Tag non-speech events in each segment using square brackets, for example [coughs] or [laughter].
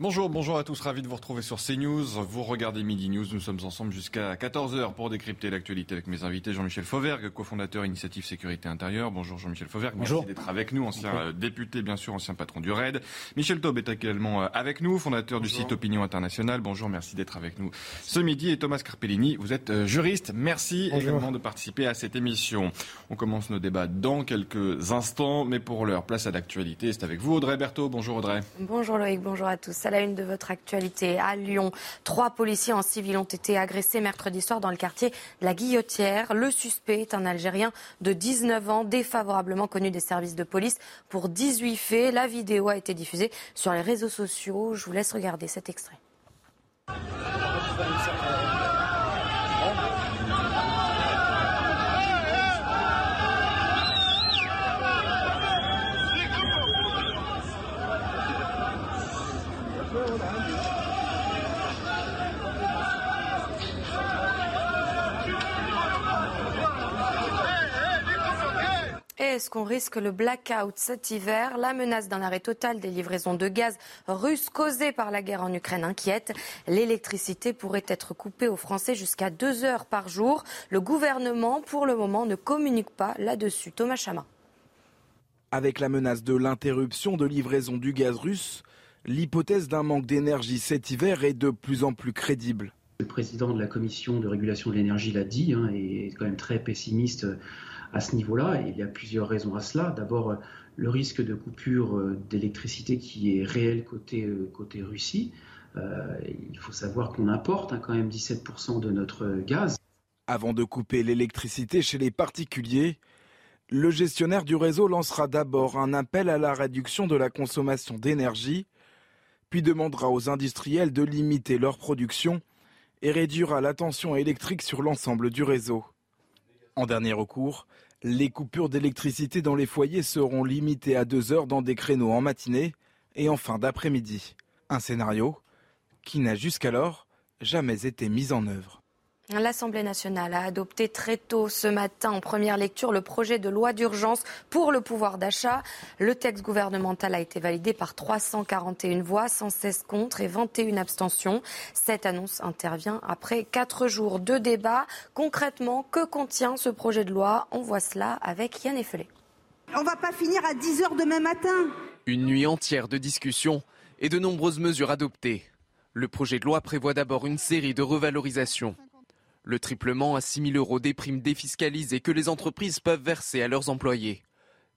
Bonjour, bonjour à tous, ravi de vous retrouver sur CNews. Vous regardez Midi News, nous sommes ensemble jusqu'à 14h pour décrypter l'actualité avec mes invités. Jean-Michel Fauvergue, cofondateur Initiative Sécurité Intérieure. Bonjour Jean-Michel Fauvergue, Bonjour. merci d'être avec nous, ancien député bien sûr, ancien patron du RAID. Michel Taube est également euh, avec nous, fondateur du site Opinion Internationale. Bonjour, merci d'être avec nous ce midi. Et Thomas Carpellini, vous êtes euh, juriste, merci Bonjour. également de participer à cette émission. On commence nos débats dans quelques instants, mais pour l'heure, place à l'actualité. C'est avec vous Audrey Berthaud. Bonjour Audrey. Bonjour Loïc, bonjour à tous. À la une de votre actualité, à Lyon, trois policiers en civil ont été agressés mercredi soir dans le quartier de la Guillotière. Le suspect est un Algérien de 19 ans, défavorablement connu des services de police pour 18 faits. La vidéo a été diffusée sur les réseaux sociaux. Je vous laisse regarder cet extrait. Est-ce qu'on risque le blackout cet hiver? La menace d'un arrêt total des livraisons de gaz russe causée par la guerre en Ukraine inquiète. L'électricité pourrait être coupée aux Français jusqu'à deux heures par jour. Le gouvernement, pour le moment, ne communique pas là-dessus. Thomas Chama. Avec la menace de l'interruption de livraison du gaz russe, l'hypothèse d'un manque d'énergie cet hiver est de plus en plus crédible. Le président de la commission de régulation de l'énergie l'a dit, hein, et est quand même très pessimiste à ce niveau-là. Il y a plusieurs raisons à cela. D'abord, euh, le risque de coupure euh, d'électricité qui est réel côté, euh, côté Russie. Il faut savoir qu'on importe hein, quand même 17% de notre gaz. Avant de couper l'électricité chez les particuliers, le gestionnaire du réseau lancera d'abord un appel à la réduction de la consommation d'énergie, puis demandera aux industriels de limiter leur production et réduira la tension électrique sur l'ensemble du réseau. En dernier recours, les coupures d'électricité dans les foyers seront limitées à deux heures dans des créneaux en matinée et en fin d'après-midi. Un scénario qui n'a jusqu'alors jamais été mis en œuvre. L'Assemblée nationale a adopté très tôt ce matin en première lecture le projet de loi d'urgence pour le pouvoir d'achat. Le texte gouvernemental a été validé par 341 voix, 116 contre et 21 abstentions. Cette annonce intervient après quatre jours de débat. Concrètement, que contient ce projet de loi? On voit cela avec Yann Effelé. On va pas finir à 10 heures demain matin. Une nuit entière de discussions et de nombreuses mesures adoptées. Le projet de loi prévoit d'abord une série de revalorisations. Le triplement à 6 000 euros des primes défiscalisées que les entreprises peuvent verser à leurs employés.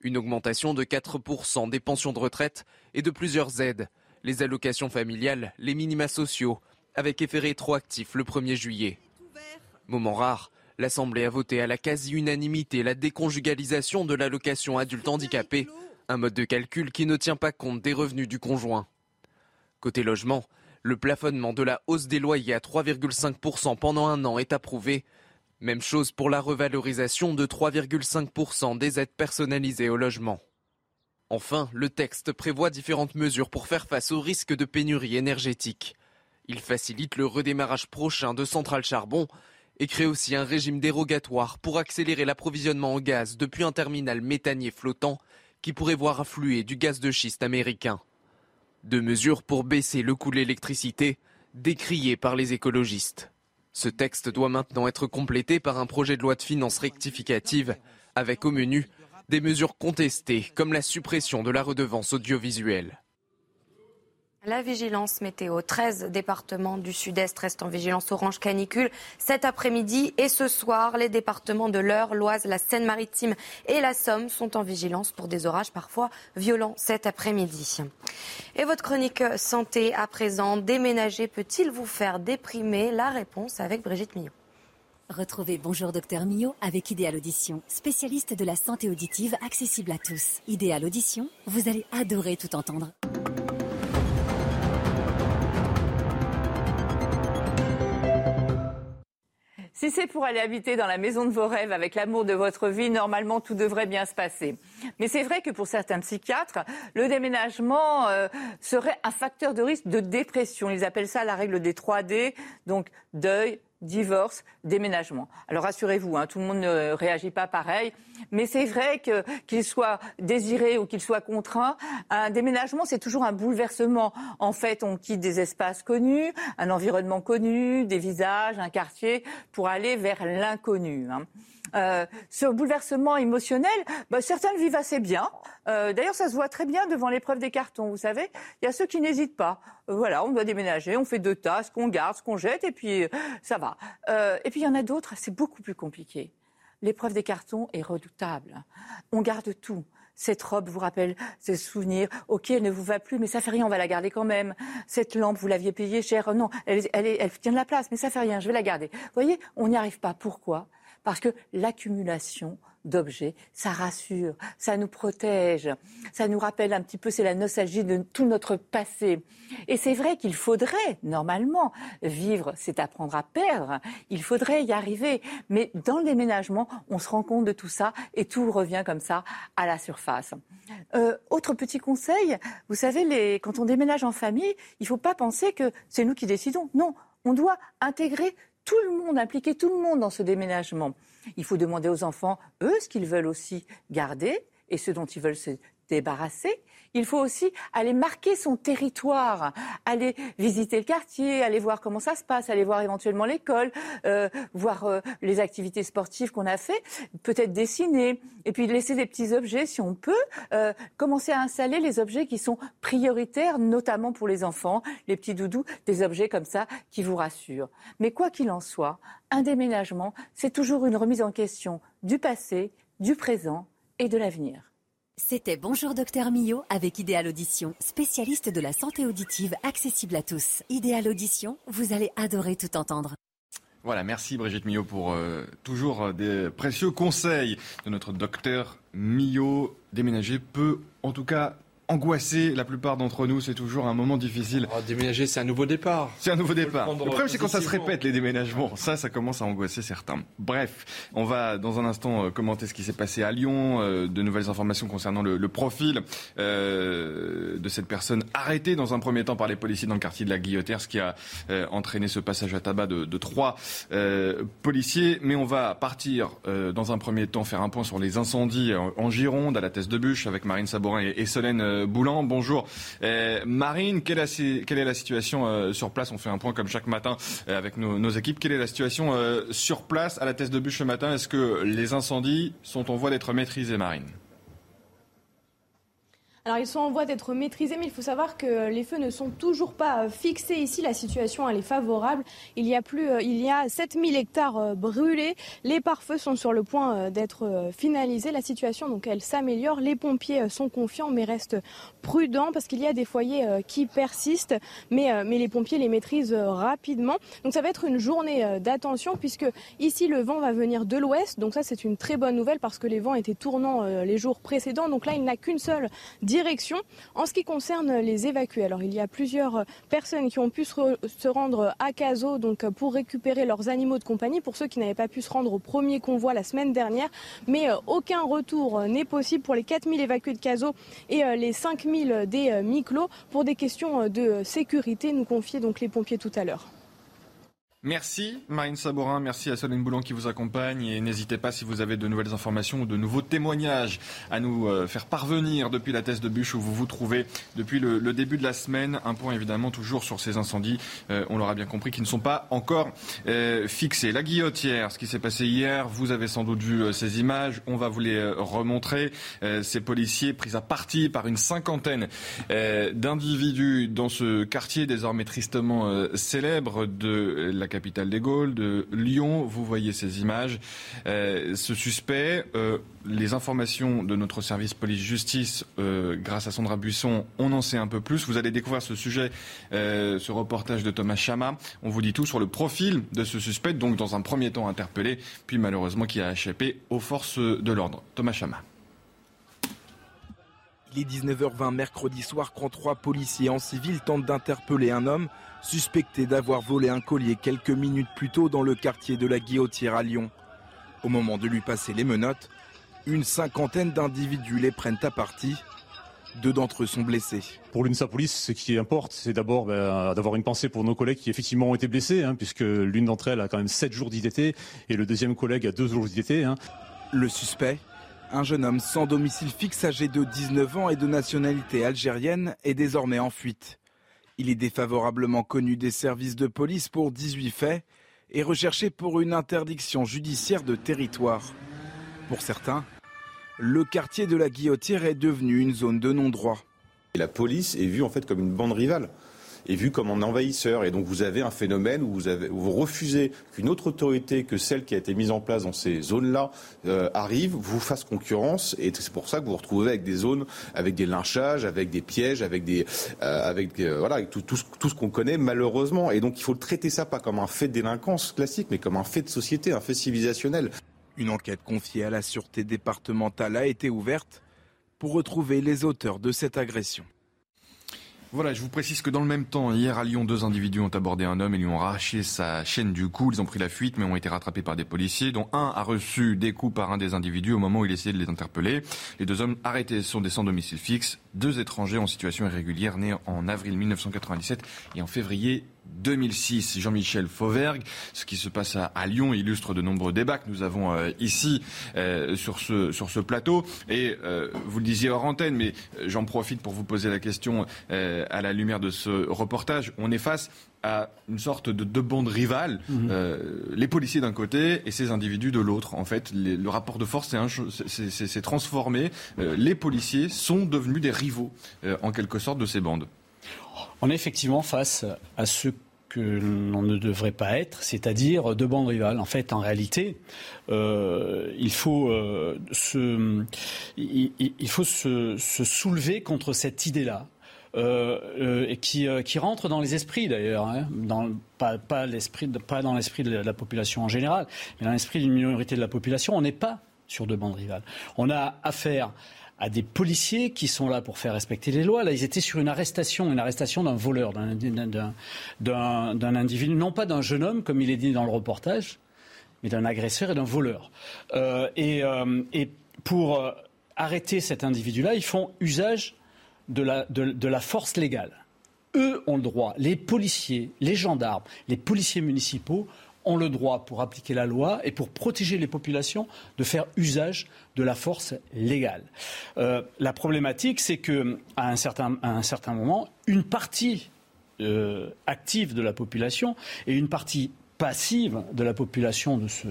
Une augmentation de 4% des pensions de retraite et de plusieurs aides. Les allocations familiales, les minima sociaux, avec effet rétroactif le 1er juillet. Moment rare, l'Assemblée a voté à la quasi-unanimité la déconjugalisation de l'allocation adulte handicapé, un mode de calcul qui ne tient pas compte des revenus du conjoint. Côté logement, le plafonnement de la hausse des loyers à 3,5% pendant un an est approuvé. Même chose pour la revalorisation de 3,5% des aides personnalisées au logement. Enfin, le texte prévoit différentes mesures pour faire face au risque de pénurie énergétique. Il facilite le redémarrage prochain de centrales charbon et crée aussi un régime dérogatoire pour accélérer l'approvisionnement en gaz depuis un terminal méthanier flottant qui pourrait voir affluer du gaz de schiste américain. Deux mesures pour baisser le coût de l'électricité, décriées par les écologistes. Ce texte doit maintenant être complété par un projet de loi de finances rectificative, avec au menu des mesures contestées, comme la suppression de la redevance audiovisuelle. La vigilance météo. 13 départements du sud-est restent en vigilance orange canicule cet après-midi et ce soir. Les départements de l'Eure, l'Oise, la Seine-Maritime et la Somme sont en vigilance pour des orages parfois violents cet après-midi. Et votre chronique santé à présent, déménager peut-il vous faire déprimer? La réponse avec Brigitte Millot. Retrouvez Bonjour Docteur Mio avec Idéal Audition, spécialiste de la santé auditive accessible à tous. Idéal Audition, vous allez adorer tout entendre. Si c'est pour aller habiter dans la maison de vos rêves avec l'amour de votre vie, normalement tout devrait bien se passer. Mais c'est vrai que pour certains psychiatres, le déménagement euh, serait un facteur de risque de dépression. Ils appellent ça la règle des 3 D, donc deuil, divorce, déménagement. Alors rassurez-vous, hein, tout le monde ne réagit pas pareil, mais c'est vrai que qu'il soit désiré ou qu'il soit contraint, un déménagement c'est toujours un bouleversement. En fait, on quitte des espaces connus, un environnement connu, des visages, un quartier, pour aller vers l'inconnu. Hein. Euh, ce bouleversement émotionnel, bah, certains le vivent assez bien. Euh, d'ailleurs, ça se voit très bien devant l'épreuve des cartons. Vous savez, il y a ceux qui n'hésitent pas. Euh, voilà, on doit déménager, on fait deux tas, ce qu'on garde, ce qu'on jette, et puis ça va. et puis il y en a d'autres, c'est beaucoup plus compliqué. L'épreuve des cartons est redoutable. On garde tout. Cette robe vous rappelle ce souvenir. Ok, elle ne vous va plus, mais ça fait rien, on va la garder quand même. Cette lampe, vous l'aviez payée cher. Non, elle, tient de la place, mais ça fait rien, je vais la garder. Vous voyez, on n'y arrive pas. Pourquoi? Parce que l'accumulation d'objets, ça rassure, ça nous protège, ça nous rappelle un petit peu, c'est la nostalgie de tout notre passé. Et c'est vrai qu'il faudrait, normalement, vivre, c'est apprendre à perdre, il faudrait y arriver. Mais dans le déménagement, on se rend compte de tout ça et tout revient comme ça à la surface. Euh, autre petit conseil, vous savez, les, quand on déménage en famille, il ne faut pas penser que c'est nous qui décidons. Non, on doit intégrer tout le monde, impliquer tout le monde dans ce déménagement. Il faut demander aux enfants, eux, ce qu'ils veulent aussi garder et ce dont ils veulent se débarrasser. Il faut aussi aller marquer son territoire, aller visiter le quartier, aller voir comment ça se passe, aller voir éventuellement l'école, euh, voir euh, les activités sportives qu'on a fait, peut-être dessiner, et puis laisser des petits objets si on peut, euh, commencer à installer les objets qui sont prioritaires, notamment pour les enfants, les petits doudous, des objets comme ça qui vous rassurent. Mais quoi qu'il en soit, un déménagement, c'est toujours une remise en question du passé, du présent et de l'avenir. C'était Bonjour Docteur Millot avec Idéal Audition, spécialiste de la santé auditive accessible à tous. Idéal Audition, vous allez adorer tout entendre. Voilà, merci Brigitte Millot pour euh, toujours euh, des précieux conseils de notre docteur Millot. Déménager peut en tout cas angoissé. La plupart d'entre nous, c'est toujours un moment difficile. Oh, déménager, c'est un nouveau départ. C'est un nouveau départ. Le problème, c'est quand ça se répète, les déménagements. Ça, ça commence à angoisser certains. Bref, on va dans un instant euh, commenter ce qui s'est passé à Lyon, euh, de nouvelles informations concernant le, le profil euh, de cette personne arrêtée dans un premier temps par les policiers dans le quartier de la Guillotière, ce qui a euh, entraîné ce passage à tabac de, de trois policiers. Mais on va partir dans un premier temps faire un point sur les incendies en, en Gironde, à la Thèse de Bûche, avec Marine Sabourin et, et Solène Boulan. Bonjour. Euh, Marine, quelle, est la situation euh, sur place? On fait un point comme chaque matin euh, avec nos, équipes. Quelle est la situation sur place à la thèse de bûche ce matin? Est-ce que les incendies sont en voie d'être maîtrisés, Marine? Alors ils sont en voie d'être maîtrisés, mais il faut savoir que les feux ne sont toujours pas euh, fixés ici. La situation elle est favorable. Il y a plus, euh, il y a 7000 hectares euh, brûlés. Les pare-feux sont sur le point d'être finalisés. La situation donc elle s'améliore. Les pompiers sont confiants, mais restent prudents parce qu'il y a des foyers qui persistent. Mais, mais les pompiers les maîtrisent rapidement. Donc ça va être une journée d'attention puisque ici le vent va venir de l'ouest. Donc ça c'est une très bonne nouvelle parce que les vents étaient tournants les jours précédents. Donc là il n'a qu'une seule direction En ce qui concerne les évacués, il y a plusieurs personnes qui ont pu se, rendre à Caso donc pour récupérer leurs animaux de compagnie pour ceux qui n'avaient pas pu se rendre au premier convoi la semaine dernière. Mais euh, aucun retour n'est possible pour les 4000 évacués de Caso et euh, les 5000 des euh, Miclos pour des questions de sécurité, nous confiaient donc les pompiers tout à l'heure. Merci Marine Sabourin, merci à Solène Boulon qui vous accompagne et n'hésitez pas si vous avez de nouvelles informations ou de nouveaux témoignages à nous euh, faire parvenir depuis la thèse de bûche où vous vous trouvez depuis le, début de la semaine. Un point évidemment toujours sur ces incendies, euh, on l'aura bien compris, qui ne sont pas encore euh, fixés. La guillotière, ce qui s'est passé hier, vous avez sans doute vu ces images, on va vous les remontrer. ces policiers pris à partie par une cinquantaine d'individus dans ce quartier désormais tristement célèbre de la la capitale des Gaules, de Lyon. Vous voyez ces images. Euh, ce suspect, euh, les informations de notre service police-justice, grâce à Sandra Buisson, on en sait un peu plus. Vous allez découvrir ce sujet, ce reportage de Thomas Chama. On vous dit tout sur le profil de ce suspect, donc dans un premier temps interpellé, puis malheureusement qui a échappé aux forces de l'ordre. Thomas Chama. Il est 19h20 mercredi soir quand trois policiers en civil tentent d'interpeller un homme suspecté d'avoir volé un collier quelques minutes plus tôt dans le quartier de la Guillotière à Lyon. Au moment de lui passer les menottes, une cinquantaine d'individus les prennent à partie. Deux d'entre eux sont blessés. Pour l'UNSA Police, ce qui importe, c'est d'abord ben, d'avoir une pensée pour nos collègues qui effectivement ont été blessés, hein, puisque l'une d'entre elles a quand même 7 jours d'IDT et le deuxième collègue a 2 jours d'IDT. Hein. Le suspect, un jeune homme sans domicile fixe âgé de 19 ans et de nationalité algérienne est désormais en fuite. Il est défavorablement connu des services de police pour 18 faits et recherché pour une interdiction judiciaire de territoire. Pour certains, le quartier de la Guillotière est devenu une zone de non-droit. La police est vue en fait comme une bande rivale est vu comme un envahisseur. Et donc vous avez un phénomène où vous, avez, vous refusez qu'une autre autorité que celle qui a été mise en place dans ces zones-là euh, arrive, vous fasse concurrence. Et c'est pour ça que vous vous retrouvez avec des zones, avec des lynchages, avec des pièges, avec des, euh, avec euh, voilà, avec tout, tout, tout ce qu'on connaît malheureusement. Et donc il faut traiter ça pas comme un fait de délinquance classique, mais comme un fait de société, un fait civilisationnel. Une enquête confiée à la sûreté départementale a été ouverte pour retrouver les auteurs de cette agression. Voilà, je vous précise que dans le même temps, hier à Lyon, deux individus ont abordé un homme et lui ont arraché sa chaîne du cou. Ils ont pris la fuite mais ont été rattrapés par des policiers, dont un a reçu des coups par un des individus au moment où il essayait de les interpeller. Les deux hommes arrêtés sont des sans domicile fixe, deux étrangers en situation irrégulière nés en avril 1997 et en février 2006. Jean-Michel Fauvergue, ce qui se passe à, Lyon illustre de nombreux débats que nous avons euh, ici euh, sur, ce, sur ce plateau. Et euh, vous le disiez hors antenne, mais j'en profite pour vous poser la question à la lumière de ce reportage. On est face à une sorte de deux bandes rivales, mhm. les policiers d'un côté et ces individus de l'autre. En fait, le rapport de force s'est transformé. les policiers sont devenus des rivaux, en quelque sorte, de ces bandes. On est effectivement face à ce que l'on ne devrait pas être, c'est-à-dire deux bandes rivales. En fait, en réalité, euh, il faut, euh, se, il, faut se, soulever contre cette idée-là. Euh, qui, rentre dans les esprits d'ailleurs, hein, pas, pas, pas dans l'esprit de la population en général, mais dans l'esprit d'une minorité de la population. On n'est pas sur deux bandes rivales. On a affaire à des policiers qui sont là pour faire respecter les lois. Là, ils étaient sur une arrestation, une arrestation d'un voleur, d'un individu, non pas d'un jeune homme, comme il est dit dans le reportage, mais d'un agresseur et d'un voleur. Euh, euh, et, pour euh, arrêter cet individu-là, ils font usage de la, de la force légale. Eux ont le droit, les policiers, les gendarmes, les policiers municipaux ont le droit, pour appliquer la loi et pour protéger les populations, de faire usage de la force légale. Euh, la problématique, c'est qu'à un certain, un certain moment, une partie euh, active de la population et une partie passive de la population de ce,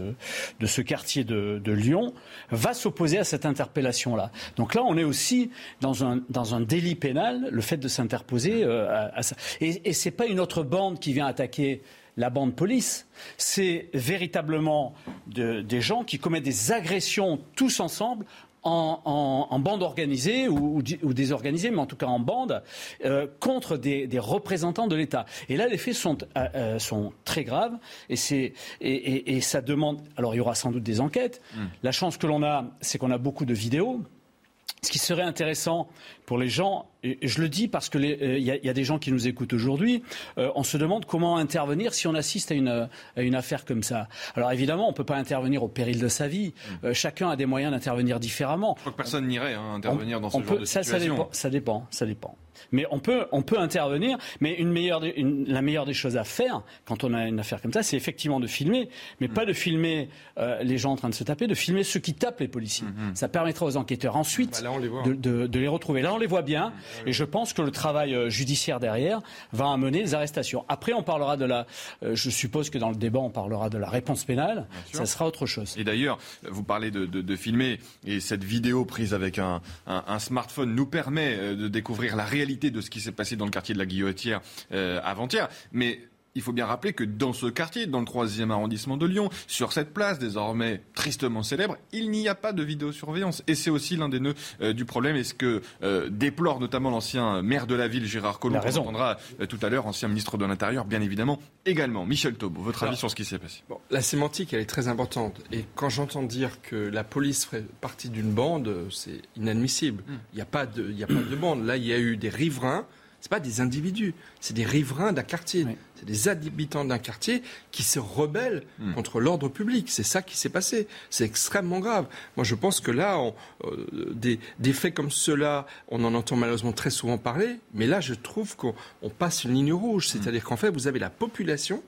de ce quartier de, Lyon va s'opposer à cette interpellation-là. Donc là, on est aussi dans un, dans un délit pénal, le fait de s'interposer euh, à, ça. Et, et ce n'est pas une autre bande qui vient attaquer la bande police, c'est véritablement des gens qui commettent des agressions tous ensemble en, bande organisée ou, désorganisée, mais en tout cas en bande, euh, contre des, représentants de l'État. Et là, les faits sont, euh, euh, sont très graves et, et, et, ça demande. Alors, il y aura sans doute des enquêtes. Hmm. La chance que l'on a, c'est qu'on a beaucoup de vidéos. Ce qui serait intéressant pour les gens, et je le dis parce qu'il euh, y, a des gens qui nous écoutent aujourd'hui, euh, on se demande comment intervenir si on assiste à une, une affaire comme ça. Alors évidemment, on ne peut pas intervenir au péril de sa vie. Mm. Euh, chacun a des moyens d'intervenir différemment. Je crois que personne n'irait hein, intervenir dans ce genre de ça, dépend, ça dépend, Mais on peut, on peut intervenir, mais une meilleure, la meilleure des choses à faire quand on a une affaire comme ça, c'est effectivement de filmer, mais mm. pas de filmer les gens en train de se taper, de filmer ceux qui tapent les policiers. Mm-hmm. Ça permettra aux enquêteurs ensuite bah de, de, de les retrouver. Là, on les voit bien. Et je pense que le travail euh, judiciaire derrière va amener les arrestations. Après, on parlera de la. Euh, je suppose que dans le débat, on parlera de la réponse pénale. Ça sera autre chose. Et d'ailleurs, vous parlez de, filmer et cette vidéo prise avec un, smartphone nous permet euh, de découvrir la réalité de ce qui s'est passé dans le quartier de la Guillotière avant-hier. Mais il faut bien rappeler que dans ce quartier, dans le 3e arrondissement de Lyon, sur cette place désormais tristement célèbre, il n'y a pas de vidéosurveillance. Et c'est aussi l'un des nœuds euh, du problème. Et ce que euh, déplore notamment l'ancien maire de la ville, Gérard Collomb, qu'on entendra euh, tout à l'heure, ancien ministre de l'Intérieur, bien évidemment, également. Michel Taube, votre avis sur ce qui s'est passé? La sémantique, elle est très importante. Et quand j'entends dire que la police ferait partie d'une bande, c'est inadmissible. Hmm. Il n'y a, pas de, a pas de bande. Là, il y a eu des riverains ce pas des individus, c'est des riverains d'un quartier. C'est des habitants d'un quartier qui se rebellent hmm. contre l'ordre public. C'est ça qui s'est passé. C'est extrêmement grave. Moi, je pense que là, euh, des, faits comme ceux-là, on en entend malheureusement très souvent parler, mais là, je trouve qu'on passe une ligne rouge. Hmm. C'est-à-dire qu'en fait, vous avez la population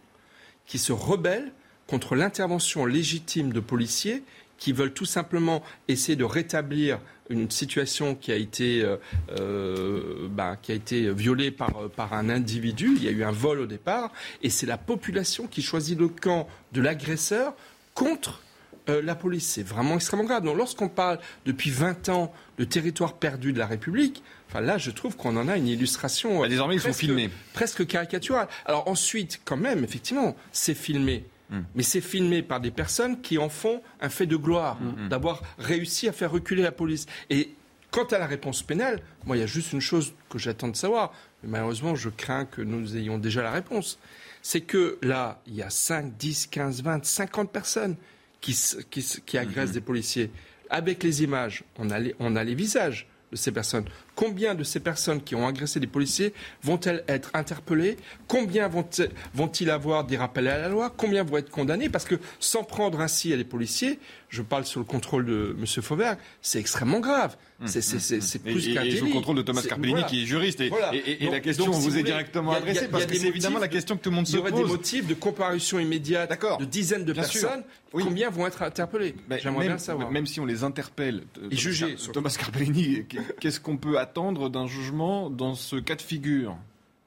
qui se rebelle contre l'intervention légitime de policiers qui veulent tout simplement essayer de rétablir une situation qui a été, euh, euh, bah, qui a été violée par, par un individu. Il y a eu un vol au départ, et c'est la population qui choisit le camp de l'agresseur contre euh, la police. C'est vraiment extrêmement grave. Donc lorsqu'on parle depuis 20 ans de territoire perdu de la République, enfin là, je trouve qu'on en a une illustration. Bah, désormais, ils sont filmés. Presque caricaturale. Alors ensuite, quand même, effectivement, c'est filmé. Mm. Mais c'est filmé par des personnes qui en font un fait de gloire, mm. Mm. d'avoir réussi à faire reculer la police. Et quant à la réponse pénale, moi, il y a juste une chose que j'attends de savoir, mais malheureusement, je crains que nous ayons déjà la réponse. C'est que là, il y a 5, 10, 15, 20, 50 personnes qui, qui, agressent des policiers. Avec les images, on on a les visages de ces personnes. Combien de ces personnes qui ont agressé des policiers vont-elles être interpellées? Combien vont-ils avoir des rappels à la loi? Combien vont être condamnés? Parce que s'en prendre ainsi à des policiers, je parle sur le contrôle de M. Fauvergue, c'est extrêmement grave. C'est plus qu'un délit. Et sous le contrôle de Thomas Carpellini, qui est juriste. Et, la question vous, est directement adressée, parce que c'est évidemment la question que tout le monde se pose. Il y aurait des motifs de comparution immédiate de dizaines de personnes. Combien vont être interpellés J'aimerais bien savoir. Même si on les interpelle, et juger, Thomas Carpellini, qu'est-ce qu'on peut attendre d'un jugement dans ce cas de figure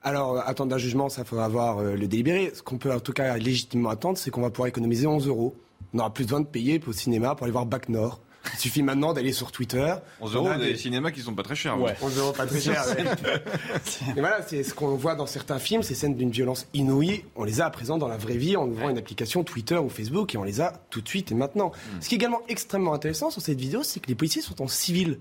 alors, attendre d'un jugement, ça faudra avoir euh, le délibéré. Ce qu'on peut en tout cas légitimement attendre, c'est qu'on va pouvoir économiser 11 euros. On n'aura plus besoin de payer au cinéma pour aller voir Bac Nord. Il suffit maintenant d'aller sur Twitter. 11 euros, des... des cinémas qui sont pas très chers. Ouais. 11 euros pas très chers. [laughs] Et voilà, c'est ce qu'on voit dans certains films, ces scènes d'une violence inouïe. On les a à présent dans la vraie vie en ouvrant une application Twitter ou Facebook et on les a tout de suite et maintenant. Hmm. Ce qui est également extrêmement intéressant sur cette vidéo, c'est que les policiers sont en civil.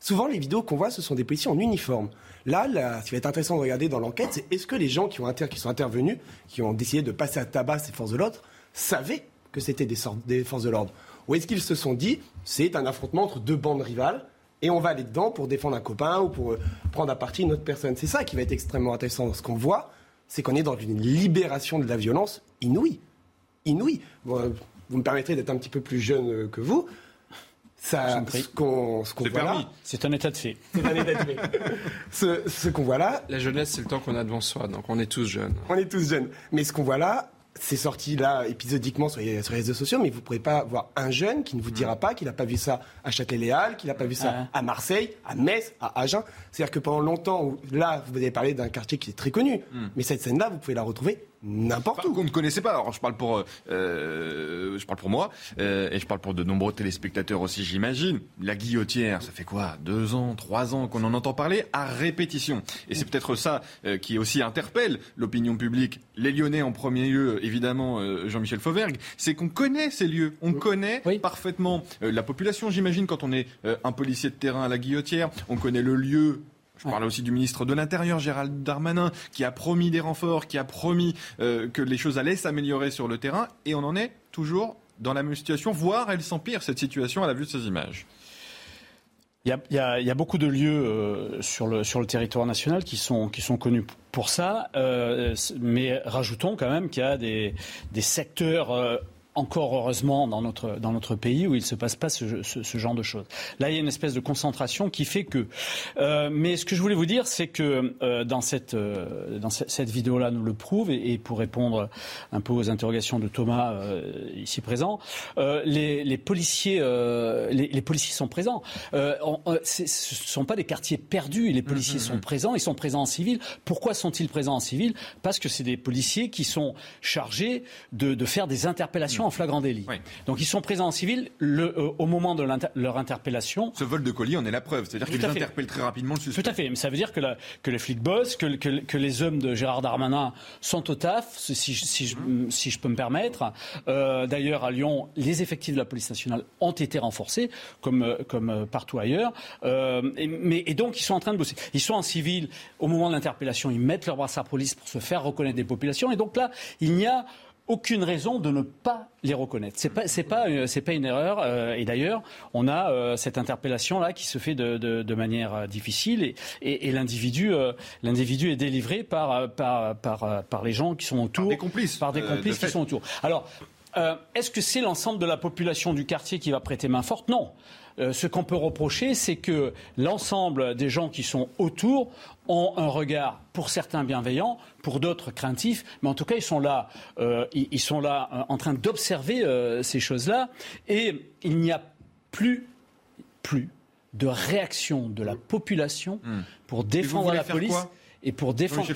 Souvent, les vidéos qu'on voit, ce sont des policiers en uniforme. Là, ce qui va être intéressant de regarder dans l'enquête, c'est est-ce que les gens qui, ont qui sont intervenus, qui ont décidé de passer à tabac ces forces de l'ordre, savaient que c'était des, des forces de l'ordre? Ou est-ce qu'ils se sont dit, c'est un affrontement entre deux bandes rivales et on va aller dedans pour défendre un copain ou pour euh, prendre à partie une autre personne? C'est ça qui va être extrêmement intéressant. Ce qu'on voit, c'est qu'on est dans une libération de la violence inouïe. Inouïe. Euh, vous me permettrez d'être un petit peu plus jeune euh, que vous ce qu'on voit là, c'est un état de fait. C'est un état de fait. [laughs] ce, qu'on voit là, la jeunesse, c'est le temps qu'on a devant soi, donc on est tous jeunes. On est tous jeunes. Mais ce qu'on voit là, c'est sorti là épisodiquement sur les, réseaux sociaux, mais vous ne pourrez pas voir un jeune qui ne vous dira pas qu'il n'a pas vu ça à Châtelet-Léal, qu'il n'a pas vu ça à Marseille, à Metz, à Agen. C'est-à-dire que pendant longtemps, là, vous avez parlé d'un quartier qui est très connu, hmm. mais cette scène-là, vous pouvez la retrouver n'importe où. Qu'on ne connaissait pas. Alors je parle pour, euh, je parle pour moi euh, et je parle pour de nombreux téléspectateurs aussi, j'imagine. La guillotière, ça fait quoi? Deux ans, trois ans qu'on en entend parler à répétition. Et c'est peut-être ça euh, qui aussi interpelle l'opinion publique, les Lyonnais en premier lieu, évidemment, Jean-Michel Fauvergue, c'est qu'on connaît ces lieux, on connaît parfaitement la population, j'imagine, quand on est un policier de terrain à la guillotière, on connaît le lieu je parlais aussi du ministre de l'Intérieur, Gérald Darmanin, qui a promis des renforts, qui a promis euh, que les choses allaient s'améliorer sur le terrain, et on en est toujours dans la même situation, voire elle s'empire, cette situation, à la vue de ces images. Il y, a, beaucoup de lieux euh, sur, le, sur le territoire national qui sont, qui sont connus pour ça, euh, mais rajoutons quand même qu'il y a des, des secteurs encore heureusement dans notre, dans notre pays où il ne se passe pas ce, ce, genre de choses. Là, il y a une espèce de concentration qui fait que. Euh, mais ce que je voulais vous dire, c'est que euh, dans cette, euh, dans cette, vidéo-là nous le prouve, et, pour répondre un peu aux interrogations de Thomas ici présent, les, les, policiers, les, les, policiers sont présents. ce ne sont pas des quartiers perdus. Les policiers mmh, mmh, sont mmh. présents. Ils sont présents en civil. Pourquoi sont-ils présents en civil? Parce que c'est des policiers qui sont chargés de, de faire des interpellations en flagrant délit. Donc ils sont présents en civil le, euh, au moment de leur interpellation. Ce vol de colis en est la preuve, c'est-à-dire qu'ils interpellent très rapidement le suspect. Tout à fait, mais ça veut dire que, la, que les flics bossent, que, que, que, les hommes de Gérard Darmanin sont au taf, si, si, je, si je, peux me permettre. Euh, D'ailleurs, à Lyon, les effectifs de la police nationale ont été renforcés, comme, euh, comme partout ailleurs. Euh, et, mais, et donc, ils sont en train de bosser. Ils sont en civil au moment de l'interpellation, ils mettent leur brassard police pour se faire reconnaître des populations. Et donc là, il n'y a aucune raison de ne pas les reconnaître. C'est pas c'est pas euh, c'est pas une erreur. Euh, et d'ailleurs, on a euh, cette interpellation là qui se fait de, de, de manière difficile et, et, et l'individu l'individu est délivré par par par par les gens qui sont autour, par des complices, par des complices qui sont autour. Alors, est-ce que c'est l'ensemble de la population du quartier qui va prêter main forte? Non. Euh, ce qu'on peut reprocher, c'est que l'ensemble des gens qui sont autour ont un regard, pour certains bienveillant, pour d'autres craintif, mais en tout cas, ils sont là, euh, ils, sont là euh, en train d'observer ces choses-là, et il n'y a plus, plus de réaction de la population hmm. pour défendre la police et pour défendre.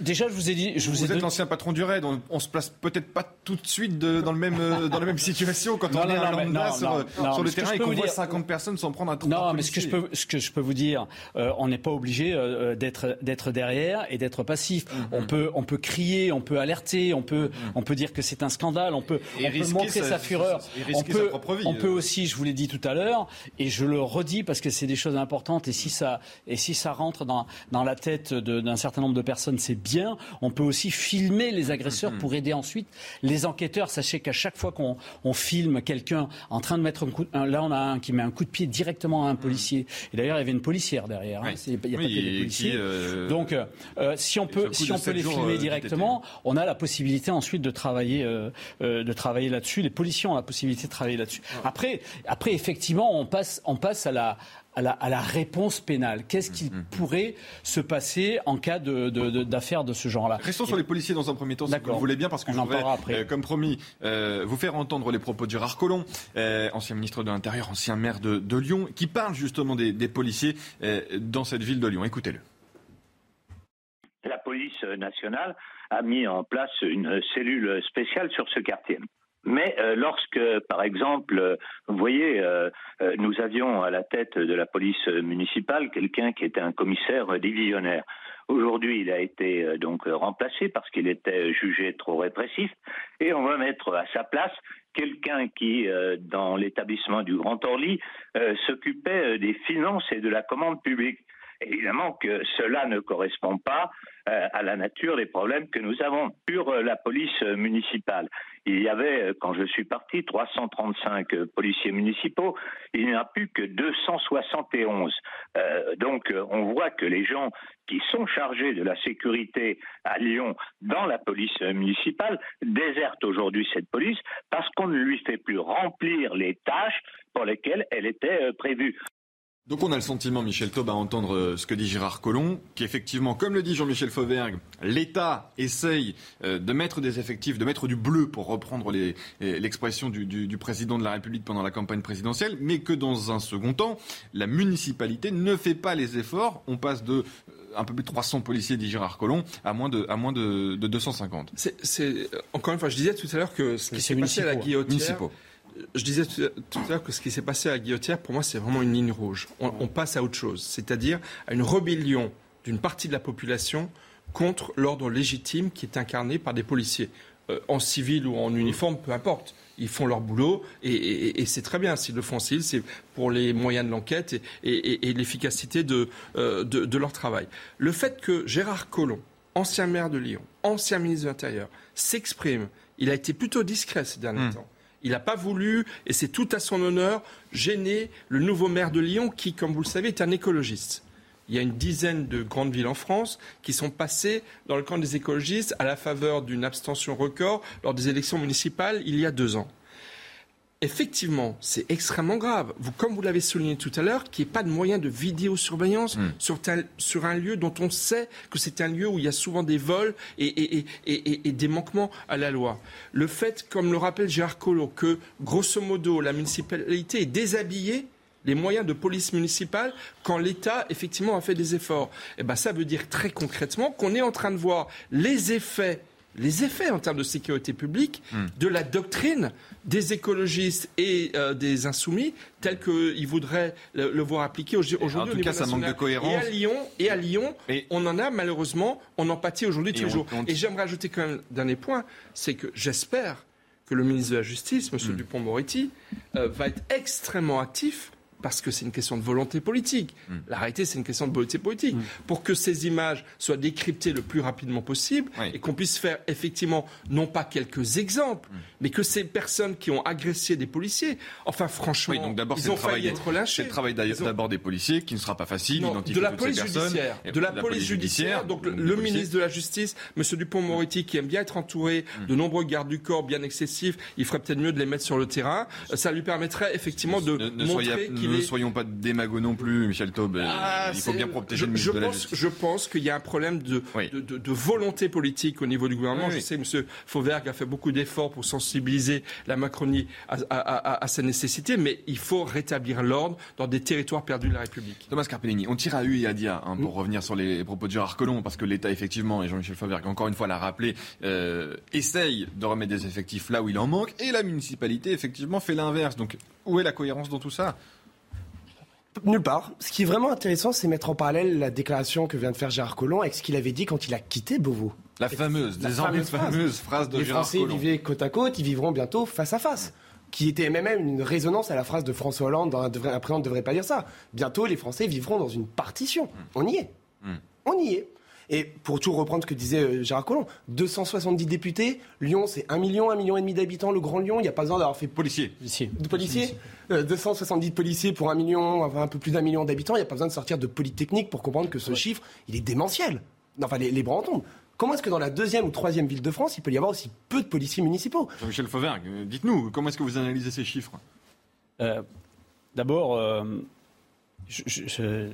déjà, je vous ai dit, je vous, vous êtes l'ancien patron du raid. On, on, se place peut-être pas tout de suite dans le même [laughs] euh, dans la même situation quand on est à lambda sur, sur le terrain et qu'on voit 50 personnes s'en prendre un trou. Non, mais ce que je peux ce que je peux vous dire, euh, on n'est pas obligé euh, d'être d'être derrière et d'être passif. Mm-hmm. On peut on peut crier, on peut alerter, on peut mm-hmm. on peut dire que c'est un scandale, on peut, on peut montrer sa, fureur, on peut sa propre vie, on peut aussi, je vous l'ai dit tout à l'heure, et je le redis parce que c'est des choses importantes et si ça et si ça rentre dans dans la tête de d'un certain nombre de personnes, c'est bien. On peut aussi filmer les agresseurs pour aider ensuite les enquêteurs. Sachez qu'à chaque fois qu'on filme quelqu'un en train de mettre un coup, là on a un qui met un coup de pied directement à un policier. Et d'ailleurs, il y avait une policière derrière. Hein. Il n'y a pas que des policiers. Euh, Donc, euh, si on peut, si on peut les filmer euh, directement, on a la possibilité ensuite de travailler, de travailler là-dessus. Les policiers ont la possibilité de travailler là-dessus. Après, après, effectivement, on passe, on passe à la, à la, réponse pénale. Qu'est-ce qui mm-hmm. pourrait se passer en cas d'affaires de, ce genre-là Restons sur les policiers dans un premier temps, si vous le voulez bien, parce que je voudrais, euh, comme promis, euh, vous faire entendre les propos de Gérard Collomb, euh, ancien ministre de l'Intérieur, ancien maire de, Lyon, qui parle justement des, des policiers dans cette ville de Lyon. Écoutez-le. La police nationale a mis en place une cellule spéciale sur ce quartier. Mais euh, lorsque, par exemple, vous voyez, euh, euh, nous avions à la tête de la police municipale quelqu'un qui était un commissaire divisionnaire. Aujourd'hui, il a été donc remplacé parce qu'il était jugé trop répressif, et on va mettre à sa place quelqu'un qui, dans l'établissement du Grand Orly, s'occupait des finances et de la commande publique. Évidemment que cela ne correspond pas euh, à la nature des problèmes que nous avons. Sur la police municipale, il y avait, euh, quand je suis parti, 335 euh, policiers municipaux. Il n'y en a plus que 271. donc, on voit que les gens qui sont chargés de la sécurité à Lyon dans la police municipale désertent aujourd'hui cette police parce qu'on ne lui fait plus remplir les tâches pour lesquelles elle était prévue. Donc on a le sentiment, Michel Taub, à entendre euh, ce que dit Gérard Collomb, qu'effectivement, comme le dit Jean-Michel Fauvergue, l'État essaye euh, de mettre des effectifs, de mettre du bleu, pour reprendre l'expression du, président de la République pendant la campagne présidentielle, mais que dans un second temps, la municipalité ne fait pas les efforts. On passe de euh, un peu plus de 300 policiers, dit Gérard Collomb, à moins de, à moins de, 250. C'est, encore une fois, je disais tout à l'heure que ce qui s'est passé à la guillotière je disais tout à l'heure que ce qui s'est passé à Guillotière, pour moi, c'est vraiment une ligne rouge. On, passe à autre chose, c'est-à-dire à une rébellion d'une partie de la population contre l'ordre légitime qui est incarné par des policiers, euh, en civil ou en uniforme, peu importe. Ils font leur boulot et, c'est très bien. S'ils le font civil, c'est pour les moyens de l'enquête et, l'efficacité euh, de, de, leur travail. Le fait que Gérard Collomb, ancien maire de Lyon, ancien ministre de l'Intérieur, s'exprime, il a été plutôt discret ces derniers hmm. temps il n'a pas voulu, et c'est tout à son honneur, gêner le nouveau maire de Lyon qui, comme vous le savez, est un écologiste. Il y a une dizaine de grandes villes en France qui sont passées dans le camp des écologistes à la faveur d'une abstention record lors des élections municipales il y a deux ans effectivement, c'est extrêmement grave. Vous, comme vous l'avez souligné tout à l'heure, qu'il n'y ait pas de moyens de vidéosurveillance hmm. sur, sur, un lieu dont on sait que c'est un lieu où il y a souvent des vols et, des manquements à la loi. Le fait, comme le rappelle Gérard Collot, que grosso modo la municipalité est déshabillée les moyens de police municipale quand l'État effectivement a fait des efforts. Eh ben ça veut dire très concrètement qu'on est en train de voir les effets les effets en termes de sécurité publique hmm. de la doctrine des écologistes et euh, des insoumis tels qu'ils voudraient le, voir appliquer aujourd'hui. En tout cas, ça manque de cohérence. Et à Lyon, et à Lyon on en a malheureusement, on en pâtit aujourd'hui tous les jours. Et j'aimerais ajouter quand même un dernier point, c'est que j'espère que le ministre de la Justice, M. Hmm. Dupont-Moretti, euh, va être extrêmement actif parce que c'est une question de volonté politique. Hmm. La réalité, c'est une question de volonté politique. Hmm. Pour que ces images soient décryptées le plus rapidement possible et qu'on puisse faire effectivement, non pas quelques exemples, hmm. mais que ces personnes qui ont agressé des policiers, enfin franchement, donc ils ont failli être lâchés. C'est le travail d'abord des policiers qui ne sera pas facile d'identifier de la police judiciaire, de la, police judiciaire. Donc le, ministre de la Justice, M. Dupont-Moretti, qui aime bien être entouré de nombreux gardes du corps bien excessifs, il ferait peut-être mieux de les mettre sur le terrain. Ça lui permettrait effectivement de montrer qu'il ne soyons pas démagos non plus, Michel Taube. Ah, il faut bien protéger le ministre je de pense, Je pense qu'il y a un problème de, de, volonté politique au niveau du gouvernement. je sais que M. Fauvergue a fait beaucoup d'efforts pour sensibiliser la Macronie à, à, sa nécessité, mais il faut rétablir l'ordre dans des territoires perdus de la République. Thomas Carpellini, on tire à U et à Dia hein, pour mm. revenir sur les propos de Gérard Collomb, parce que l'État, effectivement, et Jean-Michel Fauvergue, encore une fois, l'a rappelé, euh, essaye de remettre des effectifs là où il en manque, et la municipalité, effectivement, fait l'inverse. Donc, où est la cohérence dans tout ça? Nulle part. Ce qui est vraiment intéressant, c'est mettre en parallèle la déclaration que vient de faire Gérard Collomb avec ce qu'il avait dit quand il a quitté Beauvaux. La fameuse, la fameuse, fameuse phrase de Les Gérard Français vivaient côte à côte, ils vivront bientôt face à face. Qui était même une résonance à la phrase de François Hollande, un président ne devrait pas dire ça. Bientôt, les Français vivront dans une partition. Hmm. On y est. Hmm. On y est. Et pour tout reprendre ce que disait euh, Gérard Collomb, 270 députés, Lyon c'est 1 million, 1 million et demi d'habitants, le Grand Lyon, il n'y a pas besoin d'avoir fait... Policiers. De policiers 270 euh, policiers pour 1 million, enfin un peu plus d'un million d'habitants, il n'y a pas besoin de sortir de Polytechnique pour comprendre que ce chiffre, il est démentiel. Enfin, les, les bras en tombent. Comment est-ce que dans la deuxième ou troisième ville de France, il peut y avoir aussi peu de policiers municipaux? Jean-Michel Fauvergue, euh, dites-nous, comment est-ce que vous analysez ces chiffres? D'abord, je,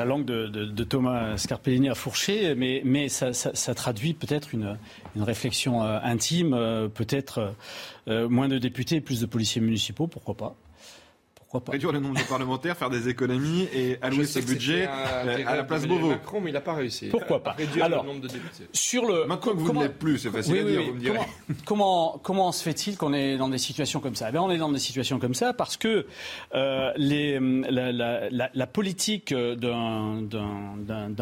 la langue de, Thomas Scarpellini a fourché, mais, mais ça, traduit peut-être une, réflexion euh, intime, euh, peut-être euh, moins de députés, plus de policiers municipaux, pourquoi pas Réduire le nombre de parlementaires, faire des économies et allouer ce budget euh, à la place Beauvau. Macron, mais il n'a pas réussi. Pourquoi pas Réduire le nombre de députés. Sur le, Maintenant que vous ne l'êtes plus, c'est facile à dire, vous me direz. Comment, comment, se fait-il qu'on est dans des situations comme ça? Eh On est dans des situations comme ça parce que euh, les, la, la, la, politique d'un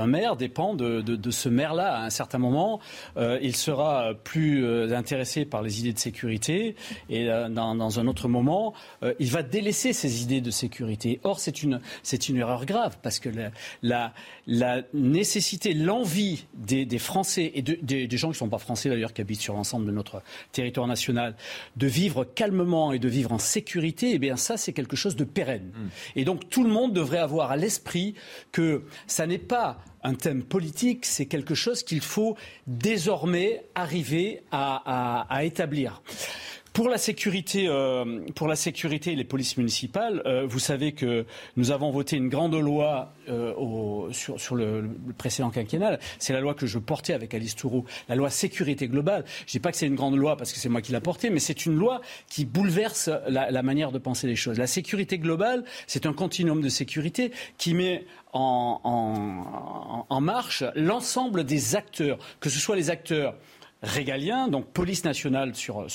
maire dépend de, de, de ce maire-là. À un certain moment, euh, il sera plus euh, intéressé par les idées de sécurité et euh, dans, dans, un autre moment, il va délaisser ses idées de sécurité. Or, c'est une, c'est une erreur grave parce que la, la, nécessité, l'envie des, des, Français et de, des, gens qui ne sont pas français d'ailleurs, qui habitent sur l'ensemble de notre territoire national, de vivre calmement et de vivre en sécurité, eh bien ça, c'est quelque chose de pérenne. Mm. Et donc, tout le monde devrait avoir à l'esprit que ça n'est pas un thème politique, c'est quelque chose qu'il faut désormais arriver à, à, à établir. Pour la sécurité, euh, pour la sécurité et les polices municipales, euh, vous savez que nous avons voté une grande loi euh, sur, le, précédent quinquennal. C'est la loi que je portais avec Alice Touroux, la loi sécurité globale. Je dis pas que c'est une grande loi parce que c'est moi qui l'ai portée, mais c'est une loi qui bouleverse la, la, manière de penser les choses. La sécurité globale, c'est un continuum de sécurité qui met en, en, en marche l'ensemble des acteurs, que ce soit les acteurs régalien, donc police nationale sur,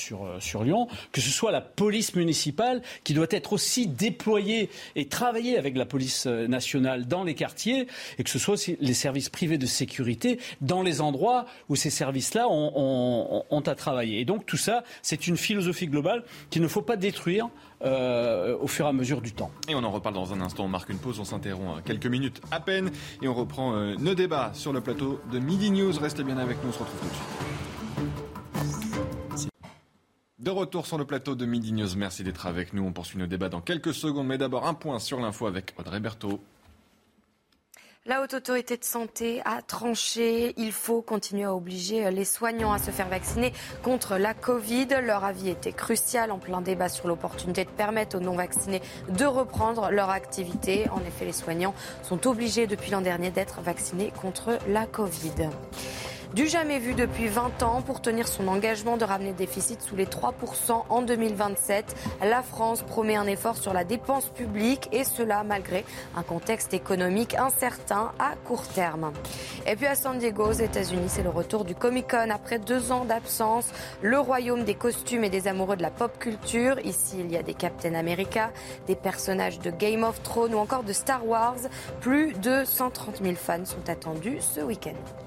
Lyon, que ce soit la police municipale qui doit être aussi déployée et travailler avec la police euh, nationale dans les quartiers, et que ce soit aussi les services privés de sécurité dans les endroits où ces services-là ont, à travailler. Et donc tout ça, c'est une philosophie globale qu'il ne faut pas détruire euh, au fur et à mesure du temps. Et on en reparle dans un instant. On marque une pause, on s'interrompt quelques minutes à peine et on reprend euh, nos débats sur le plateau de Midi News. Restez bien avec nous, on se retrouve tout de suite. De retour sur le plateau de Midi merci d'être avec nous. On poursuit nos débats dans quelques secondes, mais d'abord un point sur l'info avec Audrey Berthaud. La haute autorité de santé a tranché. Il faut continuer à obliger les soignants à se faire vacciner contre la Covid. Leur avis était crucial en plein débat sur l'opportunité de permettre aux non-vaccinés de reprendre leur activité. En effet, les soignants sont obligés depuis l'an dernier d'être vaccinés contre la Covid. Du jamais vu depuis 20 ans pour tenir son engagement de ramener le déficit sous les 3% en 2027. La France promet un effort sur la dépense publique et cela malgré un contexte économique incertain à court terme. Et puis à San Diego, aux États-Unis, c'est le retour du Comic Con après deux ans d'absence. Le royaume des costumes et des amoureux de la pop culture. Ici, il y a des Captain America, des personnages de Game of Thrones ou encore de Star Wars. Plus de 130 000 fans sont attendus ce week-end.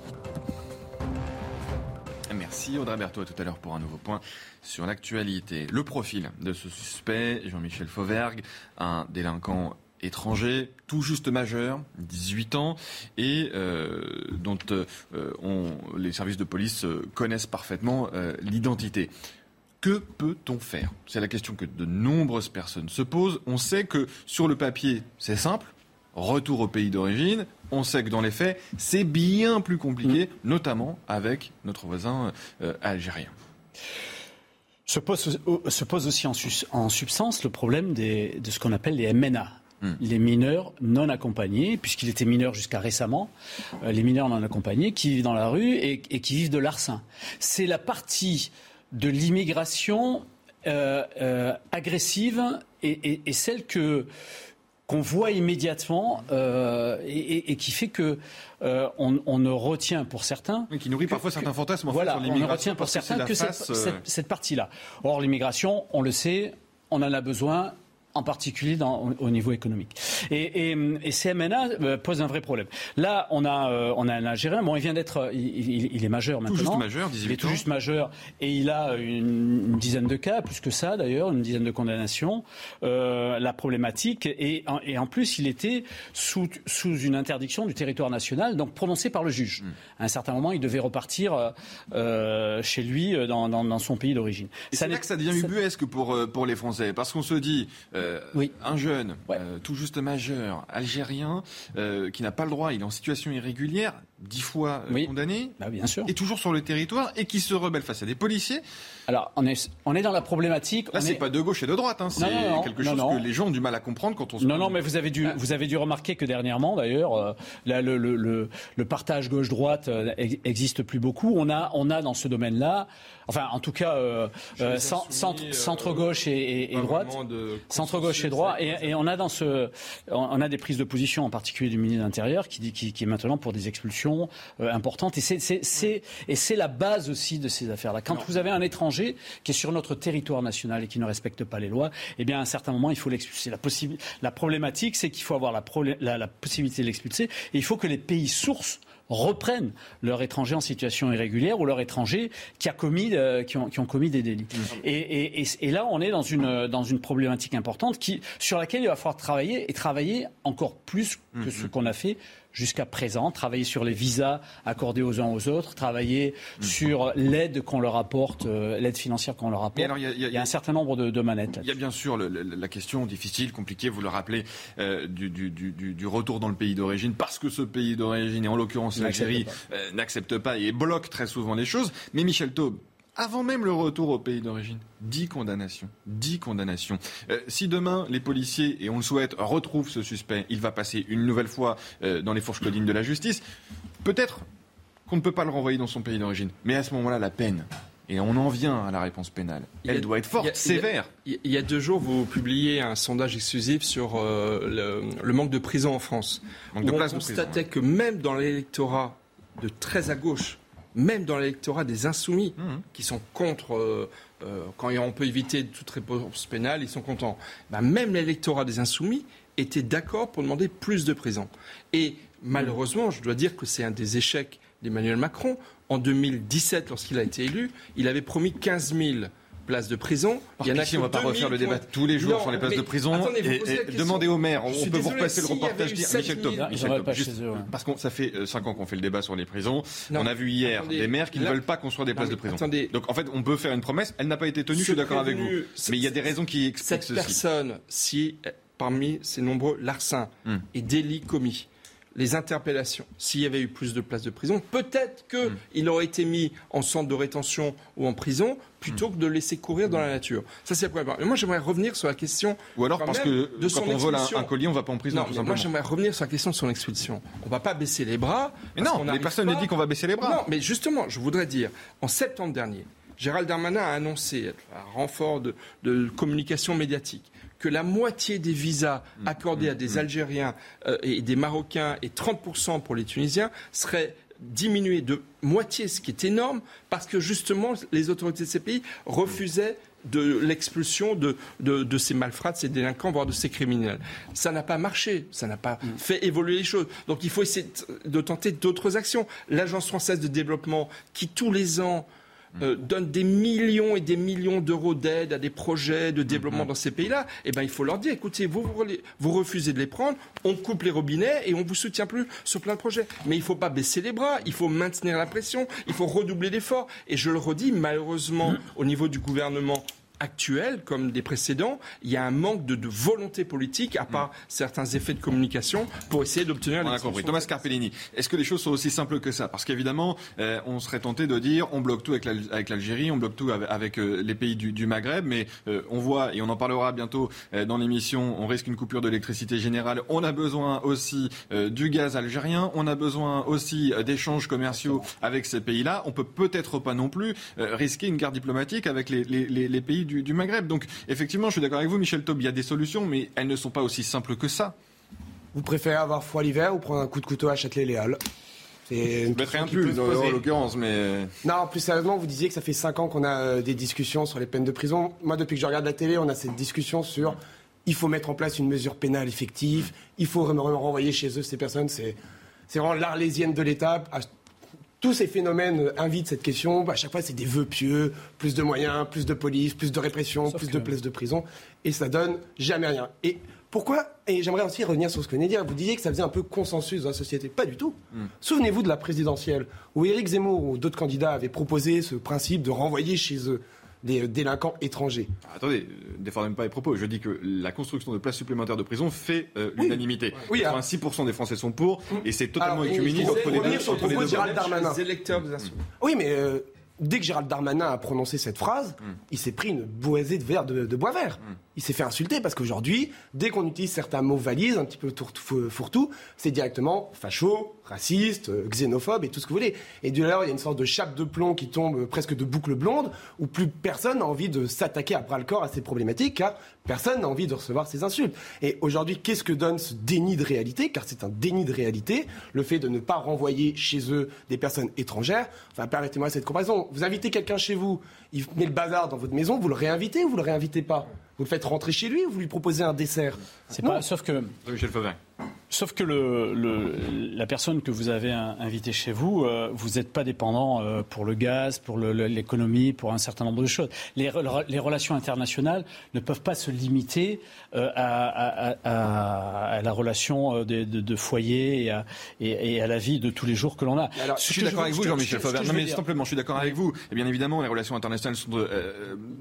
Merci Audrey Berthaud, à tout à l'heure pour un nouveau point sur l'actualité. Le profil de ce suspect, Jean-Michel Fauvergue, un délinquant étranger, tout juste majeur, 18 ans, et euh, dont euh, les services de police euh, connaissent parfaitement l'identité. Que peut-on faire? C'est la question que de nombreuses personnes se posent. On sait que sur le papier, c'est simple, retour au pays d'origine. On sait que dans les faits, c'est bien plus compliqué, mm. notamment avec notre voisin algérien. Se pose, se pose, aussi en, substance le problème de ce qu'on appelle les MNA, Hmm. les mineurs non accompagnés, puisqu'il était mineur jusqu'à récemment, euh, les mineurs non accompagnés qui vivent dans la rue et, qui vivent de l'arsen. C'est la partie de l'immigration euh, euh, agressive et, celle que qu'on voit immédiatement et, qui fait que on, ne retient pour certains, qui nourrit parfois certains fantasmes. voilà, on ne retient pour certains que cette, cette partie-là. Or, l'immigration, on le sait, on en a besoin en particulier au, niveau économique. Et, et, CMNA euh, pose un vrai problème. Là, on a, euh, on a un Algérien. Bon, il vient d'être, il, est majeur maintenant. Tout juste majeur, Il est tout juste majeur et il a une, dizaine de cas, plus que ça d'ailleurs, une dizaine de condamnations. Euh, la problématique et, et, en plus, il était sous, sous une interdiction du territoire national, donc prononcée par le juge. Hmm. À un certain moment, il devait repartir chez lui dans, dans, son pays d'origine. C'est là que ça devient ubuesque pour, pour les Français, parce qu'on se dit. Euh, oui. un jeune, euh, tout juste majeur, algérien, euh, qui n'a pas le droit, il est en situation irrégulière, dix fois condamné, bah, bien sûr. et toujours sur le territoire, et qui se rebelle face à des policiers. Alors, on est, on est dans la problématique. Là, c'est pas de gauche et de droite, hein, c'est quelque chose que les gens ont du mal à comprendre quand on se. Non, non, mais vous avez dû, vous avez dû remarquer que dernièrement, d'ailleurs, le, le, le, le, partage gauche-droite existe plus beaucoup. On a, on a dans ce domaine-là enfin en tout cas euh, euh, centre, gauche et, droite, centre gauche et droit, et, on a dans ce, on a des prises de position en particulier du ministre de l'Intérieur qui dit qui, est maintenant pour des expulsions euh, importantes, et c'est la base aussi de ces affaires-là. Quand vous avez un étranger qui est sur notre territoire national et qui ne respecte pas les lois, eh bien à un certain moment il faut l'expulser. La, la problématique, c'est qu'il faut avoir la, la, la possibilité de l'expulser, et il faut que les pays sources reprennent leur étranger en situation irrégulière ou leur étranger qui, a commis, euh, qui, ont, commis des délits. Et, là, on est dans une, dans une problématique importante qui, sur laquelle il va falloir travailler et travailler encore plus que ce mmh. qu'on a fait jusqu'à présent, travailler sur les visas accordés aux uns aux autres, travailler sur l'aide qu'on leur apporte, euh, l'aide financière qu'on leur apporte. il, y a, un certain nombre de, manettes. Il y a bien sûr la question difficile, compliquée, vous le rappelez, euh, du, du, retour dans le pays d'origine, parce que ce pays d'origine, et en l'occurrence l'Algérie, euh, n'accepte pas et bloque très souvent les choses. Mais Michel Taube, avant même le retour au pays d'origine. 10 condamnations. 10 condamnations. Euh, si demain, les policiers, et on le souhaite, retrouvent ce suspect, il va passer une nouvelle fois euh, dans les fourches codines de la justice, peut-être qu'on ne peut pas le renvoyer dans son pays d'origine. Mais à ce moment-là, la peine, et on en vient à la réponse pénale. Elle doit être forte, sévère. Il y, a deux jours, vous publiez un sondage exclusif sur euh, le, manque de prison en France. Manque de place on constatait que même dans l'électorat de très à gauche, même dans l'électorat des insoumis, mmh. qui sont contre, euh, euh, quand on peut éviter toute réponse pénale, ils sont contents. Ben, même l'électorat des insoumis était d'accord pour demander plus de prison. Et malheureusement, je dois dire que c'est un des échecs d'Emmanuel Macron. En 2017, lorsqu'il a été élu, il avait promis 15 000 places de prison. Il y en a qui on ne va pas refaire le débat tous les jours sur les places de prison. et, demandez au maire, on peut vous repasser le reportage. Michel Top, parce que ça fait 5 euh, ans qu'on fait le débat sur les prisons. on a vu hier des maires qui ne veulent pas construire des places de prison. Donc en fait, on peut faire une promesse, elle n'a pas été tenue, je suis d'accord avec vous. Mais il y a des raisons qui expliquent ceci. Cette personne, si parmi ces nombreux larcins hmm. et délits commis, les interpellations, s'il y avait eu plus de places de prison, peut-être qu'il mm. aurait été mis en centre de rétention ou en prison plutôt mm. que de laisser courir dans la nature. Ça, c'est le premier Mais moi, j'aimerais revenir sur la question. Ou alors parce que de quand on vole un, collier, on ne va pas en prison. Non, moi, j'aimerais revenir sur la question de son expulsion. On ne va pas baisser les bras. Mais non, les personnes ne disent qu'on va baisser les bras. Non, mais justement, je voudrais dire, en septembre dernier, Gérald Darmanin a annoncé, à renfort de communication médiatique, que la moitié des visas mm. accordés à des mm. Algériens euh, et des Marocains et 30% pour les Tunisiens seraient diminués de moitié, ce qui est énorme, parce que justement les autorités de ces pays refusaient de l'expulsion de, de, ces malfrats, de ces délinquants, voire de ces criminels. Ça n'a pas marché, ça n'a pas mm. fait évoluer les choses. Donc il faut essayer de tenter d'autres actions. L'Agence française de développement, qui tous les ans euh, donne des millions et des millions d'euros d'aide à des projets de développement mhm. dans ces pays-là, eh ben, il faut leur dire, écoutez, vous, vous refusez de les prendre, on coupe les robinets et on vous soutient plus sur plein de projets. Mais il ne faut pas baisser les bras, il faut maintenir la pression, il faut redoubler d'efforts. Et je le redis, malheureusement, mhm. au niveau du gouvernement actuels comme des précédents, il y a un manque de, volonté politique, à part certains effets de communication, pour essayer d'obtenir a compris. Thomas Carpellini, est-ce que les choses sont aussi simples que ça? Parce qu'évidemment, euh, on serait tenté de dire on bloque tout avec l'Algérie, on bloque tout avec, euh, les pays du, Maghreb, mais euh, on voit, et on en parlera bientôt dans l'émission, on risque une coupure d'électricité générale. On a besoin aussi du gaz algérien, on a besoin aussi d'échanges commerciaux avec ces pays-là. On peut peut-être pas non plus risquer une guerre diplomatique avec les, les pays du, Maghreb. Donc effectivement, je suis d'accord avec vous, Michel Taub, il y a des solutions, mais elles ne sont pas aussi simples que ça. Vous préférez avoir froid l'hiver ou prendre un coup de couteau à Châtelet-Léal c'est mettrais un pull en l'occurrence, mais. Non, plus sérieusement, vous disiez que ça fait 5 ans qu'on a euh, des discussions sur les peines de prison. Moi, depuis que je regarde la télé, on a cette discussion sur il faut mettre en place une mesure pénale effective, il faut vraiment renvoyer chez eux ces personnes. C'est vraiment l'arlésienne de l'État tous ces phénomènes invitent cette question. À chaque fois, c'est des vœux pieux, plus de moyens, plus de police, plus de répression, plus de places de prison. Et ça donne jamais rien. Et pourquoi Et j'aimerais aussi revenir sur ce que vous venez de dire. Vous disiez que ça faisait un peu consensus dans la société. Pas du tout. Hmm. Souvenez-vous de la présidentielle, où Éric Zemmour ou d'autres candidats avaient proposé ce principe de renvoyer chez eux des euh, délinquants étrangers. Attendez, euh, défendez pas les propos. Je dis que la construction de places supplémentaires de prison fait euh, l'unanimité. Oui. 86% des Français sont pour, et c'est totalement écuménique entre les deux. Sur le Gérald Darmanin. Oui, mais dès que Gérald Darmanin a prononcé cette phrase, hmm. il s'est pris une boisée de, verre de, bois vert. Hmm. Il s'est fait insulter parce qu'aujourd'hui, dès qu'on utilise certains mots valises, un petit peu fourre-tout, c'est directement facho, raciste, euh, xénophobe et tout ce que vous voulez. Et du l'heure, il y a une sorte de chape de plomb qui tombe euh, presque de boucle blonde, où plus personne n'a envie de s'attaquer à bras le corps à ces problématiques, car personne n'a envie de recevoir ces insultes. Et aujourd'hui, qu'est-ce que donne ce déni de réalité? Car c'est un déni de réalité, le fait de ne pas renvoyer chez eux des personnes étrangères. Enfin, permettez-moi cette comparaison. Vous invitez quelqu'un chez vous, il met le bazar dans votre maison, vous le réinvitez ou vous le réinvitez pas? Vous le faites rentrer chez lui ou vous lui proposez un dessert? C'est pas, sauf que. Michel Fauvin. Sauf que le, la personne que vous avez invitée chez vous, euh, vous n'êtes pas dépendant euh, pour le gaz, pour l'économie, pour un certain nombre de choses. Les, les, relations internationales ne peuvent pas se limiter euh, à, à, la relation de, de, foyer et à, et, à, la vie de tous les jours que l'on a. Alors, je suis d'accord avec vous, Jean-Michel Fauvert. Non, mais simplement, je suis d'accord avec vous. Et bien évidemment, les relations internationales sont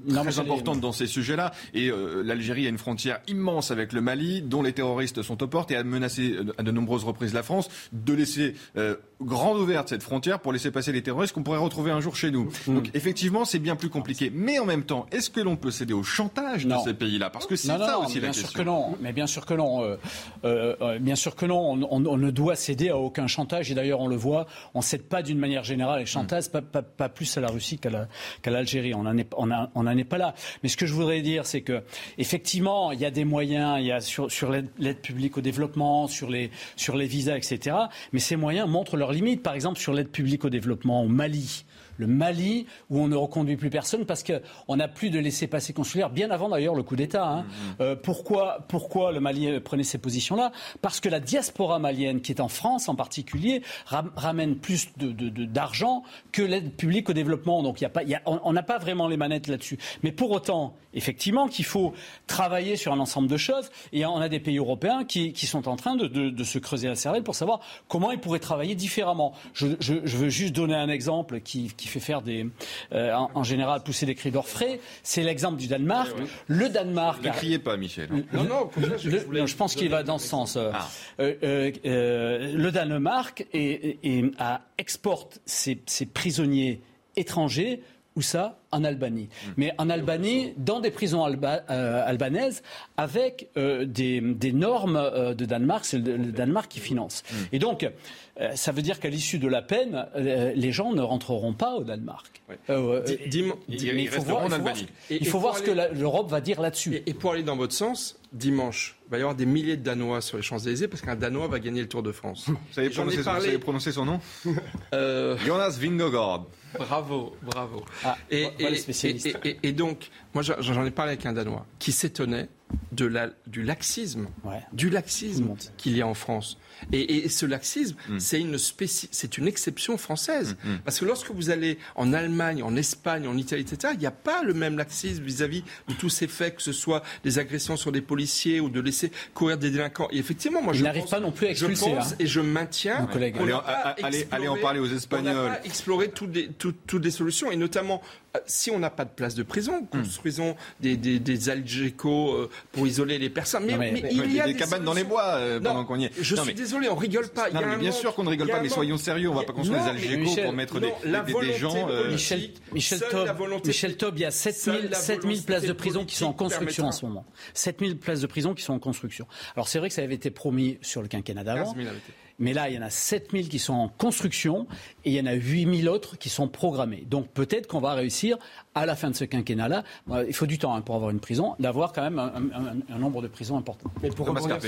très importantes dans ces sujets-là. Et l'Algérie a une frontière immense avec le Mali, dont les terroristes sont aux portes et menacé à de nombreuses reprises la France de laisser euh, grande ouverte cette frontière pour laisser passer les terroristes qu'on pourrait retrouver un jour chez nous. Mm. Donc effectivement, c'est bien plus compliqué. Mais en même temps, est-ce que l'on peut céder au chantage de ces pays-là? Parce que c'est ça aussi la question. Sûr que non, mais bien sûr que non. Euh, euh, bien sûr que non. On, ne doit céder à aucun chantage. Et d'ailleurs, on le voit, on ne cède pas d'une manière générale les chantages, mm. pas, plus à la Russie qu'à l'Algérie. on n'en est, on, est pas là. Mais ce que je voudrais dire, c'est que effectivement, il y a des moyens. Il y a sur, sur l'aide publique au développement, sur les, sur les visas, etc. Mais ces moyens montrent leurs limites. Par exemple, sur l'aide publique au développement au Mali le Mali, où on ne reconduit plus personne parce qu'on n'a plus de laissez-passer consulaire, bien avant d'ailleurs le coup d'État. Hein. Mm-hmm. Euh, pourquoi, pourquoi le Mali prenait ces positions-là? Parce que la diaspora malienne, qui est en France en particulier, ramène plus d'argent de, que l'aide publique au développement. Donc y a pas, y a, on n'a pas vraiment les manettes là-dessus. Mais pour autant, effectivement, qu'il faut travailler sur un ensemble de choses. Et on a des pays européens qui, qui sont en train de, se creuser la cervelle pour savoir comment ils pourraient travailler différemment différemment. Je, veux juste donner un exemple qui, fait faire des, euh, en, général, pousser des cris d'orfraie. C'est l'exemple du Danemark. Le Danemark. Ne criez pas, Michel. non, non, je, pense qu'il va dans ce sens. Ah. le Danemark exporte ses prisonniers étrangers où ça? En Albanie. Hmm. Mais en Albanie, dans des prisons euh, albanaises, avec euh, des, normes euh, de Danemark, c'est le, Danemark qui finance. Hmm. Et donc, ça veut dire qu'à l'issue de la peine, les gens ne rentreront pas au Danemark. il faut voir, il faut voir ce que l'Europe va dire là-dessus. Et, pour aller dans votre sens, dimanche, il va y avoir des milliers de Danois sur les Champs-Élysées parce qu'un Danois va gagner le Tour de France. [laughs] Vous savez, prononcer, son, nom Jonas Vingegaard. Bravo, bravo. Ah, et, et, donc, moi j'en ai parlé avec un Danois qui s'étonnait de la, du laxisme, du laxisme qu'il y a en France. Et, ce laxisme, mm. c'est une, c'est une exception française. Mm, mm. Parce que lorsque vous allez en Allemagne, en Espagne, en Italie, etc., il n'y a pas le même laxisme vis-à-vis de tous ces faits, que ce soit des agressions sur des policiers ou de laisser courir des délinquants. Et effectivement, moi, je n'arrive pas non plus à expulser. Je pense hein. et je maintiens. Allez, en parler aux Espagnols. On n'a pas exploré toutes les, toutes les solutions, et notamment euh, si on n'a pas de place de prison, construisons des, des, des euh, pour isoler les personnes. Mais, il y a des, cabanes dans les bois euh, pendant qu'on y est. Je suis désolé, on rigole pas. bien sûr qu'on ne rigole pas, mais soyons sérieux. On ne va pas construire des algécos pour mettre des, gens. Michel, Michel Michel Taub, il y a 7000 places de prison qui sont en construction en ce moment. 7000 places de prison qui sont en construction. Alors c'est vrai que ça avait été promis sur le quinquennat d'avant. Mais là, il y en a 7000 qui sont en construction et il y en a 8000 autres qui sont programmés. Donc peut-être qu'on va réussir à la fin de ce quinquennat-là, il faut du temps hein, pour avoir une prison, d'avoir quand même un, nombre de prisons important. Mais pour rebondir,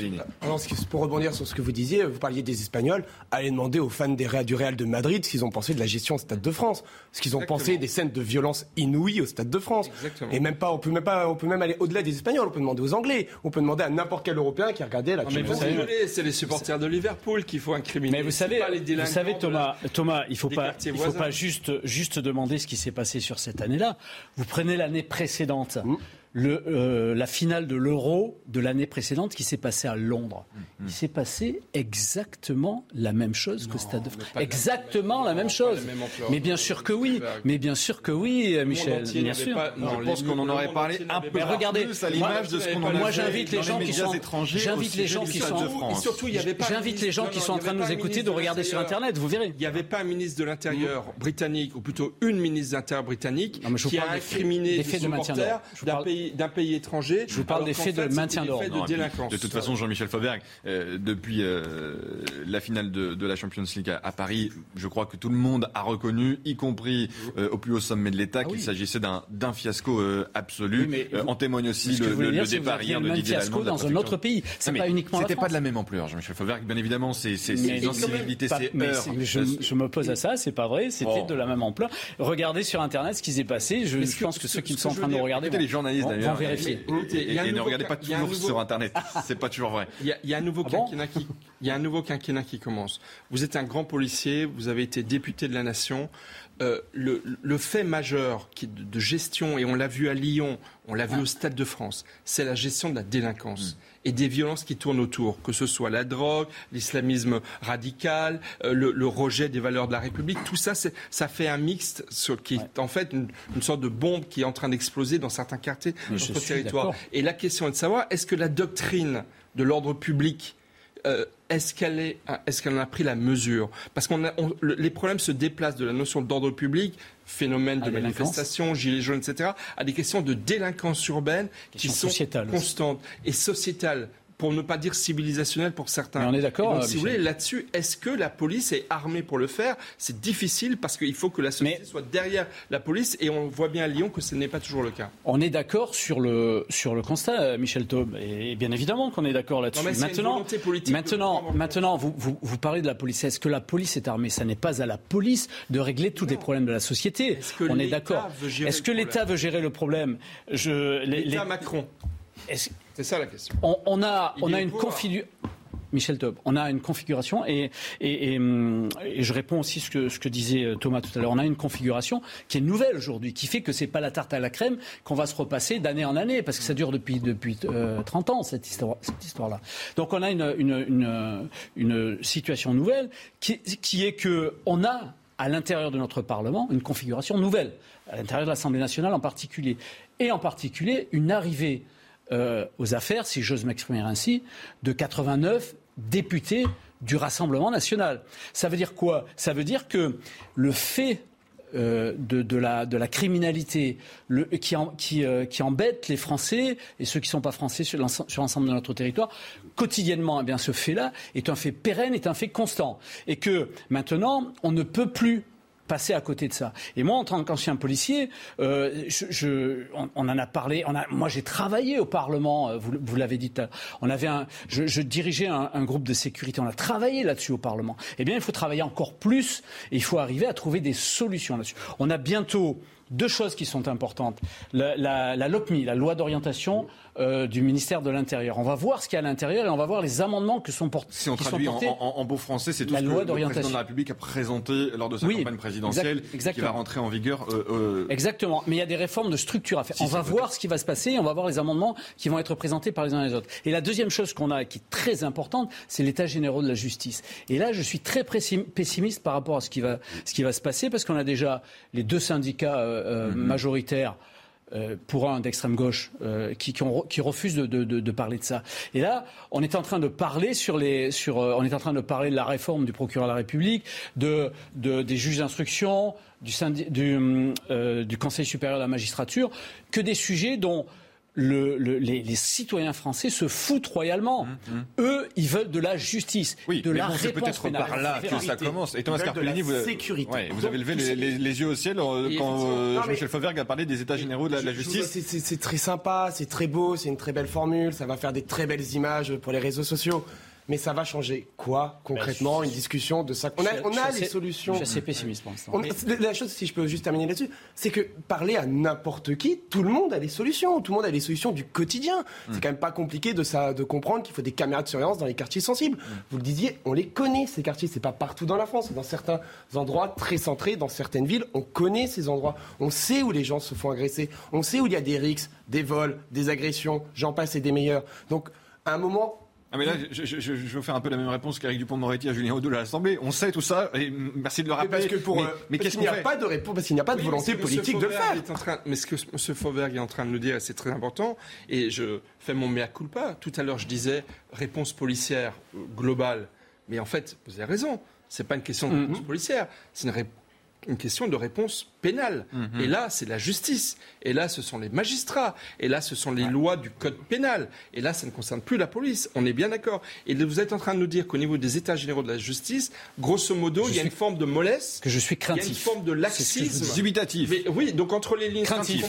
pour rebondir, sur ce que vous disiez, vous parliez des Espagnols, allez demander aux fans des, du Real de Madrid ce qu'ils ont pensé de la gestion au Stade de France, ce qu'ils ont pensé des scènes de violence inouïes au Stade de France. Et même pas, on peut même pas, on peut même aller au-delà des Espagnols, on peut demander aux Anglais, on peut demander à n'importe quel Européen qui a regardé la. mais vous savez, c'est les supporters de Liverpool qu'il faut incriminer. Mais vous savez, vous savez Thomas, Thomas, il faut pas, il faut pas juste, juste demander ce qui s'est passé sur cette année-là. Vous prenez l'année précédente. Mmh le, euh, la finale de l'Euro de l'année précédente qui s'est passée à Londres. Mm, mm. Il s'est passé exactement la même chose que Stade de France. Exactement la, même chose. mais bien sûr que oui. Mais bien sûr que oui, Michel. Bien sûr. je pense qu'on en aurait parlé un peu regardez, plus à l'image de ce qu'on en Moi, j'invite les gens qui sont j'invite les gens qui sont surtout, j'invite les gens qui sont en train de nous écouter de regarder sur Internet. Vous verrez. Il n'y avait pas un ministre de l'Intérieur britannique, ou plutôt une ministre de l'Intérieur britannique, qui a incriminé des supporters d'un pays d'un pays étranger. Je vous parle des faits de maintien d'ordre. De, de, toute façon, Jean-Michel Fauberg, euh, depuis euh, la finale de, la Champions League à, Paris, je crois que tout le monde a reconnu, y compris euh, au plus haut sommet de l'État, ah qu'il s'agissait d'un fiasco absolu. en témoigne aussi le, départ hier de Didier fiasco dans un autre pays. C'est pas uniquement. C'était pas de la même ampleur, Jean-Michel Fauberg. Bien évidemment, c'est des incivilités, c'est Je m'oppose à ça. C'est pas vrai. C'était de la même ampleur. Regardez sur Internet ce qui s'est passé. Je pense que ceux qui sont en train de regarder. les journalistes d'ailleurs vérifier. Et, ne regardez pas toujours sur Internet. C'est pas toujours vrai. Il y, a, un nouveau ah quinquennat qui, il y a un nouveau quinquennat qui commence. Vous êtes un grand policier, vous avez été député de la nation. Euh, le, le, fait majeur qui, de, gestion, et on l'a vu à Lyon, on l'a vu ah. au Stade de France, c'est la gestion de la délinquance. Mm. Et des violences qui tournent autour, que ce soit la drogue, l'islamisme radical, euh, le, le, rejet des valeurs de la République, tout ça, ça fait un mixte qui est en fait une, une, sorte de bombe qui est en train d'exploser dans certains quartiers de notre territoire. Et la question est de savoir, est-ce que la doctrine de l'ordre public euh, est-ce qu'elle est, est qu'elle en a pris la mesure? Parce qu'on les problèmes se déplacent de la notion d'ordre public, phénomène de manifestation, gilets jaunes, etc., à des questions de délinquance urbaine qui sont constantes et sociétales pour ne pas dire civilisationnel pour certains. Mais on est d'accord. Euh, si vous voulez, là-dessus, est-ce que la police est armée pour le faire? C'est difficile parce qu'il faut que la société soit derrière la police et on voit bien à Lyon que ce n'est pas toujours le cas. On est d'accord sur le, sur le constat, euh, Michel Taube, et bien évidemment qu'on est d'accord là-dessus. Maintenant, maintenant, maintenant vous, vous, vous, parlez de la police. Est-ce que la police est armée? Ça n'est pas à la police de régler tous les problèmes de la société. on est d'accord. Est-ce que l'État veut gérer le problème? L'État Macron. C'est ça la question. On, a, on a une configuration. Michel Taub, on a une configuration et, et, je réponds aussi ce que, ce que disait Thomas tout à l'heure. On a une configuration qui est nouvelle aujourd'hui, qui fait que c'est pas la tarte à la crème qu'on va se repasser d'année en année, parce que ça dure depuis, depuis 30 ans cette histoire, cette histoire-là. Donc on a une, une, une, situation nouvelle qui, qui est que on a à l'intérieur de notre Parlement une configuration nouvelle, à l'intérieur de l'Assemblée nationale en particulier, et en particulier une arrivée euh, aux affaires, si j'ose m'exprimer ainsi, de 89 députés du Rassemblement national. Ça veut dire quoi? Ça veut dire que le fait euh, de, la, criminalité qui, euh, qui, embête les Français et ceux qui ne sont pas français sur l'ensemble de notre territoire, quotidiennement, eh bien, ce fait-là est un fait pérenne, est un fait constant. Et que maintenant, on ne peut plus passer à côté de ça. Et moi, en tant qu'ancien policier, euh, je, on, en a parlé. On a, moi, j'ai travaillé au Parlement. Euh, vous, vous l'avez dit. On avait un, je, je dirigeais un, un, groupe de sécurité. On a travaillé là-dessus au Parlement. Eh bien, il faut travailler encore plus. Et il faut arriver à trouver des solutions là-dessus. On a bientôt deux choses qui sont importantes. La, la, la LOPMI, la loi d'orientation euh, du ministère de l'Intérieur. On va voir ce qu'il y a à l'intérieur et on va voir les amendements que sont portés. Si on traduit en, en, beau français, c'est tout la ce loi que le président de la République a présenté lors de sa campagne présidentielle qui va rentrer en vigueur. Euh, euh, Exactement. Mais il y a des réformes de structure à faire. on va voir ce qui va se passer et on va voir les amendements qui vont être présentés par les uns et les autres. Et la deuxième chose qu'on a qui est très importante, c'est l'état général de la justice. Et là, je suis très pessimiste par rapport à ce qui va, ce qui va se passer parce qu'on a déjà les deux syndicats mm-hmm. majoritaires euh, pour un d'extrême gauche euh, qui, qui, refuse de, parler de ça. Et là, on est en train de parler sur les, sur, euh, on est en train de parler de la réforme du procureur de la République, de, des juges d'instruction, du, du, du Conseil supérieur de la magistrature, que des sujets dont les, citoyens français se foutent royalement. Hum, hum. Eux, ils veulent de la justice, oui, de la bon, C'est peut-être par là que ça commence. Et Thomas Carpellini, vous, vous avez levé les, yeux au ciel euh, quand euh, Jean-Michel Fauvergue a parlé des États généraux de la, justice. C'est très sympa, c'est très beau, c'est une très belle formule, ça va faire des très belles images pour les réseaux sociaux mais ça va changer quoi concrètement Une discussion de ça On a, on a les solutions. Je suis assez pessimiste pour l'instant. La chose, si je peux juste terminer là-dessus, c'est que parler à n'importe qui, tout le monde a des solutions. Tout le monde a des solutions du quotidien. C'est hmm. quand même pas compliqué de, ça, de comprendre qu'il faut des caméras de surveillance dans les quartiers sensibles. Hmm. Vous le disiez, on les connaît ces quartiers. C'est pas partout dans la France. Dans certains endroits très centrés, dans certaines villes, on connaît ces endroits. On sait où les gens se font agresser. On sait où il y a des rixes, des vols, des agressions. J'en passe et des meilleurs. Donc, à un moment, ah mais là, je, je, je, faire un peu la même réponse qu'Éric Dupont-Moretti à Julien Audeau à l'Assemblée. On sait tout ça, et merci de le rappeler. Mais parce que pour, mais, qu'est-ce qu'il n'y a pas de réponse, parce qu'il n'y a pas de volonté politique de le faire. en train, mais ce que M. Fauvergue est en train de nous dire, c'est très important, et je fais mon mea culpa. Tout à l'heure, je disais réponse policière globale, mais en fait, vous avez raison. C'est pas une question de mm-hmm. réponse policière, c'est une réponse une question de réponse pénale. Mhm. Et là, c'est la justice. Et là, ce sont les magistrats. Et là, ce sont les lois du code pénal. Et là, ça ne concerne plus la police. On est bien d'accord. Et vous êtes en train de nous dire qu'au niveau des états généraux de la justice, grosso modo, il y a une forme de mollesse. Que je suis craintif. Il y a une forme de laxisme. Dubitatif. oui, donc entre les lignes, craintif.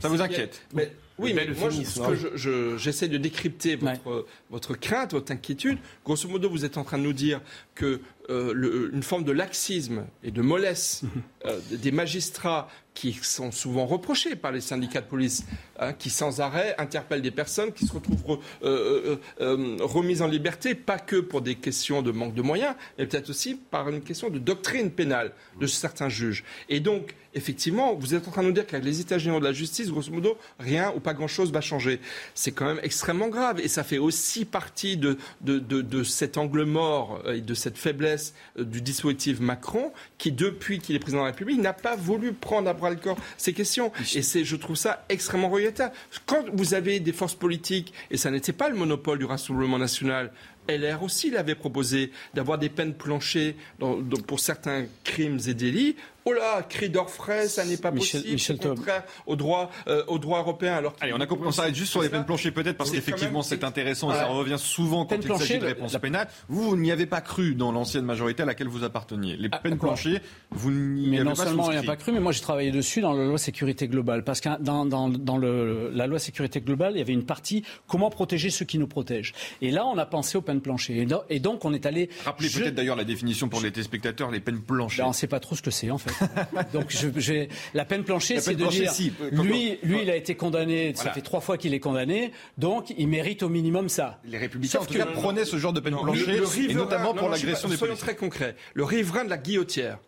Ça vous inquiète mais, oui, mais moi, ce que j'essaie de décrypter votre, votre crainte, votre inquiétude, grosso modo, vous êtes en train de nous dire que euh, une forme de laxisme et de mollesse [laughs] euh, des magistrats qui sont souvent reprochés par les syndicats de police, hein, qui sans arrêt interpellent des personnes qui se retrouvent euh, remises en liberté, pas que pour des questions de manque de moyens, mais peut-être aussi par une question de doctrine pénale de certains juges. Et donc, effectivement, vous êtes en train de nous dire qu'avec les états généraux de la justice, grosso modo, rien ou pas grand-chose va changer. C'est quand même extrêmement grave. Et ça fait aussi partie de, de, de cet angle mort et de cette faiblesse euh, du dispositif Macron, qui depuis qu'il est président de la République n'a pas voulu prendre à bras le corps ces questions. Et c'est, je trouve ça extrêmement regrettable. Quand vous avez des forces politiques, et ça n'était pas le monopole du Rassemblement national, LR aussi l'avait proposé d'avoir des peines planchées pour certains crimes et délits. Oh là, cri d'orfraie, ça n'est pas possible, Michel contraire au droit, euh, au droit européen. Alors Allez, on a compris, on s'arrête juste sur les peines planchées peut-être parce qu'effectivement c'est intéressant et ça revient souvent quand il s'agit de réponse pénale. Vous, vous n'y avez pas cru dans l'ancienne majorité à laquelle vous apparteniez. Les ah, peines planchées, vous n'y avez non pas seulement il n'y a pas cru, mais moi j'ai travaillé dessus dans la loi sécurité globale parce que dans, dans, dans le, la loi sécurité globale, il y avait une partie comment protéger ceux qui nous protègent? Et là, on a pensé aux peines planchées. Et donc, on est allé. Rappelez peut-être d'ailleurs la définition pour les téléspectateurs, les peines planchées. Ben, on ne sait pas trop ce que c'est en fait. [laughs] Donc je, la peine planchée, c'est de dire, lui, lui, il a été condamné, ça fait trois fois qu'il est condamné, donc il mérite au minimum ça. Les républicains, en tout cas, prenaient ce genre de peine planchée, et notamment pour l'agression des policiers. Soyons très concrets. Le riverain de la guillotière,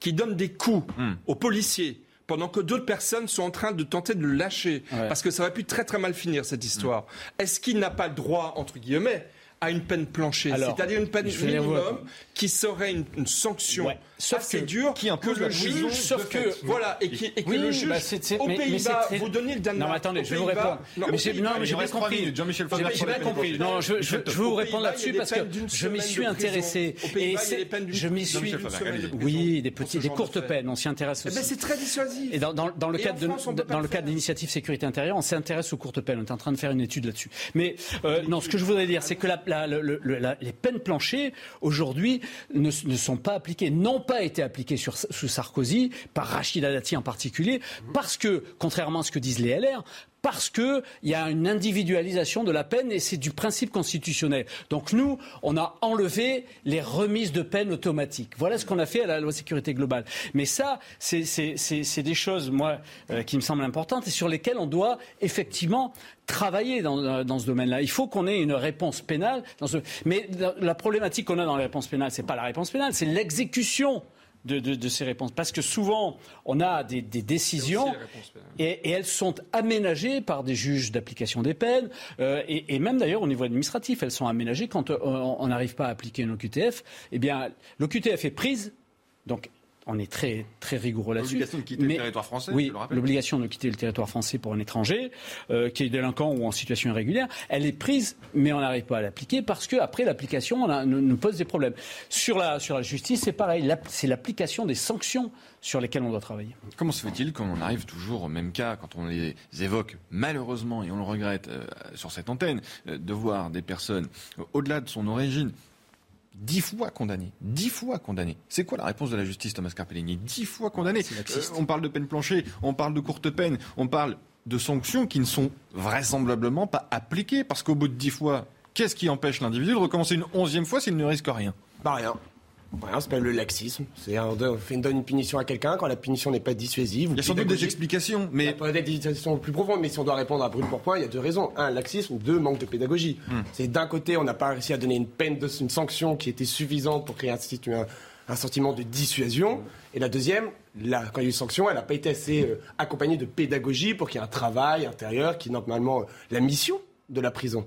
qui donne des coups hmm. aux policiers, pendant que d'autres personnes sont en train de tenter de le lâcher, parce que ça va pu très très mal finir cette histoire. Hmm. Est-ce qu'il n'a pas le droit, entre guillemets, à une peine planchée, c'est-à-dire une peine minimum qui serait une, sanction assez dure qui que le juge, sauf que voilà, et, qui, et que le juge bah aux Pays-Bas vous donnez le Danemark. Non, mais attendez, je vais vous répondre. Non, mais j'ai bien compris. Jean-Michel J'ai bien compris. Non, je vais vous répondre là-dessus parce que je m'y suis intéressé et je m'y suis. Oui, des petites, des courtes peines. On s'y intéresse aussi. C'est très dissuasif. Et dans le cadre de dans le cadre de l'initiative sécurité intérieure, on s'intéresse aux courtes peines. On est en train de faire une étude là-dessus. Mais euh, non, ce que je voudrais dire, c'est que la les peines planchées, aujourd'hui, ne, sont pas appliquées, n'ont pas été appliquées sous Sarkozy, par Rachida Dati en particulier, parce que, contrairement à ce que disent les LR, parce qu'il y a une individualisation de la peine et c'est du principe constitutionnel. Donc nous, on a enlevé les remises de peine automatiques. Voilà ce qu'on a fait à la loi sécurité globale. Mais ça, c'est des choses, moi, euh, qui me semblent importantes et sur lesquelles on doit effectivement travailler dans, euh, ce domaine-là. Il faut qu'on ait une réponse pénale. Mais la problématique qu'on a dans la réponse pénale, c'est pas la réponse pénale, c'est l'exécution de, ces réponses. Parce que souvent, on a des, décisions et, elles sont aménagées par des juges d'application des peines euh, et, même d'ailleurs au niveau administratif, elles sont aménagées quand euh, on n'arrive pas à appliquer une OQTF. Eh bien, l'OQTF est prise, donc on est très, très rigoureux là-dessus. L'obligation de quitter le territoire français, Oui, l'obligation de quitter le territoire français pour un étranger, euh, qui est délinquant ou en situation irrégulière, elle est prise, mais on n'arrive pas à l'appliquer parce qu'après l'application nous, pose des problèmes. Sur la, sur la justice, c'est pareil, c'est l'application des sanctions sur lesquelles on doit travailler. Comment se fait-il qu'on arrive toujours au même cas quand on les évoque, malheureusement, et on le regrette euh, sur cette antenne, euh, de voir des personnes, au-delà de son origine, Dix fois condamné. Dix fois condamné. C'est quoi la réponse de la justice, Thomas Carpellini Dix fois condamné. Euh, on parle de peine planchée, on parle de courte peine, on parle de sanctions qui ne sont vraisemblablement pas appliquées. Parce qu'au bout de dix fois, qu'est-ce qui empêche l'individu de recommencer une onzième fois s'il ne risque rien? Pas rien. Voilà, s'appelle le laxisme. C'est on donne une punition à quelqu'un quand la punition n'est pas dissuasive. Il y a sans doute des explications, mais être des explications plus profondes. Mais si on doit répondre à brûle pour point, il y a deux raisons. Un, laxisme. Deux, manque de pédagogie. Hmm. C'est d'un côté, on n'a pas réussi à donner une peine, de, une sanction qui était suffisante pour créer un, un, sentiment de dissuasion. Et la deuxième, quand il y a eu une sanction, elle n'a pas été assez euh, accompagnée de pédagogie pour qu'il y ait un travail intérieur qui est normalement euh, la mission de la prison.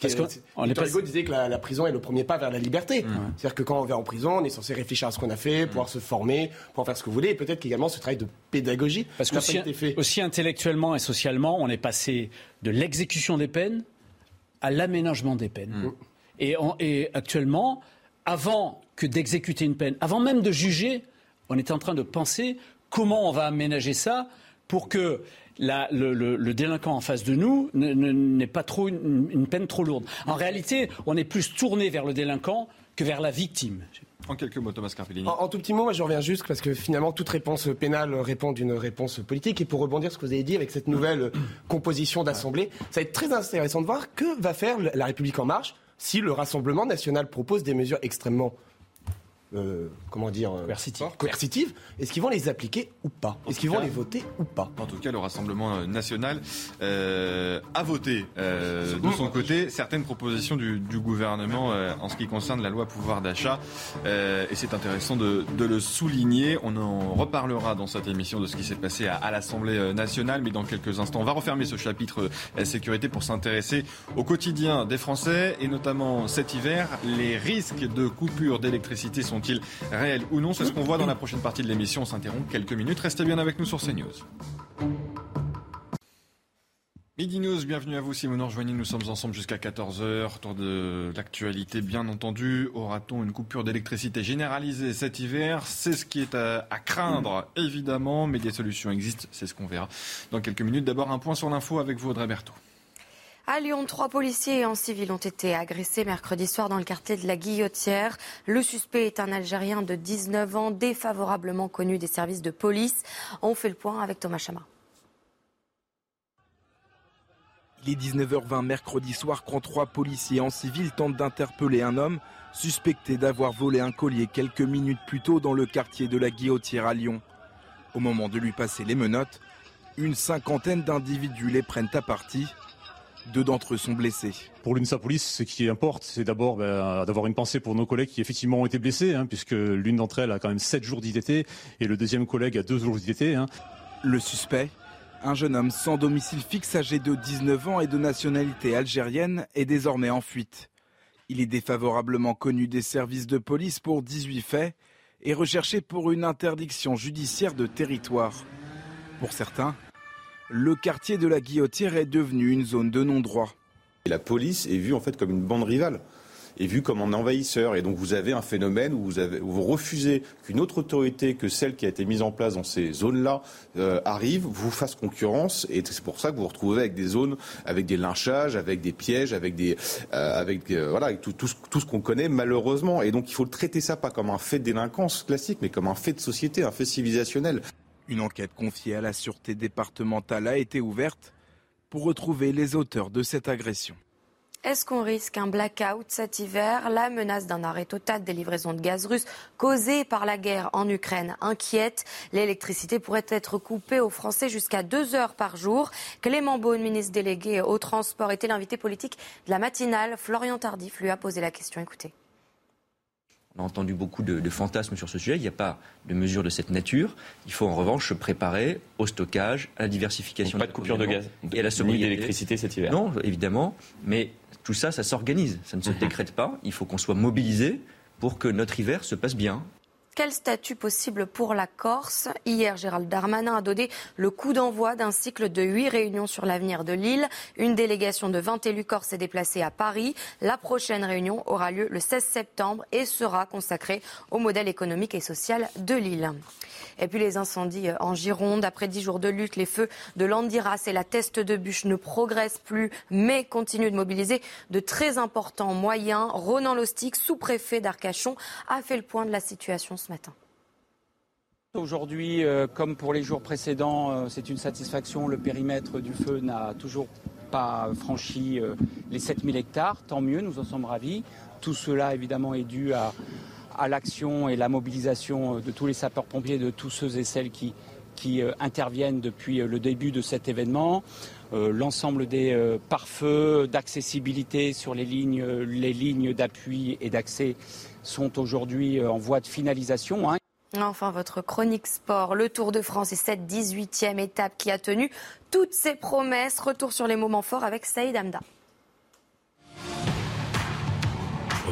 Parce que Victor Hugo disait que la, prison est le premier pas vers la liberté. C'est-à-dire que quand on vient en prison, on est censé réfléchir à ce qu'on a fait, pouvoir se former, pouvoir faire ce que vous voulez, et peut-être qu'également ce travail de pédagogie Parce que aussi, fait. aussi intellectuellement et socialement, on est passé de l'exécution des peines à l'aménagement des peines. Mm. Et, et actuellement, avant que d'exécuter une peine, avant même de juger, on est en train de penser comment on va aménager ça pour que le, délinquant en face de nous n'est pas trop une, peine trop lourde. En réalité, on est plus tourné vers le délinquant que vers la victime. En quelques mots, Thomas Carpellini. En, tout petit mot, moi je reviens juste parce que finalement toute réponse pénale répond d'une réponse politique. Et pour rebondir sur ce que vous avez dit avec cette nouvelle [coughs] composition d'Assemblée, ça va être très intéressant de voir que va faire la République en marche si le Rassemblement national propose des mesures extrêmement euh, comment dire, euh, coercitives, est-ce qu'ils vont les appliquer ou pas? Est-ce qu'ils vont les voter ou pas? En tout cas, le Rassemblement euh, national a voté de son côté certaines propositions du, gouvernement en ce qui concerne la loi pouvoir d'achat. et c'est intéressant de, le souligner. On en reparlera dans cette émission de ce qui s'est passé à, l'Assemblée nationale, mais dans quelques instants, on va refermer ce chapitre sécurité pour s'intéresser au quotidien des Français et notamment cet hiver, les risques de coupure d'électricité sont sont-ils réels ou non? C'est ce qu'on voit dans la prochaine partie de l'émission. On s'interrompt quelques minutes. Restez bien avec nous sur CNews. Midi News, bienvenue à vous si vous nous rejoignez. Nous sommes ensemble jusqu'à 14h. Tour de l'actualité, bien entendu. Aura-t-on une coupure d'électricité généralisée cet hiver? C'est ce qui est à, craindre, évidemment, mais des solutions existent. C'est ce qu'on verra dans quelques minutes. D'abord, un point sur l'info avec vous, Audrey Berthaud. À Lyon, trois policiers en civil ont été agressés mercredi soir dans le quartier de la Guillotière. Le suspect est un Algérien de 19 ans, défavorablement connu des services de police. On fait le point avec Thomas Chama. Il est 19h20 mercredi soir quand trois policiers en civil tentent d'interpeller un homme suspecté d'avoir volé un collier quelques minutes plus tôt dans le quartier de la Guillotière à Lyon. Au moment de lui passer les menottes, une cinquantaine d'individus les prennent à partie. Deux d'entre eux sont blessés. Pour l'UNSA Police, ce qui importe, c'est d'abord ben, d'avoir une pensée pour nos collègues qui effectivement ont été blessés, hein, puisque l'une d'entre elles a quand même 7 jours d'ITT et le deuxième collègue a 2 jours d'ITT. Hein. Le suspect, un jeune homme sans domicile fixe âgé de 19 ans et de nationalité algérienne, est désormais en fuite. Il est défavorablement connu des services de police pour 18 faits et recherché pour une interdiction judiciaire de territoire. Pour certains, le quartier de la Guillotière est devenu une zone de non-droit. La police est vue en fait comme une bande rivale est vue comme un envahisseur. Et donc vous avez un phénomène où vous, refusez qu'une autre autorité que celle qui a été mise en place dans ces zones-là euh, arrive, vous fasse concurrence. Et c'est pour ça que vous vous retrouvez avec des zones, avec des lynchages, avec des pièges, avec des, euh, avec euh, voilà, avec tout, tout ce qu'on connaît malheureusement. Et donc il faut traiter ça pas comme un fait de délinquance classique, mais comme un fait de société, un fait civilisationnel. Une enquête confiée à la sûreté départementale a été ouverte pour retrouver les auteurs de cette agression. Est-ce qu'on risque un blackout cet hiver? La menace d'un arrêt total des livraisons de gaz russe causée par la guerre en Ukraine inquiète. L'électricité pourrait être coupée aux Français jusqu'à deux heures par jour. Clément Beaune, ministre délégué au transport, était l'invité politique de la matinale. Florian Tardif lui a posé la question. Écoutez. On a entendu beaucoup de, fantasmes sur ce sujet. Il n'y a pas de mesures de cette nature. Il faut en revanche se préparer au stockage, à la diversification. pas de coupure de gaz et à la sobriété d'électricité cet hiver. Non, évidemment. Mais tout ça, ça s'organise. Ça ne se mhm. décrète pas. Il faut qu'on soit mobilisé pour que notre hiver se passe bien. Quel statut possible pour la Corse Hier, Gérald Darmanin a donné le coup d'envoi d'un cycle de huit réunions sur l'avenir de l'île. Une délégation de 20 élus corses est déplacée à Paris. La prochaine réunion aura lieu le 16 septembre et sera consacrée au modèle économique et social de l'île. Et puis les incendies en Gironde. Après dix jours de lutte, les feux de Landiras et la Teste de Bûche ne progressent plus, mais continuent de mobiliser de très importants moyens. Ronan Lostic, sous-préfet d'Arcachon, a fait le point de la situation ce matin. Aujourd'hui, euh, comme pour les jours précédents, euh, c'est une satisfaction. Le périmètre du feu n'a toujours pas franchi euh, les 7000 hectares. Tant mieux, nous en sommes ravis. Tout cela, évidemment, est dû à, l'action et la mobilisation de tous les sapeurs-pompiers, de tous ceux et celles qui, qui interviennent depuis le début de cet événement. L'ensemble des pare-feux, d'accessibilité sur les lignes, les lignes d'appui et d'accès sont aujourd'hui euh, en voie de finalisation. Hein. Enfin, votre chronique sport, le Tour de France et cette 18e étape qui a tenu toutes ses promesses. Retour sur les moments forts avec Saïd Amda.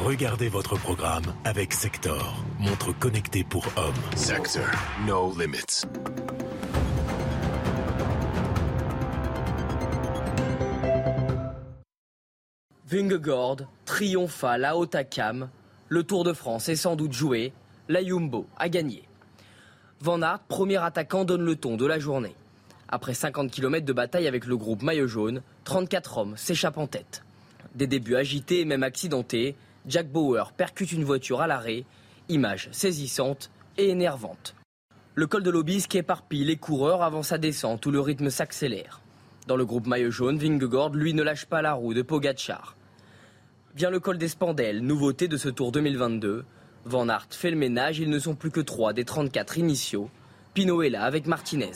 Regardez votre programme avec Sector, montre connectée pour hommes. Sector, no limits. Vingegaard triomphal à Otakam le Tour de France est sans doute joué. La Jumbo a gagné. Van Aert, premier attaquant, donne le ton de la journée. Après 50 km de bataille avec le groupe Maillot Jaune, 34 hommes s'échappent en tête. Des débuts agités et même accidentés, Jack Bauer percute une voiture à l'arrêt, image saisissante et énervante. Le col de l'Obisque éparpille les coureurs avant sa descente où le rythme s'accélère. Dans le groupe Maillot Jaune, Vingegaard, lui, ne lâche pas la roue de Pogacar. Vient le col des Spandelles, nouveauté de ce Tour 2022. Van Aert fait le ménage, ils ne sont plus que 3 des 34 initiaux. Pinot est là avec Martinez.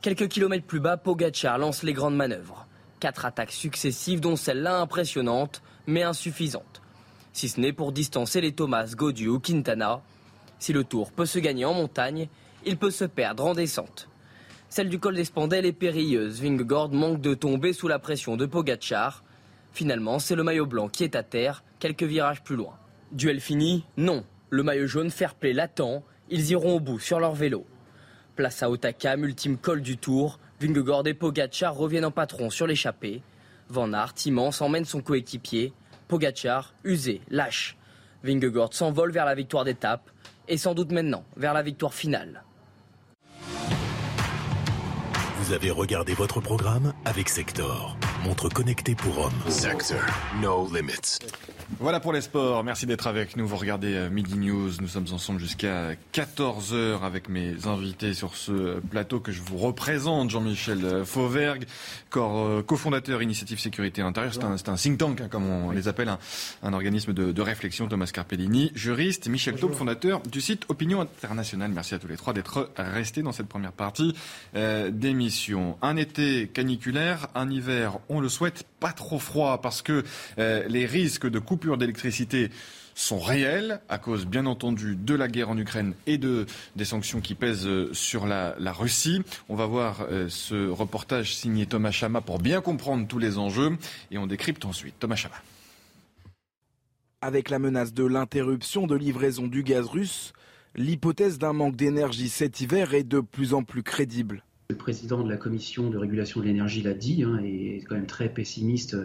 Quelques kilomètres plus bas, Pogacar lance les grandes manœuvres. Quatre attaques successives, dont celle-là impressionnante, mais insuffisante. Si ce n'est pour distancer les Thomas, Gaudu ou Quintana. Si le tour peut se gagner en montagne, il peut se perdre en descente. Celle du col des Spandelles est périlleuse. Vingegaard manque de tomber sous la pression de Pogacar. Finalement, c'est le maillot blanc qui est à terre, quelques virages plus loin. Duel fini Non. Le maillot jaune fair play l'attend, ils iront au bout sur leur vélo. Place à Otakam, ultime col du tour, Vingegaard et Pogacar reviennent en patron sur l'échappée. Van Aert, immense, emmène son coéquipier. Pogacar, usé, lâche. Vingegaard s'envole vers la victoire d'étape et sans doute maintenant vers la victoire finale. Vous avez regardé votre programme avec Sector montre connectée pour hommes. Sector, no limits. Voilà pour les sports. Merci d'être avec nous. Vous regardez euh, Midi News. Nous sommes ensemble jusqu'à 14h avec mes invités sur ce plateau que je vous représente. Jean-Michel euh, Fauvergue, euh, cofondateur Initiative Sécurité Intérieure. C'est un, un, think tank, hein, comme on les appelle, un, un organisme de, de, réflexion. Thomas Carpellini, juriste. Michel Taube, fondateur du site Opinion Internationale. Merci à tous les trois d'être restés dans cette première partie euh, d'émission. Un été caniculaire, un hiver, on le souhaite, pas trop froid parce que euh, les risques de coupure d'électricité sont réels à cause, bien entendu, de la guerre en Ukraine et de, des sanctions qui pèsent euh, sur la, la Russie. On va voir euh, ce reportage signé Thomas Chama pour bien comprendre tous les enjeux et on décrypte ensuite. Thomas Chama. Avec la menace de l'interruption de livraison du gaz russe, l'hypothèse d'un manque d'énergie cet hiver est de plus en plus crédible. Le président de la commission de régulation de l'énergie l'a dit hein, et est quand même très pessimiste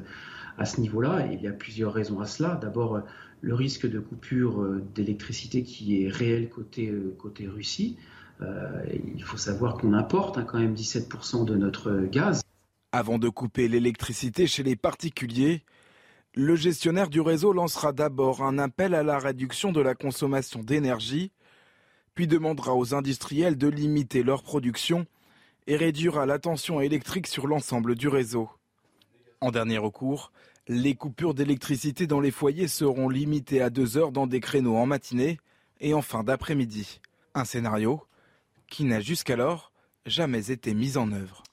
à ce niveau-là. Il y a plusieurs raisons à cela. D'abord, le risque de coupure d'électricité qui est réel côté, côté Russie. Euh, il faut savoir qu'on importe hein, quand même 17% de notre gaz. Avant de couper l'électricité chez les particuliers, le gestionnaire du réseau lancera d'abord un appel à la réduction de la consommation d'énergie, puis demandera aux industriels de limiter leur production et réduira la tension électrique sur l'ensemble du réseau. En dernier recours, les coupures d'électricité dans les foyers seront limitées à deux heures dans des créneaux en matinée et en fin d'après-midi. Un scénario qui n'a jusqu'alors jamais été mis en œuvre.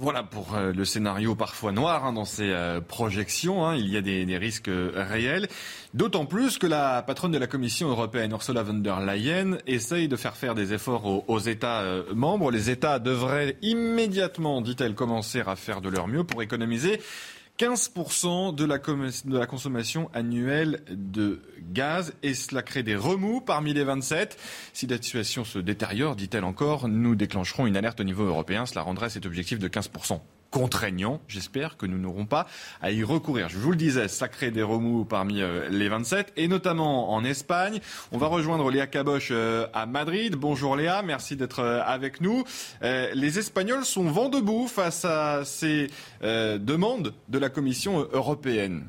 Voilà pour euh, le scénario parfois noir hein, dans ces euh, projections. Hein, il y a des, risques euh, réels. D'autant plus que la patronne de la Commission européenne, Ursula von der Leyen, essaye de faire faire des efforts aux, États membres. Les États devraient immédiatement, dit-elle, commencer à faire de leur mieux pour économiser 15% de la, consommation annuelle de gaz et cela crée des remous parmi les 27. Si la situation se détériore, dit-elle encore, nous déclencherons une alerte au niveau européen. Cela rendrait cet objectif de 15% contraignant. J'espère que nous n'aurons pas à y recourir. Je vous le disais, ça des remous parmi euh, les 27 et notamment en Espagne. On va rejoindre Léa Caboche euh, à Madrid. Bonjour Léa, merci d'être euh, avec nous. les Espagnols sont vent debout face à ces demandes de la Commission européenne.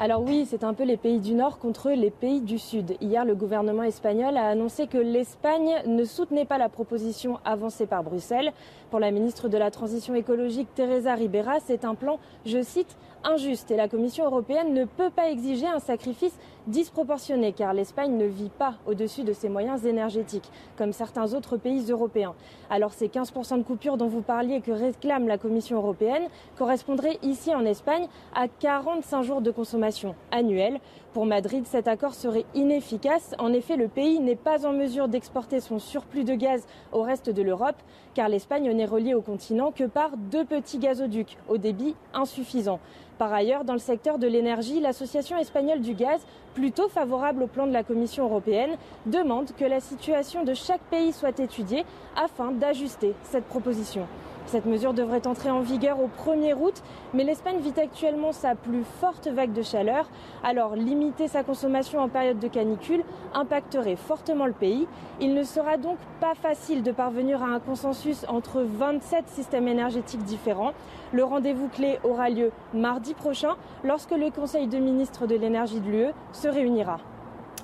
Alors oui, c'est un peu les pays du Nord contre les pays du Sud. Hier, le gouvernement espagnol a annoncé que l'Espagne ne soutenait pas la proposition avancée par Bruxelles. Pour la ministre de la Transition écologique, Teresa Ribera, c'est un plan, je cite, injuste et la Commission européenne ne peut pas exiger un sacrifice disproportionné car l'Espagne ne vit pas au-dessus de ses moyens énergétiques comme certains autres pays européens. Alors ces 15% de coupures dont vous parliez que réclame la Commission européenne correspondraient ici en Espagne à 45 jours de consommation annuelle. Pour Madrid, cet accord serait inefficace. En effet, le pays n'est pas en mesure d'exporter son surplus de gaz au reste de l'Europe car l'Espagne n'est reliée au continent que par deux petits gazoducs au débit insuffisant. Par ailleurs, dans le secteur de l'énergie, l'Association espagnole du gaz, plutôt favorable au plan de la Commission européenne, demande que la situation de chaque pays soit étudiée afin d'ajuster cette proposition. Cette mesure devrait entrer en vigueur au 1er août, mais l'Espagne vit actuellement sa plus forte vague de chaleur. Alors limiter sa consommation en période de canicule impacterait fortement le pays. Il ne sera donc pas facile de parvenir à un consensus entre 27 systèmes énergétiques différents. Le rendez-vous clé aura lieu mardi prochain lorsque le Conseil de ministres de l'énergie de l'UE se réunira.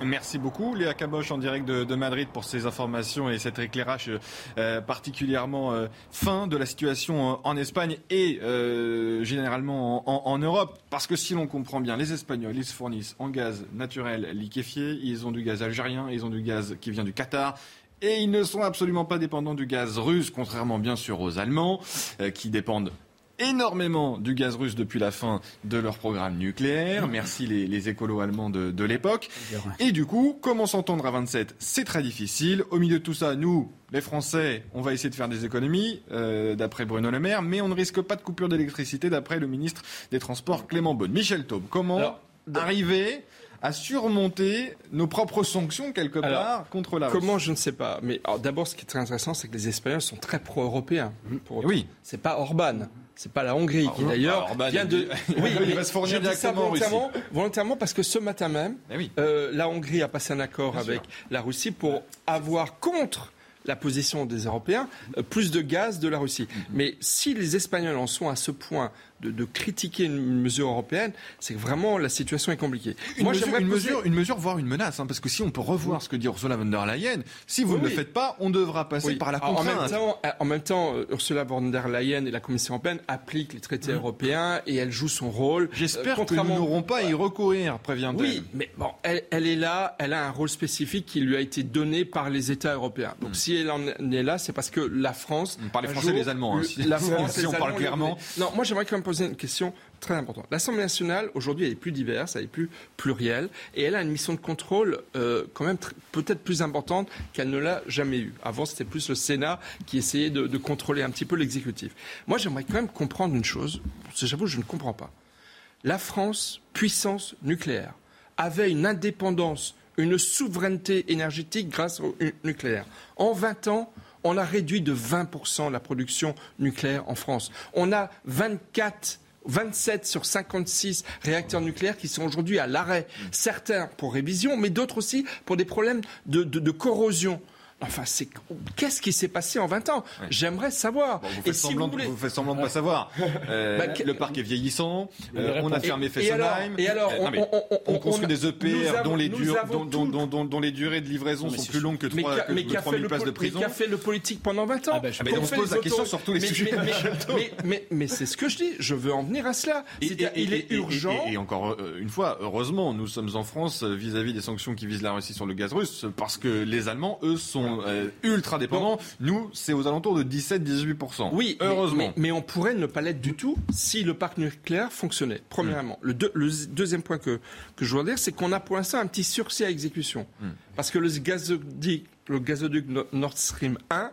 Merci beaucoup Léa Caboche en direct de, Madrid pour ces informations et cet éclairage euh, particulièrement euh, fin de la situation en, en Espagne et euh, généralement en, en, Europe. Parce que si l'on comprend bien, les Espagnols, ils se fournissent en gaz naturel liquéfié, ils ont du gaz algérien, ils ont du gaz qui vient du Qatar. Et ils ne sont absolument pas dépendants du gaz russe, contrairement bien sûr aux Allemands, euh, qui dépendent énormément du gaz russe depuis la fin de leur programme nucléaire. Merci les, les écolos allemands de, de l'époque. Et du coup, comment s'entendre à 27 C'est très difficile. Au milieu de tout ça, nous, les Français, on va essayer de faire des économies, euh, d'après Bruno Le Maire, mais on ne risque pas de coupure d'électricité, d'après le ministre des Transports Clément Beaune. Michel Taube, comment Alors, arriver à surmonter nos propres sanctions quelque part alors, contre la Comment je ne sais pas. Mais d'abord, ce qui est très intéressant, c'est que les Espagnols sont très pro-européens. Pour oui. C'est pas Orban. C'est pas la Hongrie qui d'ailleurs vient de. Oui, [laughs] il va se fournir directement volontairement, volontairement parce que ce matin même, Eh oui. euh, la Hongrie a passé un accord Bien avec sûr. la Russie pour avoir contre la position des Européens, euh, plus de gaz de la Russie. Mais si les Espagnols en sont à ce point de, de critiquer une, mesure européenne, c'est que vraiment la situation est compliquée. Une, Moi, mesure, j'aimerais une, poser- mesure, une mesure, voire une menace, hein, parce que si on peut revoir ce que dit Ursula von der Leyen, si vous Oui, ne le faites pas, on devra passer Oui. par la Alors, en même contrainte. temps, en même temps, euh, Ursula von der Leyen et la Commission européenne appliquent les traités européens et elle joue son rôle. J'espère Euh, que nous n'aurons pas à y recourir, prévient-elle. Oui, mais bon, elle, elle est là, elle a un rôle spécifique qui lui a été donné par les États européens. Donc si elle en est là, c'est parce que la France. Par les un Français jour, et les Allemands, hein, si- la [laughs] si France, on les parle clairement. les- Non, moi j'aimerais quand même poser une question très importante. L'Assemblée nationale, aujourd'hui, elle est plus diverse, elle est plus plurielle, et elle a une mission de contrôle euh, quand même tr- peut-être plus importante qu'elle ne l'a jamais eue. Avant, c'était plus le Sénat qui essayait de, de contrôler un petit peu l'exécutif. Moi, j'aimerais quand même comprendre une chose, j'avoue, je ne comprends pas. La France, puissance nucléaire, avait une indépendance, une souveraineté énergétique grâce au nu- nucléaire. En 20 ans, on a réduit de 20% la production nucléaire en France. On a 24 27 sur 56 réacteurs nucléaires qui sont aujourd'hui à l'arrêt. Certains pour révision, mais d'autres aussi pour des problèmes de, corrosion. Enfin, c'est qu'est-ce qui s'est passé en 20 ans? J'aimerais savoir. Vous Et faites, si semblant, vous voulez- vous faites semblant de pas savoir. Euh, [laughs] Bah, que- Le parc est vieillissant. Euh, on a fermé Et- et alors- Fessenheim. et alors, Euh, on- on- on- on construit on- des EPR avons- dont, les nous dures- avons dont, dont- dont- dont les durées de livraison sont plus longues que mais 3 qu'a- que mais qu'a fait 3000 le places de mais prison. qu'a fait le politique pendant 20 ans Ah ben, je- mais Qu'on on se pose la question sur tous les mais- sujets, [laughs] mais- c'est ce que je dis. Je veux en venir à cela. Et- et- il et- est et- urgent. Et, et encore une fois, heureusement, nous sommes en France vis-à-vis des sanctions qui visent la Russie sur le gaz russe, parce que les Allemands, eux, sont euh, ultra dépendants. Nous, c'est aux alentours de 17-18%. Oui, heureusement. Mais, mais on pourrait ne pas l'être du tout si le parc nucléaire fonctionnait. Premièrement. Hmm. Le, deux- le deuxième point que, que je voudrais dire, c'est qu'on a pour l'instant un petit sursis à exécution. Hmm. Parce que le gazoduc, le gazoduc No- Nord Stream 1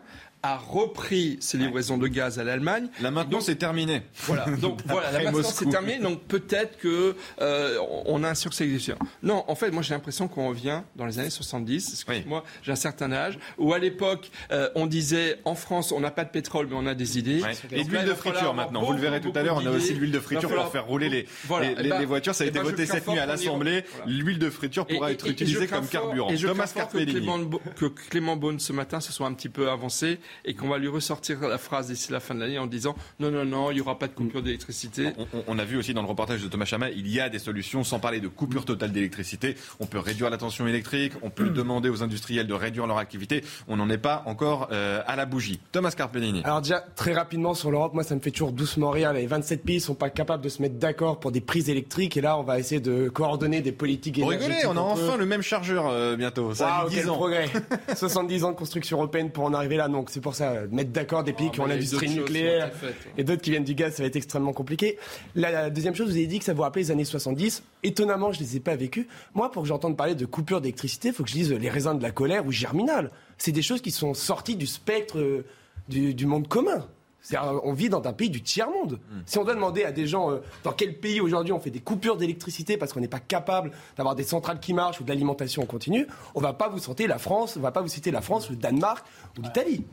a repris ses livraisons de gaz à l'Allemagne. Là maintenant, c'est terminé. Voilà, [laughs] donc voilà, là Après maintenant Moscou. c'est terminé, donc peut-être que euh, on a un exécution. Non, en fait, moi j'ai l'impression qu'on revient dans les années 70, excuse-moi, j'ai un certain âge, où à l'époque euh, on disait en France on n'a pas de pétrole mais on a des idées. Ouais. Et Donc l'huile il de friture maintenant. Vous le verrez tout à l'heure, on a aussi l'huile de friture pour faire rouler les, Voilà. les, Eh les- ben, les voitures. Ça a eh été ben, voté cette nuit à l'Assemblée. L'huile de friture pourra Et- être et- utilisée comme carburant. Et je Thomas que. Clément, que Clément Beaune ce matin se soit un petit peu avancé et qu'on va lui ressortir la phrase d'ici la fin de l'année en disant non, non, non, il n'y aura pas de coupure d'électricité. On, on- on a vu aussi dans le reportage de Thomas Chama, il y a des solutions, sans parler de coupure totale d'électricité. On peut réduire la tension électrique, on peut demander aux industriels de réduire leur activité. On n'en est pas encore euh, à la bougie. Thomas Carpellini. Alors déjà, très rapidement sur l'Europe, moi ça me fait toujours doucement rire. Les 27 pays sont pas capables de se mettre d'accord pour des prises électriques et là on va essayer de coordonner des politiques énergétiques. rigoler, on a enfin le même chargeur euh, bientôt. Ça a mis quel 10 ans. progrès [laughs] 70 ans de construction européenne pour en arriver là, donc c'est pour ça, euh, mettre d'accord des pays Oh, qui ont l'industrie nucléaire et d'autres qui viennent du gaz, ça va être extrêmement compliqué. La, la deuxième chose, vous avez dit que ça vous rappelait les années 70. Étonnamment, je les ai pas vécues. Moi, pour que j'entende parler de coupure d'électricité, il faut que je lise Les raisins de la colère ou Germinal. C'est des choses qui sont sorties du spectre euh, du, du monde commun. On vit dans un pays du tiers-monde. Si on doit demander à des gens euh, dans quel pays aujourd'hui on fait des coupures d'électricité parce qu'on n'est pas capable d'avoir des centrales qui marchent ou de l'alimentation en continu, on va pas vous citer la France, on va pas vous citer la France, le Danemark ou l'Italie.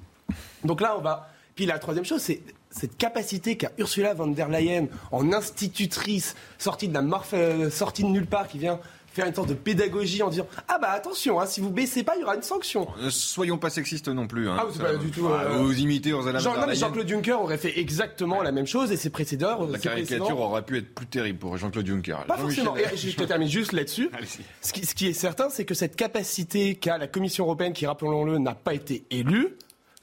Donc là, on va. Puis la troisième chose, c'est cette capacité qu'a Ursula von der Leyen en institutrice sortie de la morph- euh, sortie de nulle part qui vient faire une sorte de pédagogie en disant ah bah attention hein, si vous baissez pas il y aura une sanction. Ne soyons pas sexistes non plus. Hein. Ah, c'est pas du tout, euh, Vous imitez Ursula Jean, non, mais. Jean-Claude Juncker aurait fait exactement la même chose et ses précédents. La ses caricature précédents- aurait pu être plus terrible pour Jean-Claude Juncker. Pas Jean-Michel- forcément. Et je te termine juste là-dessus. [laughs] Ce qui, ce qui est certain, c'est que cette capacité qu'a la Commission européenne, qui, rappelons-le, n'a pas été élue,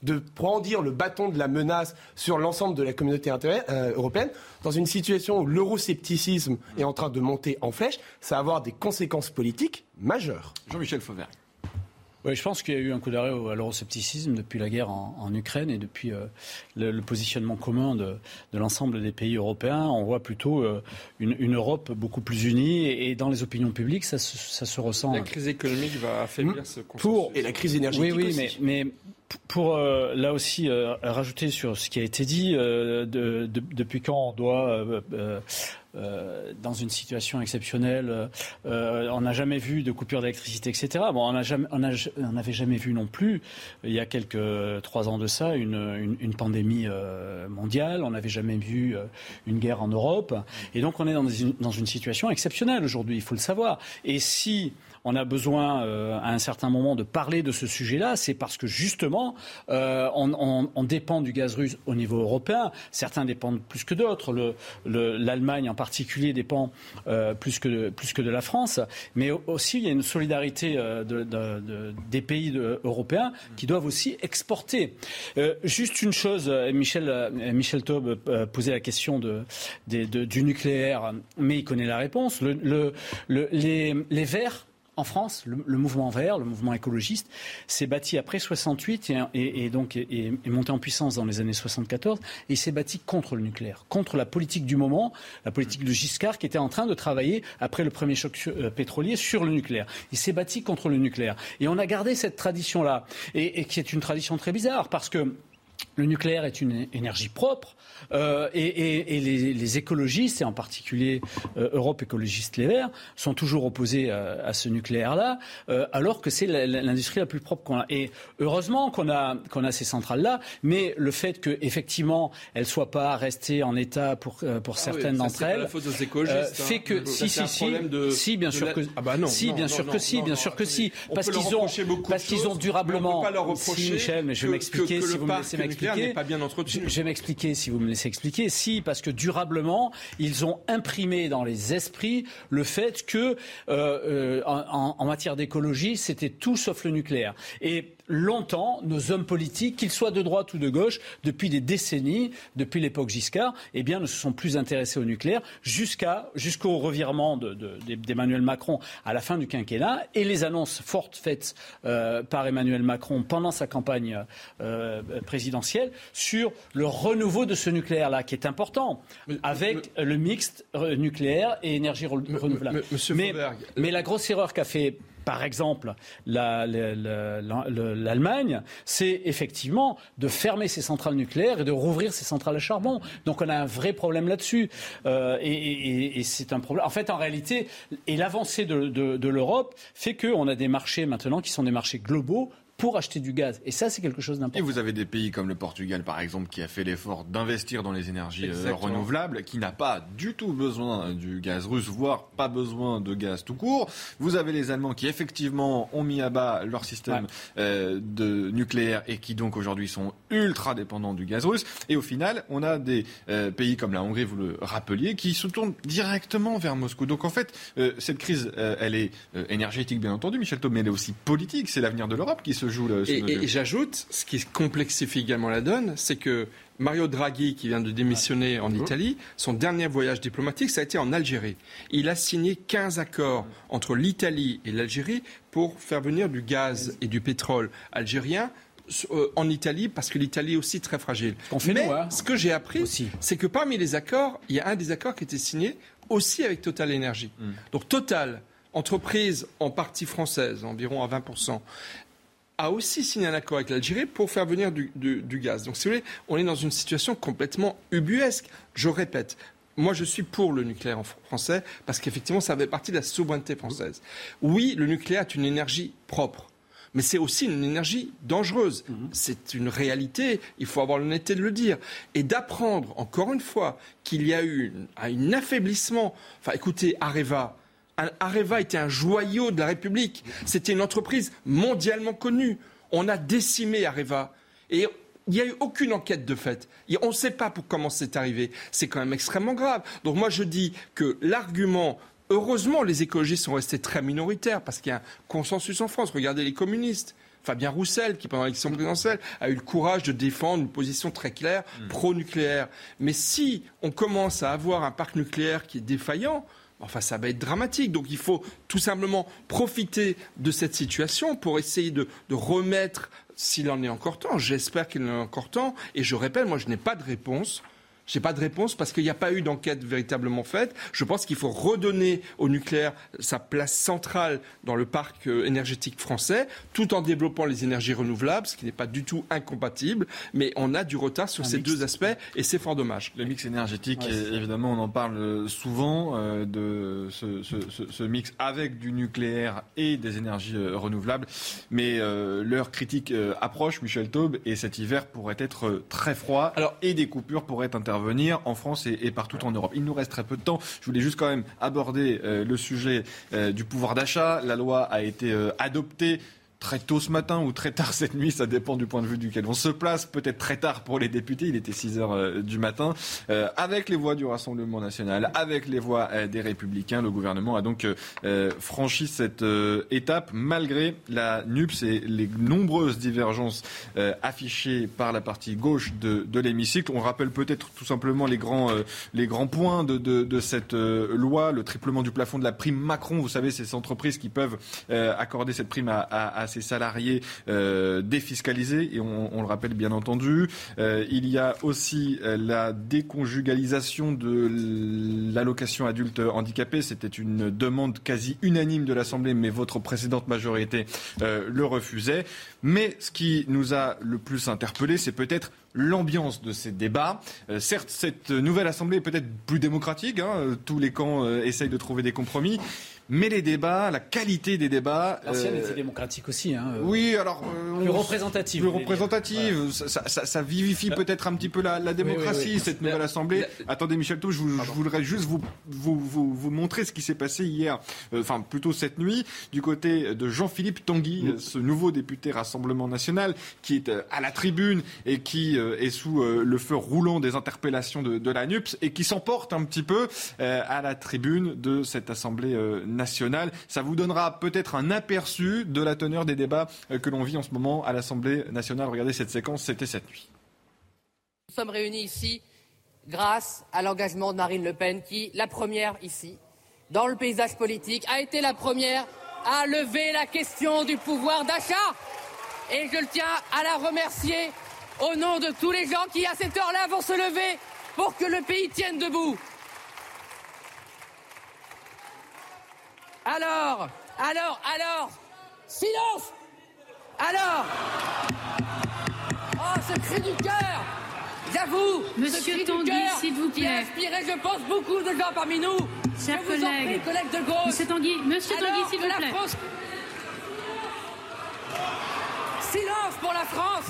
de brandir le bâton de la menace sur l'ensemble de la communauté euh, européenne, dans une situation où l'euroscepticisme est en train de monter en flèche, ça va avoir des conséquences politiques majeures. Jean-Michel Fauvert. Oui, je pense qu'il y a eu un coup d'arrêt à l'euroscepticisme depuis la guerre en, en Ukraine et depuis euh, le, le positionnement commun de, de l'ensemble des pays européens. On voit plutôt euh, une, une Europe beaucoup plus unie et, et dans les opinions publiques, ça, se- ça se ressent. La crise économique va affaiblir ce consensus. Pour et la crise énergétique Oui, oui, aussi. mais, pour euh, là aussi euh, rajouter sur ce qui a été dit, euh, de- de- depuis quand on doit euh, euh, euh, dans une situation exceptionnelle. On n'a jamais vu de coupure d'électricité, etc. Bon, on n'avait jamais vu non plus, il y a quelques trois ans de ça, une, une, pandémie mondiale. On n'avait jamais vu une guerre en Europe. Et donc, on est dans une, dans une situation exceptionnelle aujourd'hui, il faut le savoir. Et si on a besoin euh, à un certain moment de parler de ce sujet-là, c'est parce que justement, euh, on, dépend du gaz russe au niveau européen. Certains dépendent plus que d'autres. L'Allemagne en particulier dépend euh, plus, que, de la France. Mais aussi, il y a une solidarité des pays européens qui doivent aussi exporter. juste une chose, Michel, Michel Taube posait la question du nucléaire, mais il connaît la réponse. Le, les Verts en France, le, mouvement vert, le mouvement écologiste, s'est bâti après 68 et, donc est, monté en puissance dans les années 74 et s'est bâti contre le nucléaire, contre la politique du moment, la politique de Giscard qui était en train de travailler après le premier choc euh, pétrolier sur le nucléaire. Il s'est bâti contre le nucléaire et on a gardé cette tradition-là et qui est une tradition très bizarre parce que le nucléaire est une énergie propre euh, et, les, écologistes, et en particulier euh, Europe Écologiste Les Verts, sont toujours opposés euh, à ce nucléaire-là, alors que c'est l'industrie la plus propre qu'on a. Et heureusement qu'on a, qu'on a ces centrales-là, mais le fait qu'effectivement elles ne soient pas restées en état pour, pour ah certaines d'entre elles, hein. fait que si si si, si bien sûr que ah bah non, si bien sûr que si bien sûr que si parce qu'ils ont parce qu'ils ont durablement. Si Michel, mais je vais m'expliquer si vous me laissez m'expliquer. Pas bien entretenu. Je vais m'expliquer si vous me laissez expliquer. Si, parce que durablement, ils ont imprimé dans les esprits le fait que, euh, euh, en, en, matière d'écologie, c'était tout sauf le nucléaire. Et longtemps, nos hommes politiques, qu'ils soient de droite ou de gauche, depuis des décennies, depuis l'époque Giscard, eh bien, ne se sont plus intéressés au nucléaire jusqu'à, jusqu'au revirement d'Emmanuel Macron à la fin du quinquennat et les annonces fortes faites euh, par Emmanuel Macron pendant sa campagne euh, présidentielle sur le renouveau de ce nucléaire-là, qui est important, avec le mixte euh, nucléaire et énergie renouvelable. mais, mais la grosse erreur qu'a fait par exemple, l'Allemagne, c'est effectivement de fermer ses centrales nucléaires et de rouvrir ses centrales à charbon. Donc on a un vrai problème là-dessus. Euh, et, c'est un problème. En fait, en réalité, et l'avancée de, de l'Europe fait qu'on a des marchés maintenant qui sont des marchés globaux pour acheter du gaz. Et ça, c'est quelque chose d'important. Et vous avez des pays comme le Portugal, par exemple, qui a fait l'effort d'investir dans les énergies euh, renouvelables, qui n'a pas du tout besoin du gaz russe, voire pas besoin de gaz tout court. Vous avez les Allemands qui, effectivement, ont mis à bas leur système euh, de nucléaire et qui, donc, aujourd'hui, sont ultra dépendants du gaz russe. Et au final, on a des euh, pays comme la Hongrie, vous le rappeliez, qui se tournent directement vers Moscou. Donc, en fait, cette crise, elle est énergétique, bien entendu, Michel Thom, mais elle est aussi politique. C'est l'avenir de l'Europe qui se et, j'ajoute, ce qui complexifie également la donne, c'est que Mario Draghi, qui vient de démissionner en Italie, son dernier voyage diplomatique, ça a été en Algérie. Il a signé 15 accords entre l'Italie et l'Algérie pour faire venir du gaz et du pétrole algérien euh, en Italie parce que l'Italie est aussi très fragile. Mais hein. ce que j'ai appris, c'est que parmi les accords, il y a un des accords qui a été signé aussi avec Total Energy. Hmm. Donc Total, entreprise en partie française, environ à 20%, a aussi signé un accord avec l'Algérie pour faire venir du, gaz. Donc, si vous voulez, on est dans une situation complètement ubuesque. Je répète, moi, je suis pour le nucléaire en français parce qu'effectivement, ça fait partie de la souveraineté française. Oui, le nucléaire est une énergie propre. Mais c'est aussi une énergie dangereuse. Mhm. C'est une réalité, il faut avoir l'honnêteté de le dire. Et d'apprendre, encore une fois, qu'il y a eu un affaiblissement. Enfin, écoutez, Areva, Areva était un joyau de la République. C'était une entreprise mondialement connue. On a décimé Areva. Et il n'y a eu aucune enquête de fait. on ne sait pas pour comment c'est arrivé. C'est quand même extrêmement grave. Donc moi je dis que l'argument Heureusement, les écologistes sont restés très minoritaires parce qu'il y a un consensus en France. Regardez les communistes. Fabien Roussel, qui pendant l'élection présidentielle a eu le courage de défendre une position très claire mm. pro-nucléaire. Mais si on commence à avoir un parc nucléaire qui est défaillant, Enfin, ça va être dramatique. Donc, il faut tout simplement profiter de cette situation pour essayer de, remettre, s'il en est encore temps, j'espère qu'il en est encore temps, et je répète, moi, je n'ai pas de réponse. J'ai pas de réponse parce qu'il n'y a pas eu d'enquête véritablement faite. Je pense qu'il faut redonner au nucléaire sa place centrale dans le parc euh, énergétique français, tout en développant les énergies renouvelables, ce qui n'est pas du tout incompatible. Mais on a du retard sur ces deux aspects et c'est fort dommage. Le mix énergétique, évidemment, on en parle souvent euh, de ce, ce- ce- ce mix avec du nucléaire et des énergies euh, renouvelables. Mais euh, l'heure critique euh, approche, Michel Taube, et cet hiver pourrait être euh, très froid et des coupures pourraient intervenir en France et, partout en Europe. Il nous reste très peu de temps. Je voulais juste quand même aborder euh, le sujet euh, du pouvoir d'achat. La loi a été euh, adoptée très tôt ce matin ou très tard cette nuit, ça dépend du point de vue duquel on se place, peut-être très tard pour les députés, il était 6 heures euh, du matin, Euh, avec les voix du Rassemblement national, avec les voix euh, des Républicains, le gouvernement a donc franchi cette étape. Malgré la NUPS et les nombreuses divergences affichées par la partie gauche de, l'hémicycle. On rappelle peut-être tout simplement les grands, les grands points de, cette loi, le triplement du plafond de la prime Macron, vous savez, ces entreprises qui peuvent accorder cette prime à, à ses salariés euh, défiscalisés, et on, on le rappelle bien entendu. Euh, il y a aussi euh, la déconjugalisation de l'allocation adulte handicapé. C'était une demande quasi unanime de l'Assemblée, mais votre précédente majorité le refusait. Mais ce qui nous a le plus interpellé, c'est peut-être l'ambiance de ces débats. Euh, certes, cette nouvelle Assemblée est peut-être plus démocratique, hein, tous les camps euh, essayent de trouver des compromis, mais les débats, la qualité des débats... L'ancienne euh, était démocratique aussi. Hein. oui, alors euh, Plus on- représentative. plus représentative. Ça, ça- ça- ça vivifie peut-être un petit peu la, la démocratie, oui, oui. cette nouvelle assemblée. Attendez, Michel Thau, je, voudrais juste vous, vous, vous, vous montrer ce qui s'est passé hier, euh, enfin plutôt cette nuit, du côté de Jean-Philippe Tanguy, euh, ce nouveau député Rassemblement National, qui est euh, à la tribune et qui euh, est sous euh, le feu roulant des interpellations de, de la NUPS et qui s'emporte un petit peu euh, à la tribune de cette Assemblée euh, nationale. Ça vous donnera peut-être un aperçu de la teneur des débats euh, que l'on vit en ce moment à l'Assemblée nationale. Regardez cette séquence, c'était cette nuit. Nous sommes réunis ici grâce à l'engagement de Marine Le Pen qui, la première ici, dans le paysage politique, a été la première à lever la question du pouvoir d'achat. Et je tiens à la remercier au nom de tous les gens qui, à cette heure-là, vont se lever pour que le pays tienne debout. Alors, alors, alors, silence Alors Oh, ce cri du cœur J'avoue, Monsieur ce Tanguy, s'il vous qui plaît. a inspiré, je pense, beaucoup de gens parmi nous. Chers je vous en prie, collègues. collègues de gauche. Monsieur Tanguy, Monsieur Tanguy, s'il vous la plaît. France- Silence pour la France.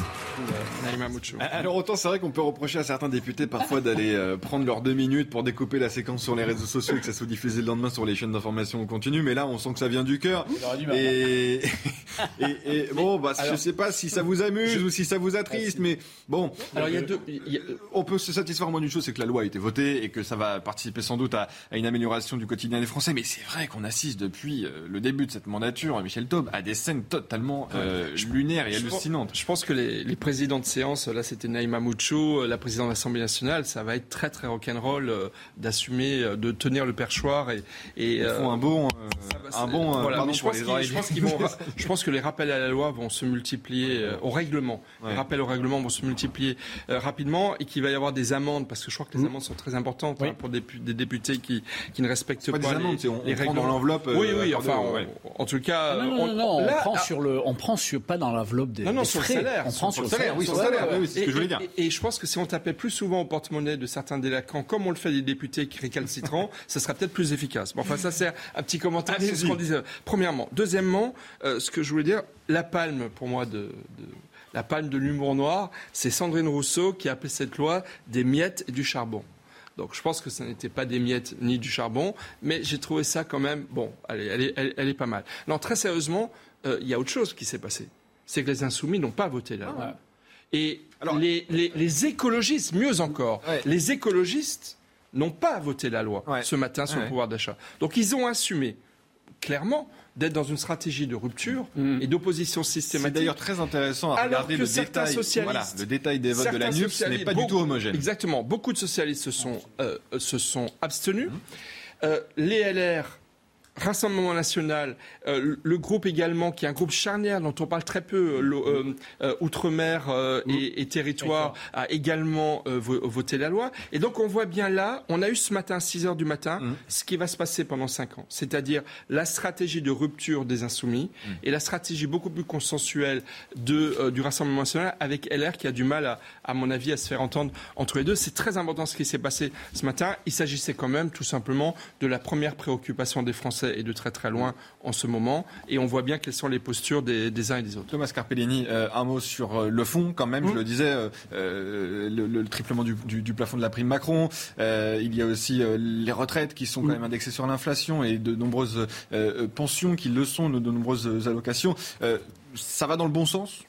Alors autant c'est vrai qu'on peut reprocher à certains députés parfois d'aller euh, prendre leurs deux minutes pour découper la séquence sur les réseaux sociaux et que ça soit diffusé le lendemain sur les chaînes d'information en continu, mais là on sent que ça vient du cœur. Et, [laughs] et, et bon, bah, je sais pas si ça vous amuse ou si ça vous attriste, mais bon. Alors, il y a euh, deux- On peut se satisfaire au moins d'une chose, c'est que la loi a été votée et que ça va participer sans doute à, à une amélioration du quotidien des Français. Mais c'est vrai qu'on assiste depuis euh, le début de cette mandature, Michel Taube, à des scènes totalement euh, lunaires et hallucinantes. Je pense que les, les présidents de séance, là c'était Naïma Moucho, la présidente de l'Assemblée nationale, ça va être très très rock'n'roll euh, d'assumer, euh, de tenir le perchoir et, et Ils font un bon, euh, un bon, euh, voilà, je pense, je pense qu'ils vont, [laughs] je pense que les rappels à la loi vont se multiplier euh, au règlement. Les rappels au règlement vont se multiplier euh, rapidement et qu'il va y avoir des amendes parce que je crois que les amendes sont très importantes hein, pour des, pu- des députés qui, qui ne respectent pas pas, des les, amendes, on- les on prend dans l'enveloppe, euh, oui, oui. Enfin, on- ouais. en tout cas, Ah non, non, on- non, non, on là, prend ah, sur le, on prend sur, pas dans l'enveloppe des, non, non, des sur frais. le salaire. On prend sur, le salaire. oui, salaire. c'est ce que je voulais dire. Et, et je pense que si on tapait plus souvent au porte-monnaie de certains délinquants, comme on le fait des députés qui récalcitrants, [laughs] ça sera peut-être plus efficace. Bon, enfin, ça c'est un petit commentaire sur ce qu'on disait. Premièrement. Deuxièmement, euh, ce que je voulais dire, la palme, pour moi, de, de- la palme de l'humour noir, c'est Sandrine Rousseau qui a appelé cette loi des miettes et du charbon. Donc je pense que ce n'était pas des miettes ni du charbon, mais j'ai trouvé ça quand même, bon, allez, elle, est, elle, elle est pas mal. Non, très sérieusement, euh, il y a autre chose qui s'est passé. C'est que les insoumis n'ont pas voté la loi. Et les, les- les écologistes, mieux encore, les écologistes n'ont pas voté la loi ce matin sur Ouais. le pouvoir d'achat. Donc ils ont assumé clairement d'être dans une stratégie de rupture et d'opposition C'est systématique. d'ailleurs très intentionnés à Alors regarder le détail, voilà, le détail des votes de la NUPS n'est pas du tout homogène. Exactement. Beaucoup de socialistes se sont, euh, se sont abstenus. Euh, les LR Rassemblement national, euh, le groupe également, qui est un groupe charnière dont on parle très peu, euh, euh, Outre-mer et, et territoire, a également vo- voté la loi. Et donc on voit bien là, on a eu ce matin, à 6 heures du matin, ce qui va se passer pendant 5 ans. C'est-à-dire la stratégie de rupture des insoumis et la stratégie beaucoup plus consensuelle de, du Rassemblement national avec LR qui a du mal, à, à mon avis, à se faire entendre entre les deux. C'est très important ce qui s'est passé ce matin. Il s'agissait quand même tout simplement de la première préoccupation des Français et de très très loin en ce moment. Et on voit bien quelles sont les postures des, des uns et des autres. Thomas Carpellini, euh, un mot sur euh, le fond quand même, je le disais, euh, le, le triplement du, du- du plafond de la prime Macron, euh, il y a aussi euh, les retraites qui sont quand même indexées sur l'inflation et de nombreuses pensions qui le sont, de, de nombreuses allocations. Euh, ça va dans le bon sens?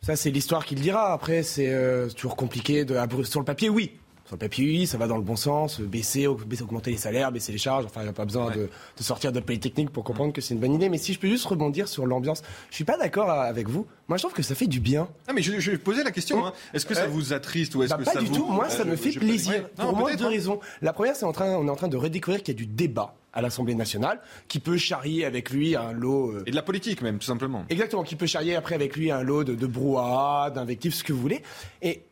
Ça, c'est l'histoire qui le dira. Après, c'est euh, toujours compliqué. De... Sur le papier, oui. Sur le papier, oui, ça va dans le bon sens. Baisser, au- baisser, augmenter les salaires, baisser les charges. Enfin, il n'y a pas besoin de, de sortir de polytechnique pour comprendre que c'est une bonne idée. Mais si je peux juste rebondir sur l'ambiance, je suis pas d'accord avec vous. Moi, je trouve que ça fait du bien. Ah mais je, je vais poser la question. hein. Est-ce que ça vous attriste ou est-ce Bah, que pas ça du vous tout. Moi, ça Euh, me fait plaisir. Ouais. Non, Pour moi, deux hein. raisons. La première, c'est en train, on est en train de redécouvrir qu'il y a du débat à l'Assemblée nationale, qui peut charrier avec lui un lot. euh, Et de la politique même, tout simplement. Exactement, qui peut charrier après avec lui un lot de, de brouhaha, d'invectives, ce que vous voulez. Et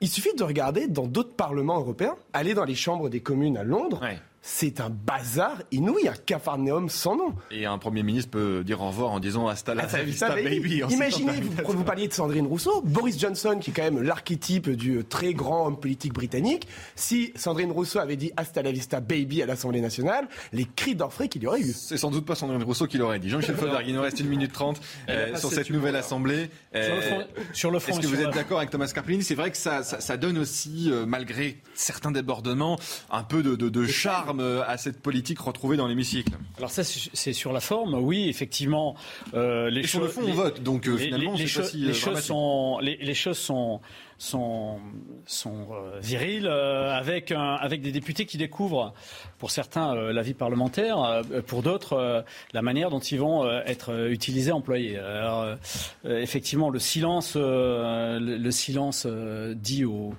il suffit de regarder dans d'autres parlements européens, aller dans les chambres des communes à Londres, c'est un bazar inouï, un capharnaüm sans nom. Et un Premier ministre peut dire au revoir en disant hasta la vista baby. Imaginez, vous, vous parliez de Sandrine Rousseau, Boris Johnson, qui est quand même l'archétype du très grand homme politique britannique. Si Sandrine Rousseau avait dit hasta la vista baby à l'Assemblée nationale, les cris d'orfraie qu'il y aurait eu. C'est sans doute pas Sandrine Rousseau qui l'aurait dit. Jean-Michel [laughs] Fauvergue, il nous reste une minute trente Elle a euh, sur cette nouvelle assemblée. Sur le fond- sur le fond Est-ce que vous êtes d'accord avec Thomas Carpellini C'est vrai que ça, ça, ça donne aussi, euh, malgré certains débordements, un peu de, de- de charme euh, à cette politique retrouvée dans l'hémicycle. Alors ça, c'est sur la forme, oui, effectivement. euh, les Et sur le fond, on vote, donc, euh, finalement, choses sont, les choses sont sont sont euh, viriles euh, avec un, avec des députés qui découvrent, pour certains, euh, la vie parlementaire, euh, pour d'autres, euh, la manière dont ils vont euh, être utilisés, employés. Alors, effectivement, le silence, le, le silence dit au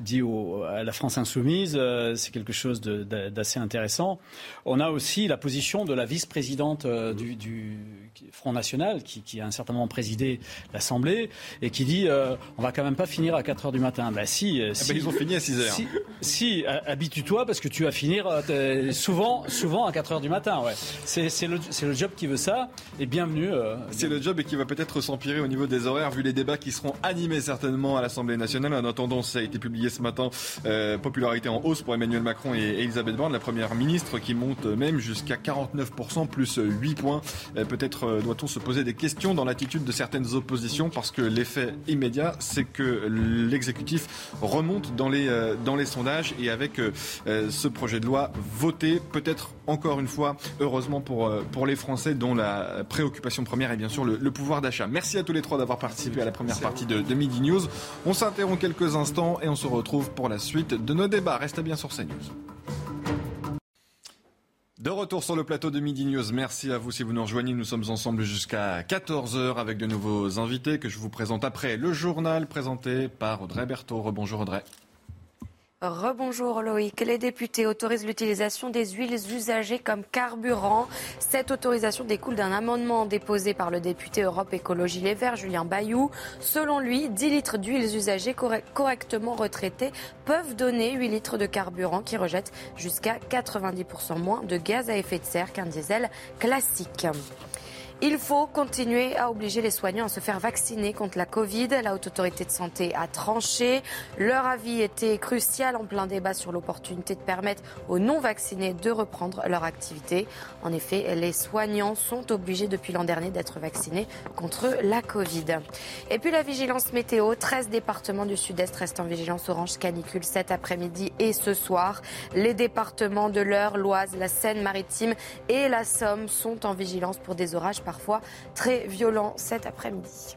dit au, à la France insoumise, c'est quelque chose d'assez intéressant. On a aussi la position de la vice-présidente du, du Front National, qui, qui a un certain moment présidé l'Assemblée, et qui dit euh, on va quand même pas finir à 4 heures du matin. Bah si, euh, si ben, ils ont fini à 6 heures. Si, si, ha- habitue-toi parce que tu vas finir euh, souvent, souvent à 4 heures du matin. Ouais. C'est c'est le, c'est le job qui veut ça, et bienvenue. euh, C'est le job et qui va peut-être s'empirer au niveau des horaires, vu les débats qui seront animés certainement à l'Assemblée nationale. En attendant, ça a été publié ce matin, popularité en hausse pour Emmanuel Macron et Elisabeth Borne, la première ministre, qui monte même jusqu'à 49%, plus 8 points. Euh, peut-être euh, doit-on se poser des questions dans l'attitude de certaines oppositions, parce que l'effet immédiat, c'est que l'exécutif remonte dans les, euh, dans les sondages, et avec euh, ce projet de loi voté, peut-être encore une fois, heureusement pour, pour les Français, dont la préoccupation première est bien sûr le, le pouvoir d'achat. Merci à tous les trois d'avoir participé à la première partie de, de Midi News. On s'interrompt quelques instants et on se retrouve pour la suite de nos débats. Restez bien sur CNews. De retour sur le plateau de Midi News, merci à vous si vous nous rejoignez. Nous sommes ensemble jusqu'à 14h avec de nouveaux invités que je vous présente après le journal présenté par Audrey Berthaud. Rebonjour Audrey. Rebonjour Loïc. Les députés autorisent l'utilisation des huiles usagées comme carburant. Cette autorisation découle d'un amendement déposé par le député Europe Écologie Les Verts, Julien Bayou. Selon lui, 10 litres d'huiles usagées correct- correctement retraitées peuvent donner 8 litres de carburant qui rejette jusqu'à 90% moins de gaz à effet de serre qu'un diesel classique. Il faut continuer à obliger les soignants à se faire vacciner contre la Covid. La Haute Autorité de Santé a tranché. Leur avis était crucial en plein débat sur l'opportunité de permettre aux non-vaccinés de reprendre leur activité. En effet, les soignants sont obligés depuis l'an dernier d'être vaccinés contre la Covid. Et puis la vigilance météo. 13 départements du sud-est restent en vigilance orange canicule cet après-midi et ce soir. Les départements de l'Eure, l'Oise, la Seine-Maritime et la Somme sont en vigilance pour des orages parfois très violents cet après-midi.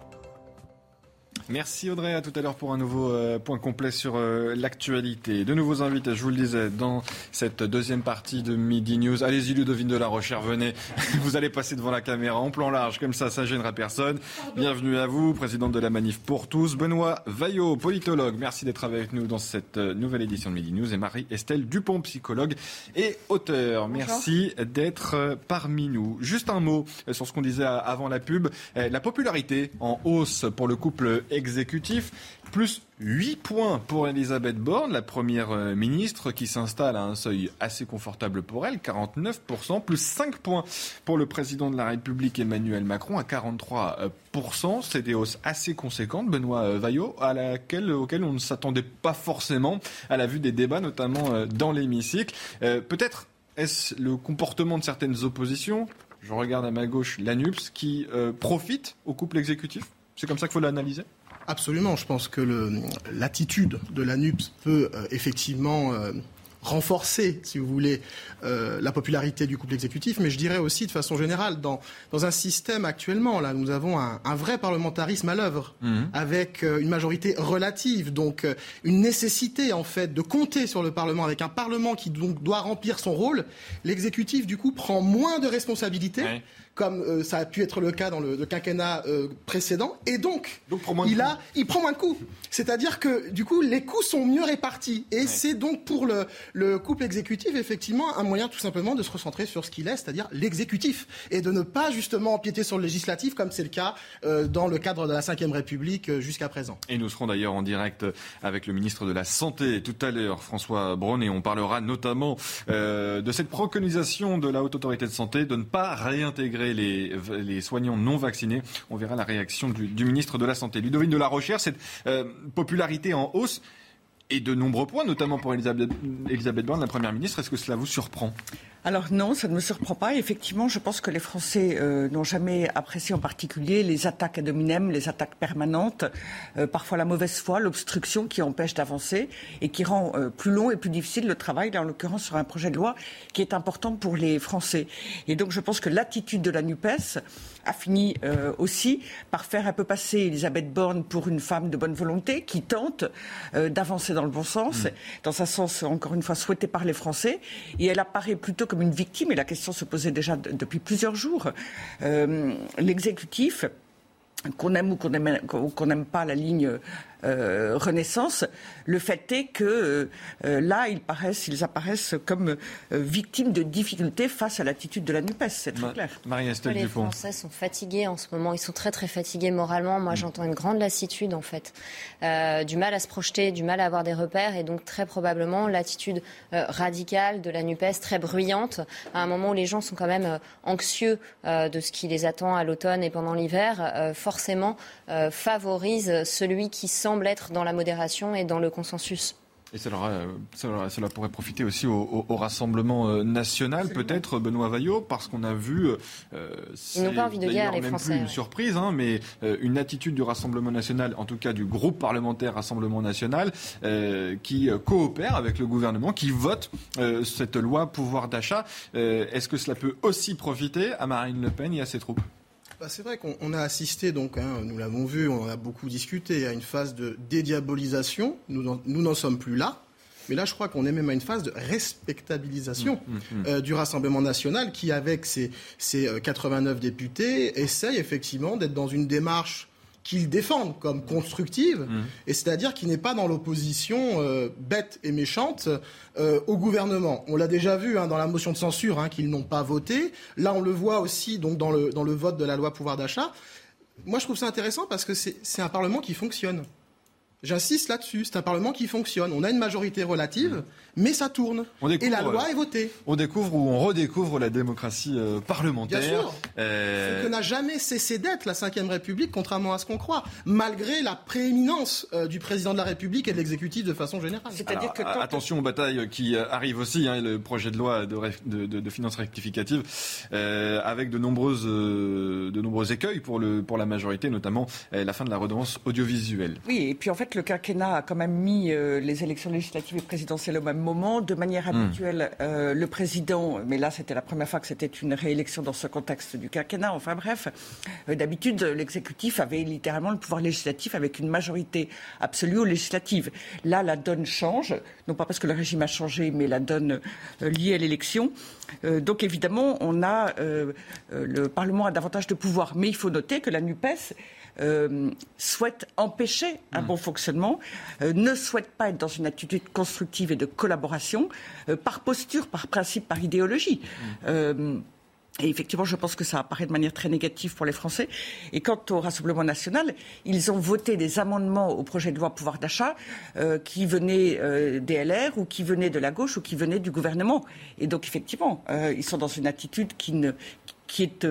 Merci Audrey, à tout à l'heure pour un nouveau euh, point complet sur euh, l'actualité. De nouveaux invités, je vous le disais, dans cette deuxième partie de Midi News. Allez-y Ludovine de la Rochère, venez. [laughs] Vous allez passer devant la caméra en plan large, comme ça, ça gênera personne. Bienvenue à vous, présidente de la Manif pour tous. Benoît Vaillot, politologue, merci d'être avec nous dans cette euh, nouvelle édition de Midi News. Et Marie-Estelle Dupont, psychologue et auteur. Merci d'être parmi nous. Juste un mot sur ce qu'on disait avant la pub. La popularité en hausse pour le couple exécutif. Plus 8 points pour Elisabeth Borne, la première euh, ministre qui s'installe à un seuil assez confortable pour elle, 49%, plus 5 points pour le président de la République Emmanuel Macron à 43%. C'est des hausses assez conséquentes, Benoît euh, Vaillot, à laquelle, auxquelles on ne s'attendait pas forcément à la vue des débats, notamment euh, dans l'hémicycle. Peut-être est-ce le comportement de certaines oppositions, je regarde à ma gauche l'ANUPS, qui profite au couple exécutif? C'est comme ça qu'il faut l'analyser? Absolument, je pense que l'attitude de l'ANUPS peut euh, effectivement euh, renforcer, si vous voulez, euh, la popularité du couple exécutif, mais je dirais aussi de façon générale, dans, dans un système actuellement, là, nous avons un, un vrai parlementarisme à l'œuvre, avec euh, une majorité relative, donc euh, une nécessité en fait de compter sur le Parlement, avec un Parlement qui donc doit remplir son rôle. L'exécutif, du coup, prend moins de responsabilités. Comme euh, ça a pu être le cas dans le, le quinquennat euh, précédent, et donc, il a, il prend moins de coups. C'est-à-dire que du coup, les coûts sont mieux répartis, et c'est donc pour le, le couple exécutif effectivement un moyen tout simplement de se recentrer sur ce qu'il est, c'est-à-dire l'exécutif, et de ne pas justement empiéter sur le législatif comme c'est le cas euh, dans le cadre de la Ve République jusqu'à présent. Et nous serons d'ailleurs en direct avec le ministre de la Santé tout à l'heure, François Braun, et on parlera notamment de cette préconisation de la Haute Autorité de Santé de ne pas réintégrer les, soignants non vaccinés. On verra la réaction du, ministre de la Santé. Ludovine de la Rochère, cette euh, popularité en hausse et de nombreux points, notamment pour Elisabeth, Elisabeth la Première ministre. Est-ce que cela vous surprend? Alors non, ça ne me surprend pas. Effectivement, je pense que les Français euh, n'ont jamais apprécié en particulier les attaques ad hominem, les attaques permanentes, euh, parfois la mauvaise foi, l'obstruction qui empêche d'avancer et qui rend euh, plus long et plus difficile le travail, là, en l'occurrence sur un projet de loi qui est important pour les Français. Et donc je pense que l'attitude de la NUPES a fini euh, aussi par faire un peu passer Elisabeth Borne pour une femme de bonne volonté qui tente euh, d'avancer dans le bon sens, dans un sens encore une fois souhaité par les Français. Et elle apparaît plutôt une victime, et la question se posait déjà de- depuis plusieurs jours. Euh, L'exécutif qu'on aime ou qu'on n'aime pas la ligne euh, Renaissance, le fait est que euh, euh, là, ils, paraissent, ils apparaissent comme euh, victimes de difficultés face à l'attitude de la NUPES, c'est très clair. Marie-Estelle Les Dupont. Français sont fatigués en ce moment. Ils sont très très fatigués moralement. Moi, j'entends une grande lassitude en fait, Euh, du mal à se projeter, du mal à avoir des repères, et donc très probablement l'attitude euh, radicale de la Nupes, très bruyante, à un moment où les gens sont quand même euh, anxieux euh, de ce qui les attend à l'automne et pendant l'hiver, euh, forcément euh, favorise celui qui semble être dans la modération et dans le consensus. Et cela pourrait profiter aussi au, au- au Rassemblement euh, national, peut-être, Benoît Vaillot, parce qu'on a vu. euh, Ils n'ont c'est pas envie de guerre, d'ailleurs les même Français, plus une ouais. surprise, hein, mais euh, une attitude du Rassemblement national, en tout cas du groupe parlementaire Rassemblement national, euh, qui coopère avec le gouvernement, qui vote euh, cette loi pouvoir d'achat. Euh, Est-ce que cela peut aussi profiter à Marine Le Pen et à ses troupes? Bah, c'est vrai qu'on on a assisté, donc, hein, nous l'avons vu, on en a beaucoup discuté, à une phase de dédiabolisation. Nous n'en- sommes plus là. Mais là, je crois qu'on est même à une phase de respectabilisation euh, du Rassemblement national qui, avec ses, ses, euh, 89 députés, essaye effectivement d'être dans une démarche qu'ils défendent comme constructive, et c'est-à-dire qui n'est pas dans l'opposition euh, bête et méchante euh, au gouvernement. On l'a déjà vu hein, dans la motion de censure hein, qu'ils n'ont pas voté. Là, on le voit aussi donc dans le, dans le vote de la loi pouvoir d'achat. Moi, je trouve ça intéressant parce que c'est c'est un Parlement qui fonctionne. J'insiste là-dessus, c'est un Parlement qui fonctionne. On a une majorité relative, mais ça tourne. On Et la découvre, loi est votée. On découvre ou on redécouvre la démocratie euh, parlementaire. Bien sûr. Euh, Ce que n'a jamais cessé d'être la Ve République, contrairement à ce qu'on croit, malgré la prééminence euh, du président de la République et de l'exécutif de façon générale. Alors, a- Attention aux batailles qui arrivent aussi, hein, le projet de loi de, ré- de, de- de finances rectificatives, euh, avec de, nombreuses, euh, de nombreux écueils pour, le, pour la majorité, notamment euh, la fin de la redevance audiovisuelle. Oui, et puis en fait, le quinquennat a quand même mis euh, les élections législatives et présidentielles au même moment. De manière Hmm. habituelle, euh, le président, mais là c'était la première fois que c'était une réélection dans ce contexte du quinquennat, enfin bref, euh, d'habitude l'exécutif avait littéralement le pouvoir législatif avec une majorité absolue aux législatives. Là, la donne change, non pas parce que le régime a changé, mais la donne liée à l'élection. Donc évidemment, on a, le Parlement a davantage de pouvoir. Mais il faut noter que la NUPES euh, souhaite empêcher un bon fonctionnement, euh, ne souhaite pas être dans une attitude constructive et de collaboration, euh, par posture, par principe, par idéologie. Euh, et effectivement, je pense que ça apparaît de manière très négative pour les Français. Et quant au Rassemblement national, ils ont voté des amendements au projet de loi pouvoir d'achat euh, qui venaient euh, des LR ou qui venaient de la gauche ou qui venaient du gouvernement. Et donc, effectivement, euh, ils sont dans une attitude qui, ne, qui est...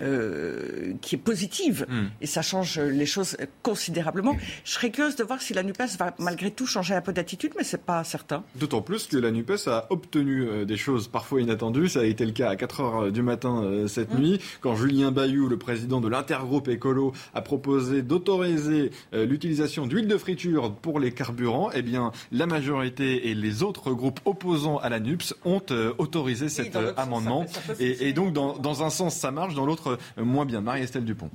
euh, euh, qui est positive et ça change les choses considérablement. Je serais curieuse de voir si la NUPES va malgré tout changer un peu d'attitude, mais c'est pas certain. D'autant plus que la NUPES a obtenu euh, des choses parfois inattendues. Ça a été le cas à 4 heures du matin euh, cette nuit, quand Julien Bayou, le président de l'intergroupe écolo, a proposé d'autoriser euh, l'utilisation d'huile de friture pour les carburants. Eh bien, la majorité et les autres groupes opposants à la NUPS ont euh, autorisé cet euh, sens, amendement. ça ça Et, et donc, dans, dans un sens, ça marche, dans l'autre, euh, moins bien. Marie-Estelle Dupont.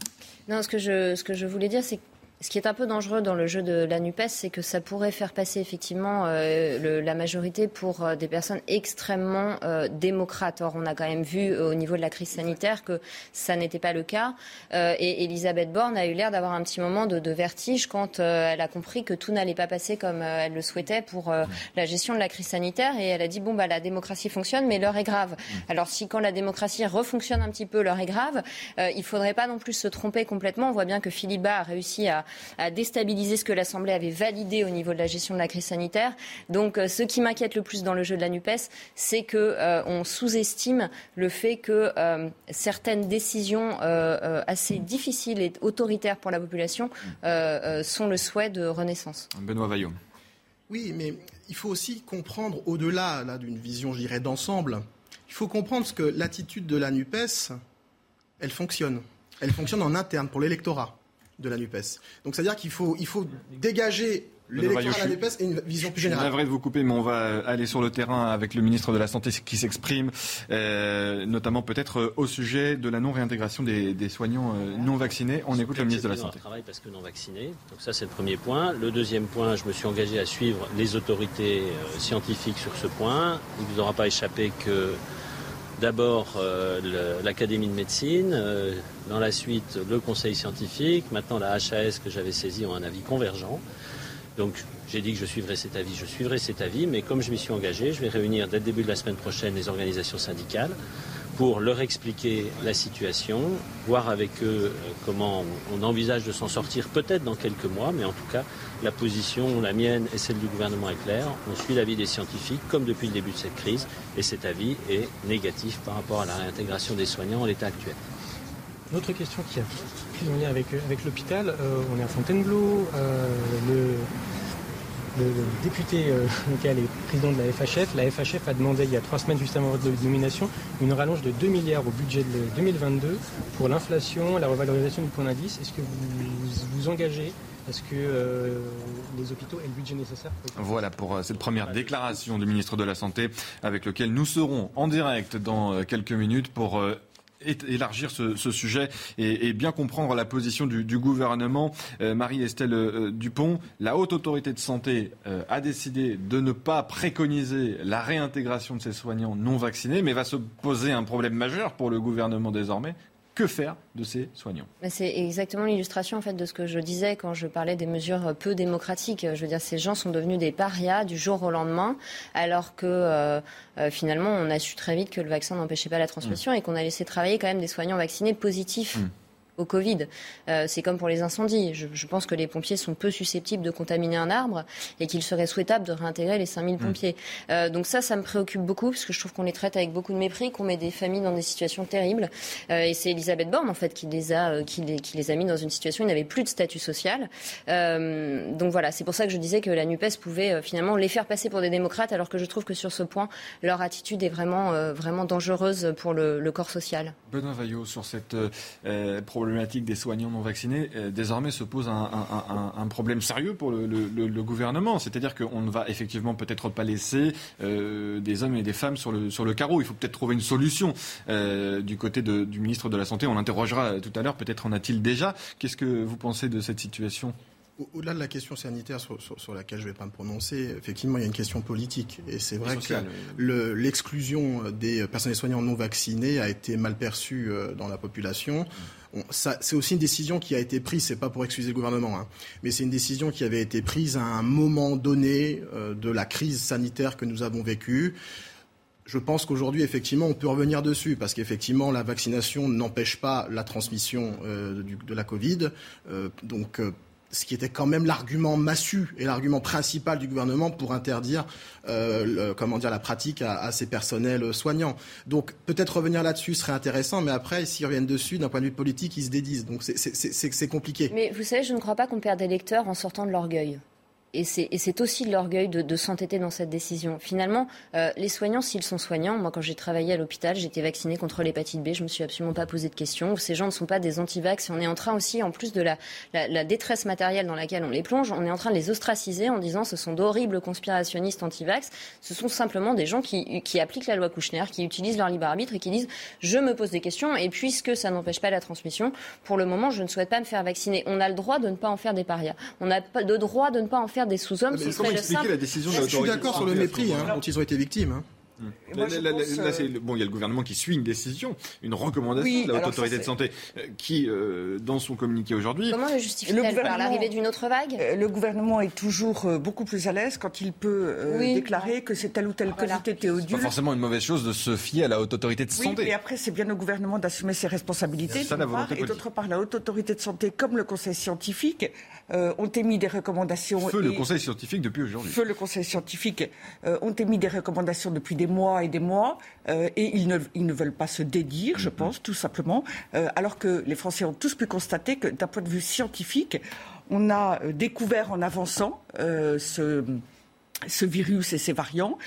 Non, ce que je, ce que je voulais dire, c'est que ce qui est un peu dangereux dans le jeu de la NUPES, c'est que ça pourrait faire passer effectivement euh, la majorité pour euh, des personnes extrêmement euh, démocrates. Or, on a quand même vu au niveau de la crise sanitaire que ça n'était pas le cas. Et Elisabeth Borne a eu l'air d'avoir un petit moment de, vertige quand elle a compris que tout n'allait pas passer comme elle le souhaitait pour la gestion de la crise sanitaire. Et elle a dit, bon, bah, la démocratie fonctionne, mais l'heure est grave. Alors, si quand la démocratie refonctionne un petit peu, l'heure est grave, il faudrait pas non plus se tromper complètement. On voit bien que Philippe Bas a réussi à, à déstabiliser ce que l'Assemblée avait validé au niveau de la gestion de la crise sanitaire. Donc, euh, ce qui m'inquiète le plus dans le jeu de la NUPES, c'est que euh, on sous-estime le fait que euh, certaines décisions euh, assez difficiles et autoritaires pour la population sont le souhait de Renaissance. Benoît Vaillot. Oui, mais il faut aussi comprendre, au-delà là, d'une vision, je dirais, d'ensemble, il faut comprendre que l'attitude de la NUPES, elle fonctionne. Elle fonctionne en interne pour l'électorat de la NUPES. Donc c'est-à-dire qu'il faut, il faut dégager l'électorat de la NUPES et une vision plus Je suis générale. de vous couper, mais on va aller sur le terrain avec le ministre de la Santé qui s'exprime, euh, notamment peut-être euh, au sujet de la non-réintégration des, des soignants euh, non vaccinés. On écoute le ministre de la Santé. travail parce que non vaccinés. Donc ça, c'est le premier point. Le deuxième point, je me suis engagé à suivre les autorités euh, scientifiques sur ce point. Il ne vous aura pas échappé que d'abord euh, l'Académie de médecine, euh, dans la suite le Conseil scientifique, maintenant la HAS que j'avais saisie ont un avis convergent. Donc j'ai dit que je suivrai cet avis, je suivrai cet avis, mais comme je m'y suis engagé, je vais réunir dès le début de la semaine prochaine les organisations syndicales pour leur expliquer la situation, voir avec eux euh, comment on envisage de s'en sortir peut-être dans quelques mois, mais en tout cas la position, la mienne et celle du gouvernement est claire. On suit l'avis des scientifiques comme depuis le début de cette crise et cet avis est négatif par rapport à la réintégration des soignants en l'état actuel. Une autre question qui plus en lien avec, euh, avec l'hôpital, euh, on est à Fontainebleau, le, le- député euh, [laughs] est président de la FHF. La FHF a demandé il y a trois semaines, juste avant votre nomination, une rallonge de 2 milliards au budget de 2022 pour l'inflation, la revalorisation du point d'indice. Est-ce que vous vous, engagez Est-ce que euh, les hôpitaux aient le budget nécessaire Voilà pour euh, cette première déclaration du ministre de la Santé avec lequel nous serons en direct dans euh, quelques minutes pour élargir ce, sujet et, bien comprendre la position du, gouvernement. Euh, Marie-Estelle euh, Dupont, la haute autorité de santé euh, a décidé de ne pas préconiser la réintégration de ces soignants non vaccinés, mais va se poser un problème majeur pour le gouvernement désormais. Que faire de ces soignants? Mais C'est exactement l'illustration en fait de ce que je disais quand je parlais des mesures peu démocratiques. Je veux dire, ces gens sont devenus des parias du jour au lendemain, alors que euh, euh, finalement, on a su très vite que le vaccin n'empêchait pas la transmission et qu'on a laissé travailler quand même des soignants vaccinés positifs. Au Covid. Euh, c'est comme pour les incendies. Je, je pense que les pompiers sont peu susceptibles de contaminer un arbre et qu'il serait souhaitable de réintégrer les 5000 pompiers. Euh, donc ça, ça me préoccupe beaucoup parce que je trouve qu'on les traite avec beaucoup de mépris, qu'on met des familles dans des situations terribles. Euh, et c'est Elisabeth Borne, en fait, qui les a, euh, qui les, qui les a mis dans une situation où ils n'avaient plus de statut social. Euh, donc voilà, c'est pour ça que je disais que la NUPES pouvait euh, finalement les faire passer pour des démocrates, alors que je trouve que sur ce point, leur attitude est vraiment, euh, vraiment dangereuse pour le, le corps social. Benoît Vaillot sur cette euh, problématique problématique des soignants non vaccinés euh, désormais se pose un, problème sérieux pour le, gouvernement. C'est-à-dire qu'on ne va effectivement peut-être pas laisser euh, des hommes et des femmes sur le, sur le carreau. Il faut peut-être trouver une solution euh, du côté du ministre de la Santé. On l'interrogera tout à l'heure. Peut-être en a-t-il déjà. Qu'est-ce que vous pensez de cette situation? Au-delà de la question sanitaire sur, laquelle je ne vais pas me prononcer, effectivement, il y a une question politique. Et c'est vrai que l'exclusion des personnels soignants non vaccinés a été mal perçue euh, dans la population. C'est aussi une décision qui a été prise, c'est pas pour excuser le gouvernement, hein, mais c'est une décision qui avait été prise à un moment donné euh, de la crise sanitaire que nous avons vécue. Je pense qu'aujourd'hui, effectivement, on peut revenir dessus parce qu'effectivement, la vaccination n'empêche pas la transmission euh, de la Covid. donc, ce qui était quand même l'argument massu et l'argument principal du gouvernement pour interdire euh, comment dire, la pratique à, ces personnels soignants. Donc peut-être revenir là-dessus serait intéressant, mais après, s'ils reviennent dessus, d'un point de vue politique, ils se dédisent. Donc c'est compliqué. Mais vous savez, je ne crois pas qu'on perd des lecteurs en sortant de l'orgueil et c'est aussi de l'orgueil de, s'entêter dans cette décision. Finalement, euh, les soignants, s'ils sont soignants, moi quand j'ai travaillé à l'hôpital, j'étais vaccinée contre l'hépatite B, je me suis absolument pas posé de questions. Ces gens ne sont pas des anti-vax. On est en train aussi, en plus de la, la, détresse matérielle dans laquelle on les plonge, on est en train de les ostraciser en disant ce sont d'horribles conspirationnistes anti-vax. Ce sont simplement des gens qui, qui appliquent la loi Kouchner, qui utilisent leur libre arbitre et qui disent je me pose des questions et puisque ça n'empêche pas la transmission, pour le moment, je ne souhaite pas me faire vacciner. On a le droit de ne pas en faire des parias. On a le droit de ne pas en faire des sous-hommes. Comment expliquer la décision de Je suis d'accord sur le mépris hein, dont ils ont été victimes. Hein. Là, bon, il y a le gouvernement qui suit une décision, une recommandation de la Haute Autorité de Santé, euh, qui, euh, dans son communiqué aujourd'hui. Comment le justifie-t-elle Par l'arrivée d'une autre vague euh, Le gouvernement est toujours beaucoup plus à l'aise quand il peut déclarer que c'est telle ou telle qualité théodule. C'est pas forcément une mauvaise chose de se fier à la Haute Autorité de Santé. Oui, et après, c'est bien au gouvernement d'assumer ses responsabilités, et d'autre part, la Haute Autorité de Santé, comme le Conseil scientifique, ont émis des recommandations. Feu le Conseil scientifique depuis aujourd'hui. Feu le Conseil scientifique ont émis des recommandations depuis des mois et des mois, euh, et ils ne, ils ne, veulent pas se dédire, je mhm. pense, tout simplement, euh, alors que les Français ont tous pu constater que d'un point de vue scientifique, on a euh, découvert en avançant ce, ce virus et ses variants.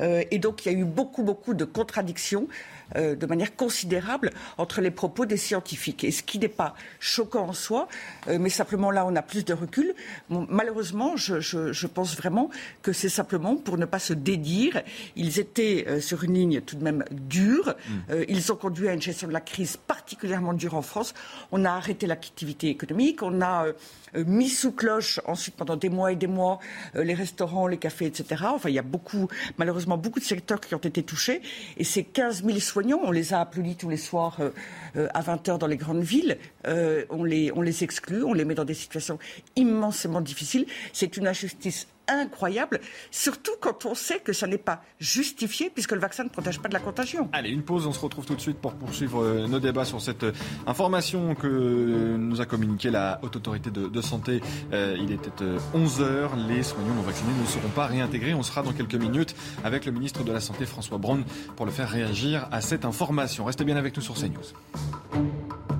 et donc il y a eu beaucoup, beaucoup de contradictions euh, de manière considérable entre les propos des scientifiques. Et ce qui n'est pas choquant en soi, euh, mais simplement là, on a plus de recul. malheureusement, je, pense vraiment que c'est simplement pour ne pas se dédire. Ils étaient euh, sur une ligne tout de même dure. Mm. ils ont conduit à une gestion de la crise particulièrement dure en France. On a arrêté l'activité économique. On a mis sous cloche ensuite pendant des mois et des mois les restaurants, les cafés, etc. Enfin, il y a beaucoup, malheureusement, beaucoup de secteurs qui ont été touchés. Et ces 15 000 on les a applaudis tous les soirs euh, euh, à 20h dans les grandes villes. Euh, on, les, on les exclut, on les met dans des situations immensément difficiles. C'est une injustice incroyable, surtout quand on sait que ça n'est pas justifié puisque le vaccin ne protège pas de la contagion. Allez, une pause, on se retrouve tout de suite pour poursuivre nos débats sur cette information que nous a communiquée la Haute Autorité de, Santé. il était 11h, les soignants non vaccinés ne seront pas réintégrés. On sera dans quelques minutes avec le ministre de la Santé François Braun pour le faire réagir à cette information. Restez bien avec nous sur CNews.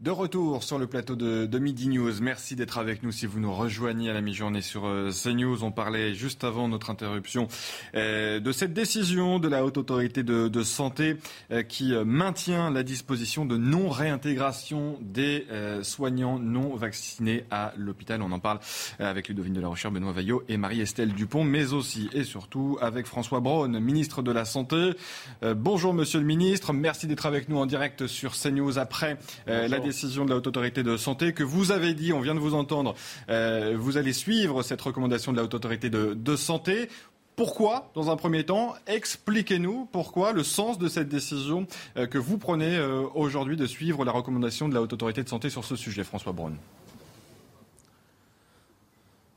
De retour sur le plateau de, Midi News. Merci d'être avec nous si vous nous rejoignez à la mi-journée sur euh, CNews. On parlait juste avant notre interruption euh, de cette décision de la Haute Autorité de, Santé euh, qui maintient la disposition de non-réintégration des soignants non vaccinés à l'hôpital. On en parle avec Ludovine de la Recherche, Benoît Vaillot et Marie-Estelle Dupont, mais aussi et surtout avec François Braun, ministre de la Santé. bonjour Monsieur le Ministre, merci d'être avec nous en direct sur CNews après la décision décision de la Haute Autorité de Santé que vous avez dit, on vient de vous entendre, euh, vous allez suivre cette recommandation de la Haute Autorité de, Santé. Pourquoi, dans un premier temps, expliquez-nous pourquoi le sens de cette décision euh, que vous prenez euh, aujourd'hui de suivre la recommandation de la Haute Autorité de Santé sur ce sujet, François Braun?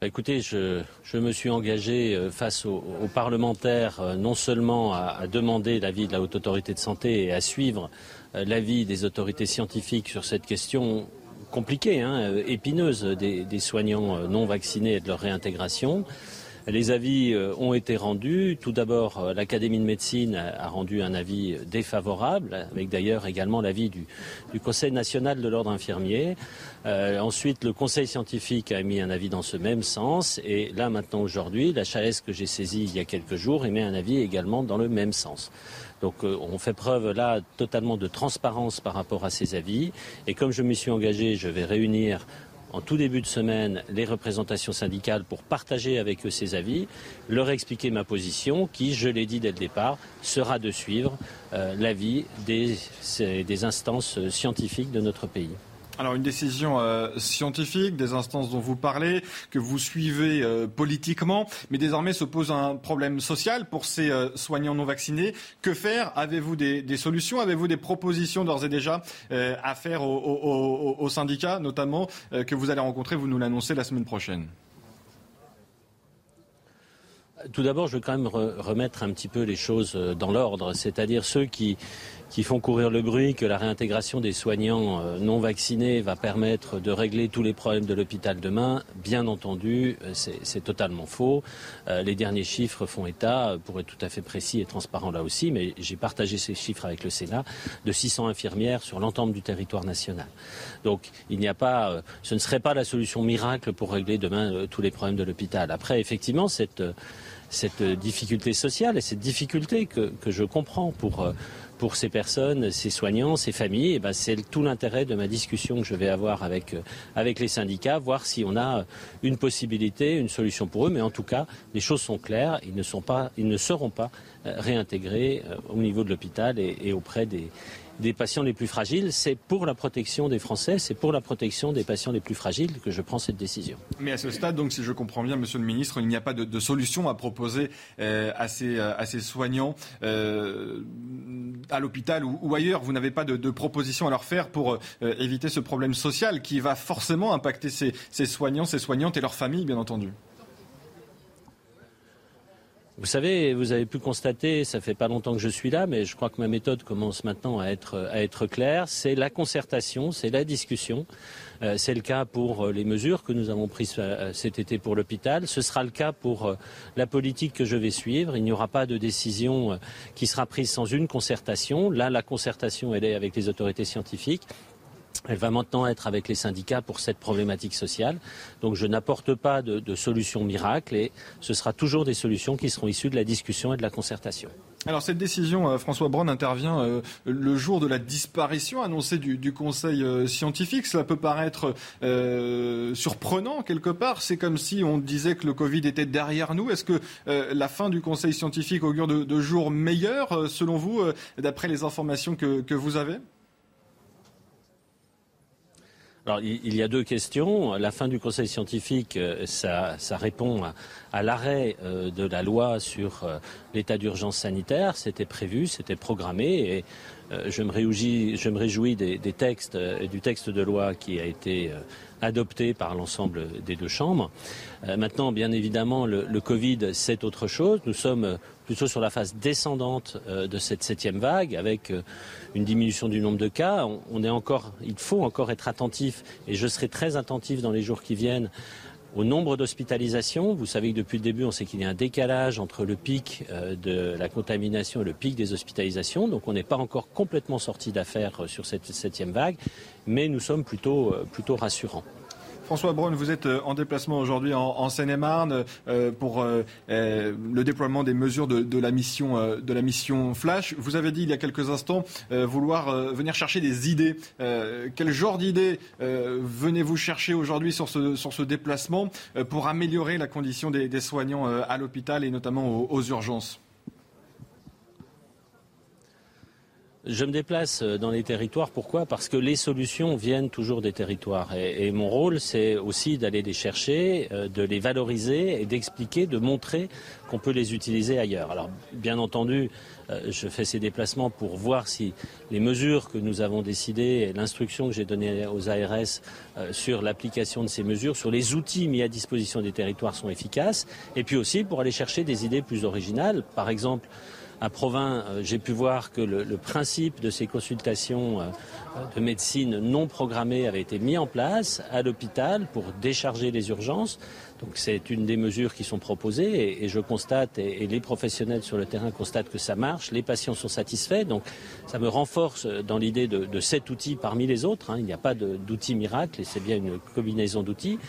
Bah, écoutez, je, me suis engagé face aux, parlementaires non seulement à, demander l'avis de la Haute Autorité de Santé et à suivre l'avis des autorités scientifiques sur cette question compliquée, hein, euh, épineuse des, soignants euh, non vaccinés et de leur réintégration. Les avis ont été rendus. Tout d'abord, l'Académie de médecine a rendu un avis défavorable, avec d'ailleurs également l'avis du, Conseil national de l'ordre infirmier. ensuite, le Conseil scientifique a émis un avis dans ce même sens. Et là, maintenant, aujourd'hui, la chaise que j'ai saisie il y a quelques jours émet un avis également dans le même sens. Donc euh, on fait preuve là totalement de transparence par rapport à ces avis. Et comme je m'y suis engagé, je vais réunir en tout début de semaine les représentations syndicales pour partager avec eux ces avis, leur expliquer ma position qui, je l'ai dit dès le départ, sera de suivre euh, l'avis des, des instances scientifiques de notre pays. Alors une décision euh, scientifique, des instances dont vous parlez, que vous suivez euh, politiquement, mais désormais se pose un problème social pour ces euh, soignants non vaccinés. Que faire? Avez-vous des, solutions? Avez-vous des propositions d'ores et déjà à faire aux, syndicats, notamment, que vous allez rencontrer? Vous nous l'annoncez la semaine prochaine. Tout d'abord, je veux quand même remettre un petit peu les choses dans l'ordre, c'est-à-dire ceux qui qui font courir le bruit que la réintégration des soignants euh, non vaccinés va permettre de régler tous les problèmes de l'hôpital demain, bien entendu, euh, c'est totalement faux. Euh, les derniers chiffres font état, pour être tout à fait précis et transparent là aussi, mais j'ai partagé ces chiffres avec le Sénat, de 600 infirmières sur l'ensemble du territoire national. Donc il n'y a pas, ce ne serait pas la solution miracle pour régler demain tous les problèmes de l'hôpital. Après, effectivement, cette cette difficulté sociale et cette difficulté que, que je comprends pour pour ces personnes, ces soignants, ces familles, eh ben c'est tout l'intérêt de ma discussion que je vais avoir avec, euh, avec les syndicats, voir si on a une possibilité, une solution pour eux. Mais en tout cas, les choses sont claires. Ils ne, sont pas, ils ne seront pas euh, réintégrés euh, au niveau de l'hôpital et auprès des, des patients les plus fragiles. C'est pour la protection des Français, c'est pour la protection des patients les plus fragiles que je prends cette décision. Mais à ce stade, donc, si je comprends bien, Monsieur le Ministre, il n'y a pas de, solution à proposer euh, à, ces, euh, à, ces, soignants euh, à l'hôpital ou, ailleurs. Vous n'avez pas de, de, proposition à leur faire pour éviter ce problème social qui va forcément impacter ces, ces soignants, ces soignantes et leurs familles, bien entendu. Vous savez, vous avez pu constater, ça fait pas longtemps que je suis là, mais je crois que ma méthode commence maintenant à être, claire. C'est la concertation, c'est la discussion. Euh, c'est le cas pour euh, les mesures que nous avons prises euh, cet été pour l'hôpital. Ce sera le cas pour la politique que je vais suivre. Il n'y aura pas de décision qui sera prise sans une concertation. Là, la concertation, elle est avec les autorités scientifiques. Elle va maintenant être avec les syndicats pour cette problématique sociale. Donc je n'apporte pas de, de solution miracle et ce sera toujours des solutions qui seront issues de la discussion et de la concertation. Alors cette décision, euh, François Braun intervient euh, le jour de la disparition annoncée du, Conseil euh, scientifique. Cela peut paraître surprenant quelque part. C'est comme si on disait que le Covid était derrière nous. Est-ce que la fin du Conseil scientifique augure de, de jours meilleurs, selon vous, d'après les informations que vous avez? Alors, il y a deux questions. La fin du Conseil scientifique, euh, ça, répond à, l'arrêt euh, de la loi sur euh, l'état d'urgence sanitaire. C'était prévu, c'était programmé, et je me réjouis, je me réjouis des, textes et du texte de loi qui a été adopté par l'ensemble des deux chambres. maintenant, bien évidemment, le, le Covid, c'est autre chose. Nous sommes plutôt sur la phase descendante de cette septième vague, avec une diminution du nombre de cas. On, est encore, il faut encore être attentif, et je serai très attentif dans les jours qui viennent au nombre d'hospitalisations. Vous savez que depuis le début, on sait qu'il y a un décalage entre le pic euh, de la contamination et le pic des hospitalisations. Donc on n'est pas encore complètement sorti d'affaires sur cette septième vague, mais nous sommes euh, plutôt rassurants. François Braun, vous êtes euh, en déplacement aujourd'hui en, Seine-et-Marne euh, pour euh, le déploiement des mesures de, la mission, de la mission Flash. Vous avez dit il y a quelques instants vouloir venir chercher des idées. quel genre d'idées venez-vous chercher aujourd'hui sur ce, sur ce déplacement pour améliorer la condition des, soignants à l'hôpital et notamment aux urgences? Je me déplace euh, dans les territoires. Pourquoi? Parce que les solutions viennent toujours des territoires. Et, mon rôle, c'est aussi d'aller les chercher, euh, de les valoriser et d'expliquer, de montrer qu'on peut les utiliser ailleurs. Alors, bien entendu, euh, je fais ces déplacements pour voir si les mesures que nous avons décidées et l'instruction que j'ai donnée aux ARS sur l'application de ces mesures, sur les outils mis à disposition des territoires sont efficaces. Et puis aussi pour aller chercher des idées plus originales. Par exemple, à Provins, euh, j'ai pu voir que le, principe de ces consultations euh, de médecine non programmées avait été mis en place à l'hôpital pour décharger les urgences. Donc c'est une des mesures qui sont proposées et, je constate, et, les professionnels sur le terrain constatent que ça marche, les patients sont satisfaits. Donc ça me renforce dans l'idée de, cet outil parmi les autres. hein. Il n'y a pas d'outil miracle et c'est bien une combinaison d'outils.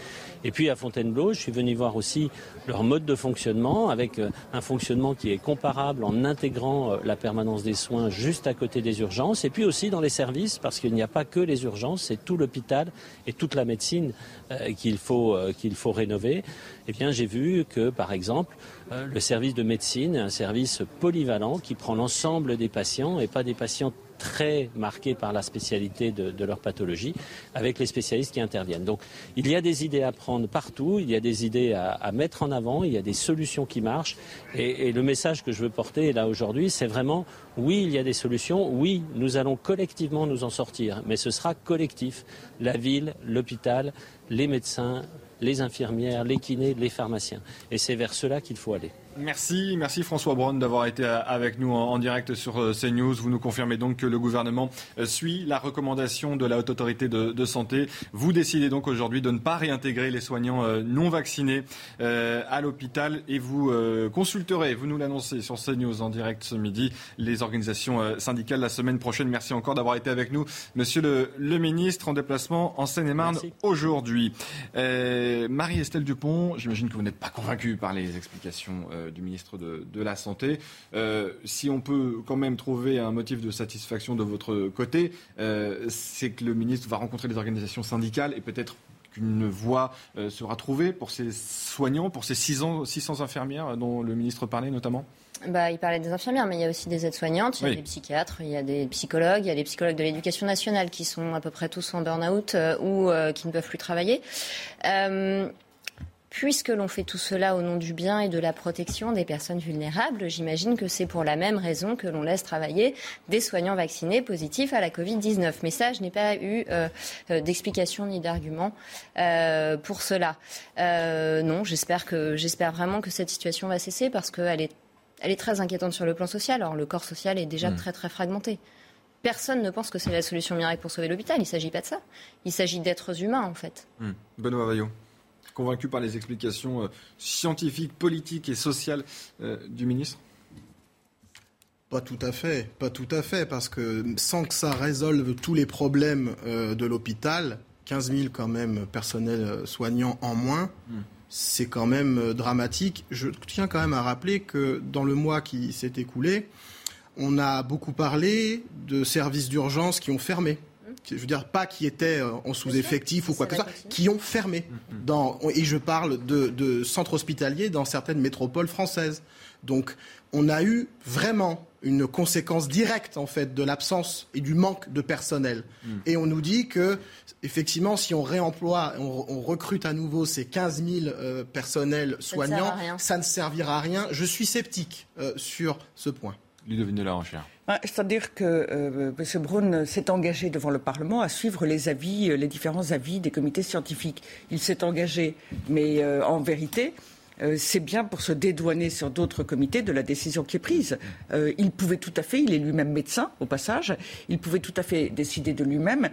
Et puis à Fontainebleau, je suis venu voir aussi leur mode de fonctionnement avec euh, un fonctionnement qui est comparable en intégrant euh, la permanence des soins juste à côté des urgences et puis aussi dans les services qu'il n'y a pas que les urgences, c'est tout l'hôpital et toute la médecine euh, qu'il faut, qu'il faut rénover. Eh bien, j'ai vu que, par exemple, le service de médecine est un service polyvalent qui prend l'ensemble des patients et pas des patients très marqués par la spécialité de, leur pathologie, avec les spécialistes qui interviennent. Donc il y a des idées à prendre partout, il y a des idées à, mettre en avant, il y a des solutions qui marchent. Et, et le message que je veux porter là aujourd'hui, c'est vraiment oui, il y a des solutions, oui, nous allons collectivement nous en sortir, mais ce sera collectif. La ville, l'hôpital, les médecins, les infirmières, les kinés, les pharmaciens. Et c'est vers cela qu'il faut aller. Merci, merci François Braun d'avoir été avec nous en, direct sur euh, CNews. Vous nous confirmez donc que le gouvernement euh, suit la recommandation de la Haute Autorité de, Santé. Vous décidez donc aujourd'hui de ne pas réintégrer les soignants euh, non vaccinés à l'hôpital et vous consulterez, vous nous l'annoncez sur CNews en direct ce midi, les organisations syndicales la semaine prochaine. Merci encore d'avoir été avec nous, monsieur le, ministre, en déplacement en Seine-et-Marne aujourd'hui. Marie-Estelle Dupont, j'imagine que vous n'êtes pas convaincue par les explications euh, du ministre de, la Santé. Euh, si on peut quand même trouver un motif de satisfaction de votre côté, euh, c'est que le ministre va rencontrer les organisations syndicales et peut-être qu'une voie sera trouvée pour ces soignants, pour ces 600, 600 infirmières dont le ministre parlait notamment bah, il parlait des infirmières, mais il y a aussi des aides-soignantes, il y a des psychiatres, il y a des psychologues, il y a des psychologues de l'éducation nationale qui sont à peu près tous en burn-out ou qui ne peuvent plus travailler. Puisque l'on fait tout cela au nom du bien et de la protection des personnes vulnérables, j'imagine que c'est pour la même raison que l'on laisse travailler des soignants vaccinés positifs à la Covid-19. Mais ça, je n'ai pas eu euh, euh, d'explication ni d'argument euh, pour cela. non, j'espère que j'espère vraiment que cette situation va cesser parce qu'elle est, elle est très inquiétante sur le plan social. Alors le corps social est déjà hmm. très très fragmenté. Personne ne pense que c'est la solution miracle pour sauver l'hôpital. Il ne s'agit pas de ça. Il s'agit d'êtres humains, en fait. Hmm. Benoît Vaillot convaincu par les explications euh, scientifiques, politiques et sociales euh, du ministre? Pas tout à fait, pas tout à fait, parce que sans que ça résolve tous les problèmes euh, de l'hôpital, 15 000 quand même personnels soignants en moins, hmm. c'est quand même dramatique. Je tiens quand même à rappeler que dans le mois qui s'est écoulé, on a beaucoup parlé de services d'urgence qui ont fermé je veux dire pas qui étaient euh, en sous-effectif ou quoi que ce soit, qui ont fermé. Mm-hmm. Dans, et je parle de, centres hospitaliers dans certaines métropoles françaises. Donc on a eu vraiment une conséquence directe en fait de l'absence et du manque de personnel. Mm. Et on nous dit que effectivement, si on réemploie, on, recrute à nouveau ces 15 000 euh, personnels soignants, ça ne, servira à rien. Je suis sceptique euh, sur ce point. Ludovine de la Recherche. C'est-à-dire que euh, M. Braun s'est engagé devant le Parlement à suivre les avis, euh, les différents avis des comités scientifiques. Il s'est engagé, mais euh, en vérité, euh, c'est bien pour se dédouaner sur d'autres comités de la décision qui est prise. Euh, il pouvait tout à fait, il est lui-même médecin au passage, il pouvait tout à fait décider de lui-même.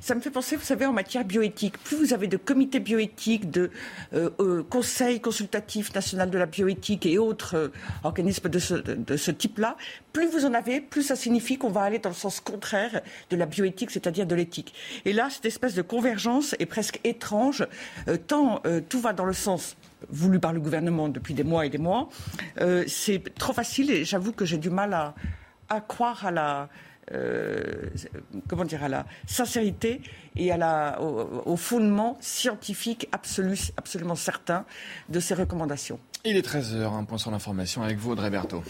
Ça me fait penser, vous savez, en matière bioéthique, plus vous avez de comités bioéthiques, de euh, conseils consultatifs national de la bioéthique et autres organismes de ce, de ce type-là, plus vous en avez, plus ça signifie qu'on va aller dans le sens contraire de la bioéthique, c'est-à-dire de l'éthique. Et là, cette espèce de convergence est presque étrange, tant tout va dans le sens voulu par le gouvernement depuis des mois et des mois. Euh, c'est trop facile et j'avoue que j'ai du mal à, croire à la, euh, comment dire, à la sincérité et à la, au, fondement scientifique absolu, absolument certain de ces recommandations. Il est 13h, un point sur l'information avec vous, Audrey Berthaud.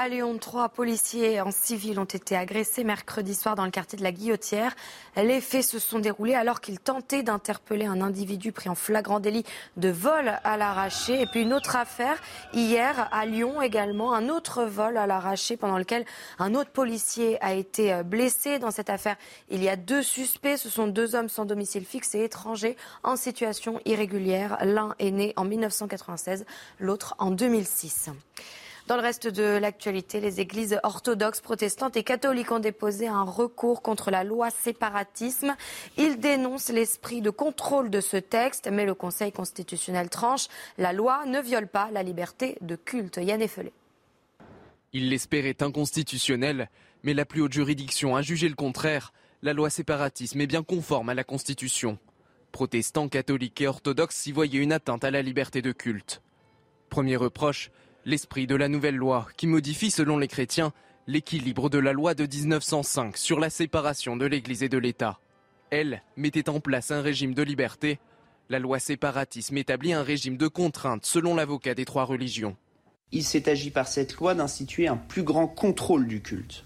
À Lyon, trois policiers en civil ont été agressés mercredi soir dans le quartier de la Guillotière. Les faits se sont déroulés alors qu'ils tentaient d'interpeller un individu pris en flagrant délit de vol à l'arraché. Et puis une autre affaire, hier à Lyon également, un autre vol à l'arraché pendant lequel un autre policier a été blessé. Dans cette affaire, il y a deux suspects. Ce sont deux hommes sans domicile fixe et étrangers en situation irrégulière. L'un est né en 1996, l'autre en 2006. Dans le reste de l'actualité, les églises orthodoxes, protestantes et catholiques ont déposé un recours contre la loi séparatisme. Ils dénoncent l'esprit de contrôle de ce texte, mais le Conseil constitutionnel tranche. La loi ne viole pas la liberté de culte. Yann Effelé. Il l'espérait inconstitutionnel, mais la plus haute juridiction a jugé le contraire. La loi séparatisme est bien conforme à la Constitution. Protestants, catholiques et orthodoxes s'y voyaient une atteinte à la liberté de culte. Premier reproche, l'esprit de la nouvelle loi qui modifie, selon les chrétiens, l'équilibre de la loi de 1905 sur la séparation de l'Église et de l'État. Elle mettait en place un régime de liberté. La loi séparatisme établit un régime de contrainte selon l'avocat des trois religions. Il s'est agi par cette loi d'instituer un plus grand contrôle du culte.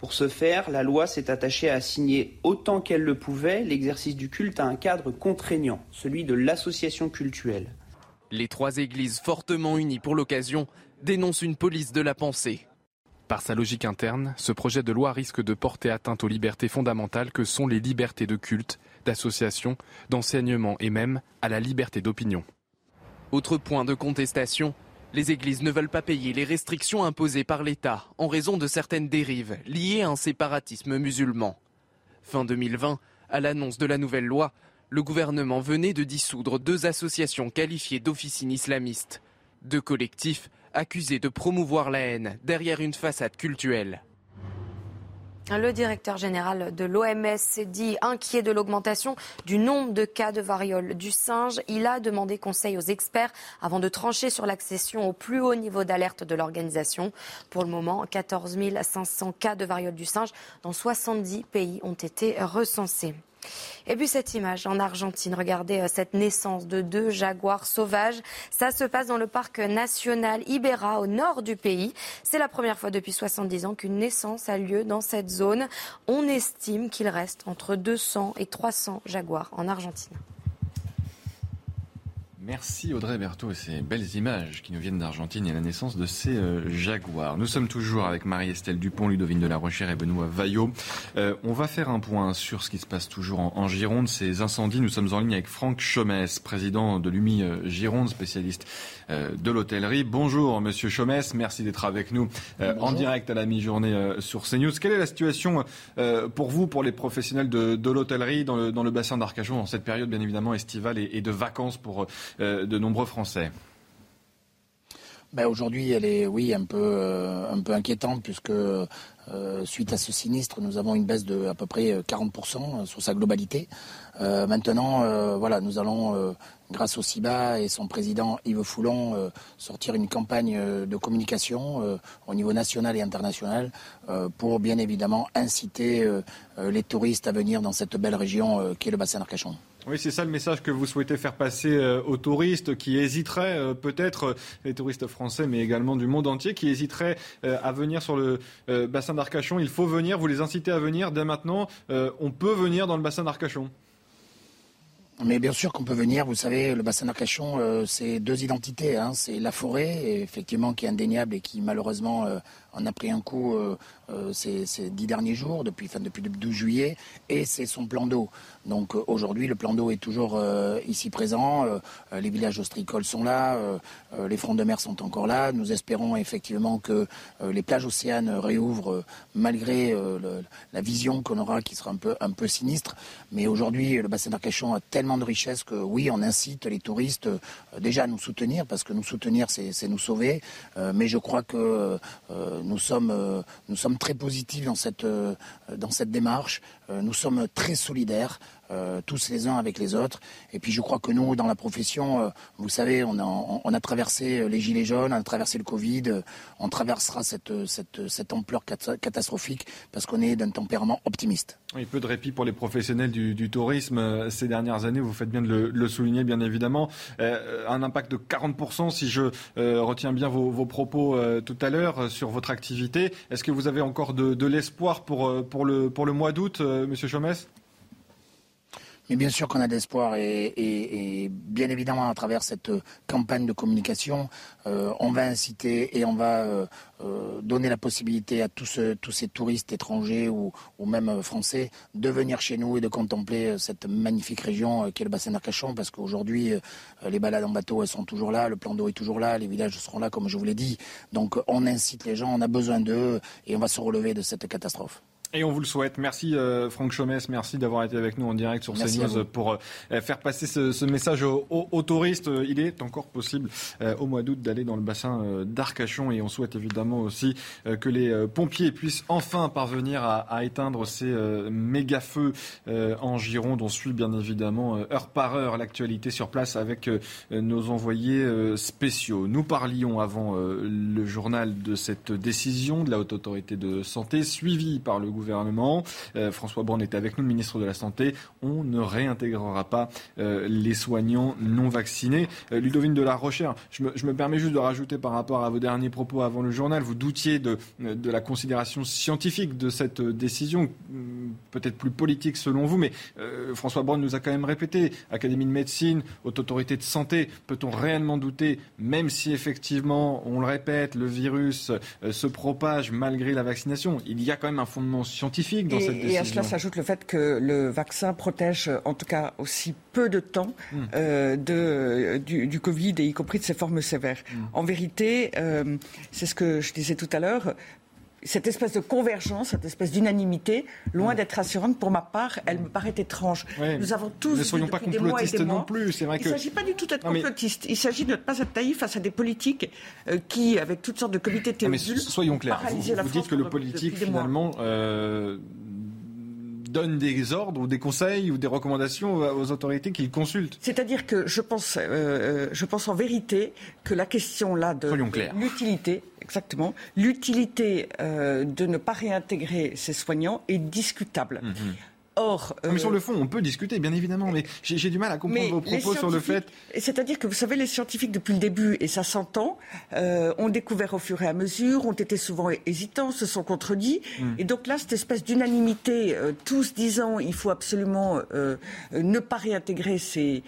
Pour ce faire, la loi s'est attachée à assigner autant qu'elle le pouvait l'exercice du culte à un cadre contraignant, celui de l'association cultuelle. Les trois églises fortement unies pour l'occasion dénoncent une police de la pensée. Par sa logique interne, ce projet de loi risque de porter atteinte aux libertés fondamentales que sont les libertés de culte, d'association, d'enseignement et même à la liberté d'opinion. Autre point de contestation, les églises ne veulent pas payer les restrictions imposées par l'État en raison de certaines dérives liées à un séparatisme musulman. Fin 2020, à l'annonce de la nouvelle loi, le gouvernement venait de dissoudre deux associations qualifiées d'officines islamistes. Deux collectifs accusés de promouvoir la haine derrière une façade cultuelle. Le directeur général de l'OMS s'est dit inquiet de l'augmentation du nombre de cas de variole du singe. Il a demandé conseil aux experts avant de trancher sur l'accession au plus haut niveau d'alerte de l'organisation. Pour le moment, 14 500 cas de variole du singe dans 70 pays ont été recensés. Et puis cette image en Argentine, regardez euh, cette naissance de deux jaguars sauvages. Ça se passe dans le parc national Ibera au nord du pays. C'est la première fois depuis 70 ans qu'une naissance a lieu dans cette zone. On estime qu'il reste entre 200 et 300 jaguars en Argentine. Merci Audrey Berthaud et ces belles images qui nous viennent d'Argentine et la naissance de ces euh, jaguars. Nous sommes toujours avec Marie-Estelle Dupont, Ludovine de la Rochère et Benoît Vaillot. Euh, on va faire un point sur ce qui se passe toujours en, Gironde, ces incendies. Nous sommes en ligne avec Franck Chomès, président de l'UMI euh, Gironde, spécialiste de l'hôtellerie. Bonjour Monsieur Chomès, merci d'être avec nous en direct à la mi-journée sur CNews. Quelle est la situation pour vous, pour les professionnels de, de l'hôtellerie dans le, dans le, bassin d'Arcachon, en cette période bien évidemment estivale et, et de vacances pour euh, de nombreux Français ben Aujourd'hui, elle est, oui, un peu, euh, inquiétante puisque euh, suite à ce sinistre, nous avons une baisse de à peu près 40% sur sa globalité. maintenant, voilà, nous allons, grâce au CIBA et son président Yves Foulon, sortir une campagne de communication au niveau national et international pour bien évidemment inciter les touristes à venir dans cette belle région qui est le bassin d'Arcachon. Oui, c'est ça le message que vous souhaitez faire passer euh, aux touristes qui hésiteraient, euh, peut-être euh, les touristes français, mais également du monde entier, qui hésiteraient à venir sur le bassin d'Arcachon. Il faut venir, vous les incitez à venir dès maintenant. on peut venir dans le bassin d'Arcachon. Mais bien sûr qu'on peut venir. Vous savez, le bassin d'Arcachon, c'est deux identités. Hein. C'est la forêt, effectivement, qui est indéniable et qui malheureusement en a pris un coup ces, dix derniers jours, depuis, le 12 juillet, et c'est son plan d'eau. Donc euh, aujourd'hui, le plan d'eau est toujours euh, ici présent. Euh, les villages ostricoles sont là, les fronts de mer sont encore là. Nous espérons effectivement que les plages océanes réouvrent malgré la vision qu'on aura qui sera un peu, un peu sinistre. Mais aujourd'hui, le bassin d'Arcachon a tellement de richesses que oui, on incite les touristes déjà à nous soutenir parce que nous soutenir, c'est nous sauver. mais je crois que nous, sommes, nous sommes très positifs dans cette, dans cette démarche. nous sommes très solidaires. Euh, tous les uns avec les autres. Et puis je crois que nous, dans la profession, euh, vous savez, on a, traversé les gilets jaunes, on a traversé le Covid, euh, on traversera cette, cette, ampleur catastrophique parce qu'on est d'un tempérament optimiste. Oui, peu de répit pour les professionnels du, tourisme ces dernières années, vous faites bien de le, souligner, bien évidemment. un impact de 40%, si je retiens bien vos, propos tout à l'heure, sur votre activité. Est-ce que vous avez encore de, l'espoir pour, pour, le, pour le mois d'août, Monsieur Chomès? Mais bien sûr qu'on a d'espoir et, bien évidemment à travers cette campagne de communication, euh, on va inciter et on va euh, euh, donner la possibilité à tous, ces touristes étrangers ou, même français de venir chez nous et de contempler cette magnifique région qui est le bassin d'Arcachon parce qu'aujourd'hui les balades en bateau sont toujours là, le plan d'eau est toujours là, les villages seront là comme je vous l'ai dit. Donc on incite les gens, on a besoin d'eux et on va se relever de cette catastrophe. Et on vous le souhaite. Merci euh, Franck Chomès, merci d'avoir été avec nous en direct sur CNews pour euh, faire passer ce, message aux, touristes. Il est encore possible euh, au mois d'août d'aller dans le bassin d'Arcachon et on souhaite évidemment aussi que les pompiers puissent enfin parvenir à, éteindre ces méga feux en Gironde. On suit bien évidemment heure par heure l'actualité sur place avec nos envoyés spéciaux. Nous parlions avant le journal de cette décision de la Haute Autorité de Santé suivie par le gouvernement gouvernement. Euh, François Braun est avec nous, le ministre de la Santé. On ne réintégrera pas euh, les soignants non vaccinés. Euh, Ludovine de la Rochère, je me, permets juste de rajouter par rapport à vos derniers propos avant le journal, vous doutiez de, la considération scientifique de cette décision, hmm, peut-être plus politique selon vous, mais François Braun nous a quand même répété, Académie de médecine, haute autorité de santé, peut-on réellement douter, même si effectivement, on le répète, le virus se propage malgré la vaccination, il y a quand même un fondement scientifique dans cette décision. Et à cela s'ajoute le fait que le vaccin protège en tout cas aussi peu de temps hmm. euh, de, du, Covid et y compris de ses formes sévères. Hmm. En vérité, euh, c'est ce que je disais tout à l'heure, cette espèce de convergence, cette espèce d'unanimité, loin d'être rassurante, pour ma part, elle me paraît étrange. Nous avons tous. Ne soyons pas complotistes non plus. C'est vrai Il ne s'agit pas du tout d'être complotiste. Il s'agit de ne pas être naïf face à des politiques euh, qui, avec toutes sortes de comités théologiques, soyons clairs. Vous, dites que le politique, finalement, euh, donne des ordres ou des conseils ou des recommandations aux autorités qu'il consulte. C'est-à-dire que je pense, euh, je pense en vérité que la question là de l'utilité, exactement, l'utilité euh, de ne pas réintégrer ces soignants est discutable. Mhm. Or, mais sur le fond, on peut discuter, bien évidemment, mais j'ai du mal à comprendre vos propos sur le fait. C'est-à-dire que vous savez, les scientifiques depuis le début, et ça s'entend, euh, ont découvert au fur et à mesure, ont été souvent hésitants, se sont contredits, hmm. et donc là, cette espèce d'unanimité, euh, tous disant il faut absolument euh, ne pas réintégrer ces,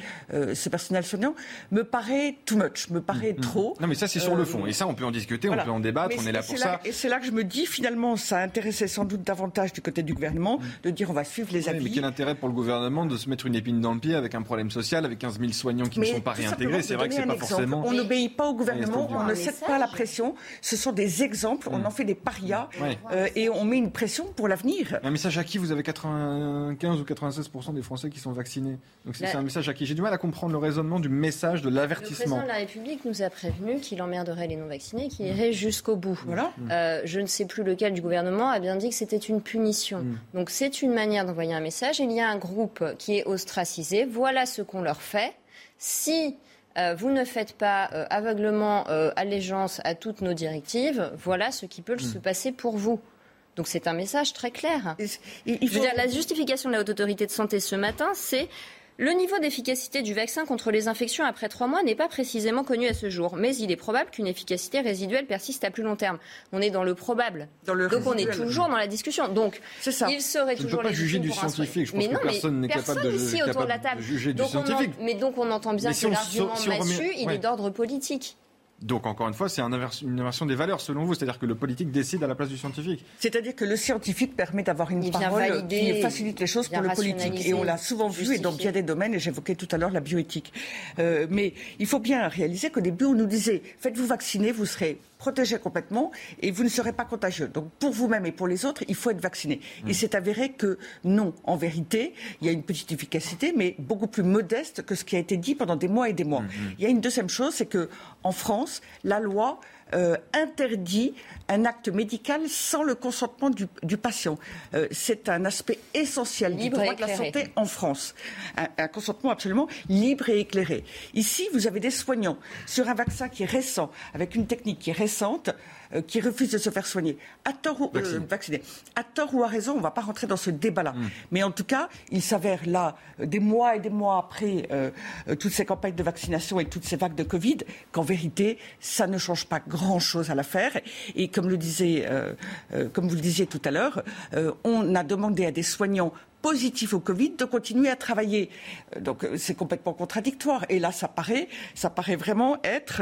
ces personnels soignants, me paraît too much, me paraît hmm. trop. Non, mais ça c'est sur le fond, et ça on peut en discuter, on peut en débattre, on est là pour ça. et c'est là que je me dis finalement, ça intéressait sans doute davantage du côté du gouvernement hmm. de dire on va suivre mais quel intérêt pour le gouvernement de se mettre une épine dans le pied avec un problème social, avec 15 000 soignants qui ne sont pas réintégrés? C'est vrai que c'est pas forcément. On n'obéit pas au gouvernement, on ne cède pas la pression. Ce sont des exemples, on en fait des parias euh, et on met une pression pour l'avenir. Un message à qui Vous avez 95 ou 96 des Français qui sont vaccinés. Donc c'est un message à qui J'ai du mal à comprendre le raisonnement du message de l'avertissement. Le président de la République nous a prévenu qu'il emmerderait les non-vaccinés, qu'il irait jusqu'au bout. Voilà. Euh, je ne sais plus lequel du gouvernement a bien dit que c'était une punition. Mm. Donc c'est une manière d'envoyer un message. Il y a un groupe qui est ostracisé. Voilà ce qu'on leur fait. Si euh, vous ne faites pas euh, aveuglement euh, allégeance à toutes nos directives, voilà ce qui peut hmm. se passer pour vous. Donc c'est un message très clair. Il, faut... dire, la justification de la Haute Autorité de Santé ce matin, c'est le niveau d'efficacité du vaccin contre les infections après trois mois n'est pas précisément connu à ce jour, mais il est probable qu'une efficacité résiduelle persiste à plus long terme. On est dans le probable. Donc on est toujours dans la discussion. Donc ça. il serait toujours. ne peux pas juger du scientifique. Je pense que personne n'est capable, de, ici, autour de, la table. juger du scientifique. mais donc on entend bien que l'argument massu, il est d'ordre politique. Donc, encore une fois, c'est une inversion des valeurs, selon vous. C'est-à-dire que le politique décide à la place du scientifique. C'est-à-dire que le scientifique permet d'avoir une parole qui facilite les choses pour le politique. Et on l'a souvent vu, et dans bien des domaines, et j'évoquais tout à l'heure la bioéthique. Euh, mais il faut bien réaliser qu'au début, on nous disait, faites-vous vacciner, vous serez protégé complètement et vous ne serez pas contagieux. Donc pour vous-même et pour les autres, il faut être vacciné. Et mm. c'est avéré que non, en vérité, il y a une petite efficacité, mais beaucoup plus modeste que ce qui a été dit pendant des mois et des mois. Mm, mm. Il y a une deuxième chose, c'est que en France, la loi euh, interdit un acte médical sans le consentement du, patient. Euh, c'est un aspect essentiel du droit de la santé en France. Un, consentement absolument libre et éclairé. Ici, vous avez des soignants sur un vaccin qui est récent, avec une technique qui est récente. Euh, qui refusent de se faire soigner, à tort ou euh, vacciner, à tort ou à raison, on ne va pas rentrer dans ce débat-là. Mm. Mais en tout cas, il s'avère là, euh, des mois et des mois après euh, toutes ces campagnes de vaccination et toutes ces vagues de Covid, qu'en vérité, ça ne change pas grand-chose à l'affaire. Et comme le disait, comme vous le disiez tout à l'heure, on a demandé à des soignants positifs au Covid de continuer à travailler. Euh, Donc euh, c'est complètement contradictoire. Et là, ça paraît, ça paraît vraiment être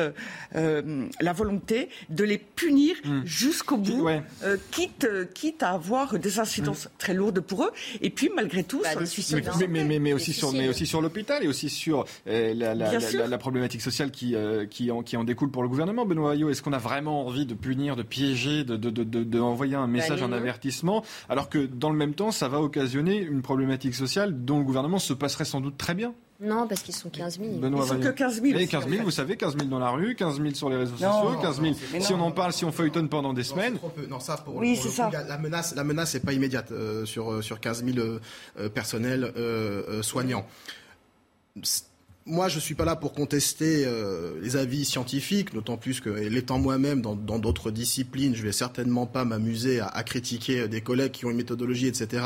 euh, la volonté de les punir jusqu'au bout, euh, quitte, quitte à avoir des incidences très lourdes pour eux. Et puis malgré tout, sur le suicide. Mais, mais, mais, mais aussi sur, mais aussi sur l'hôpital et aussi sur euh, la, la, Bien la, sûr. la- la problématique sociale qui, euh, qui, en, qui en découle pour le gouvernement. Benoît Ayot, est-ce qu'on a vraiment envie de punir, de piéger, de, de, de, de- envoyer un message, non, un avertissement, alors que dans le même temps, ça va occasionner une problématique sociale dont le gouvernement se passerait sans doute très bien Non, parce qu'ils sont 15 000. Benoît. Et aussi, 15 en 000, fait. vous savez, 15 000 dans la rue, 15 000 sur les réseaux Non, sociaux, non, 15 000 non, mais si on en parle, si on feuilletonne pendant des semaines. Non, ça, pour, Oui, pour le ça. coup, la, la menace, la menace n'est pas immédiate euh, sur, euh, sur 15 000 euh, personnels euh, soignants. Moi, je ne suis pas là pour contester euh, les avis scientifiques, d'autant plus que, l'étant moi-même dans d'autres disciplines, je vais certainement pas m'amuser à, à critiquer des collègues qui ont une méthodologie, etc.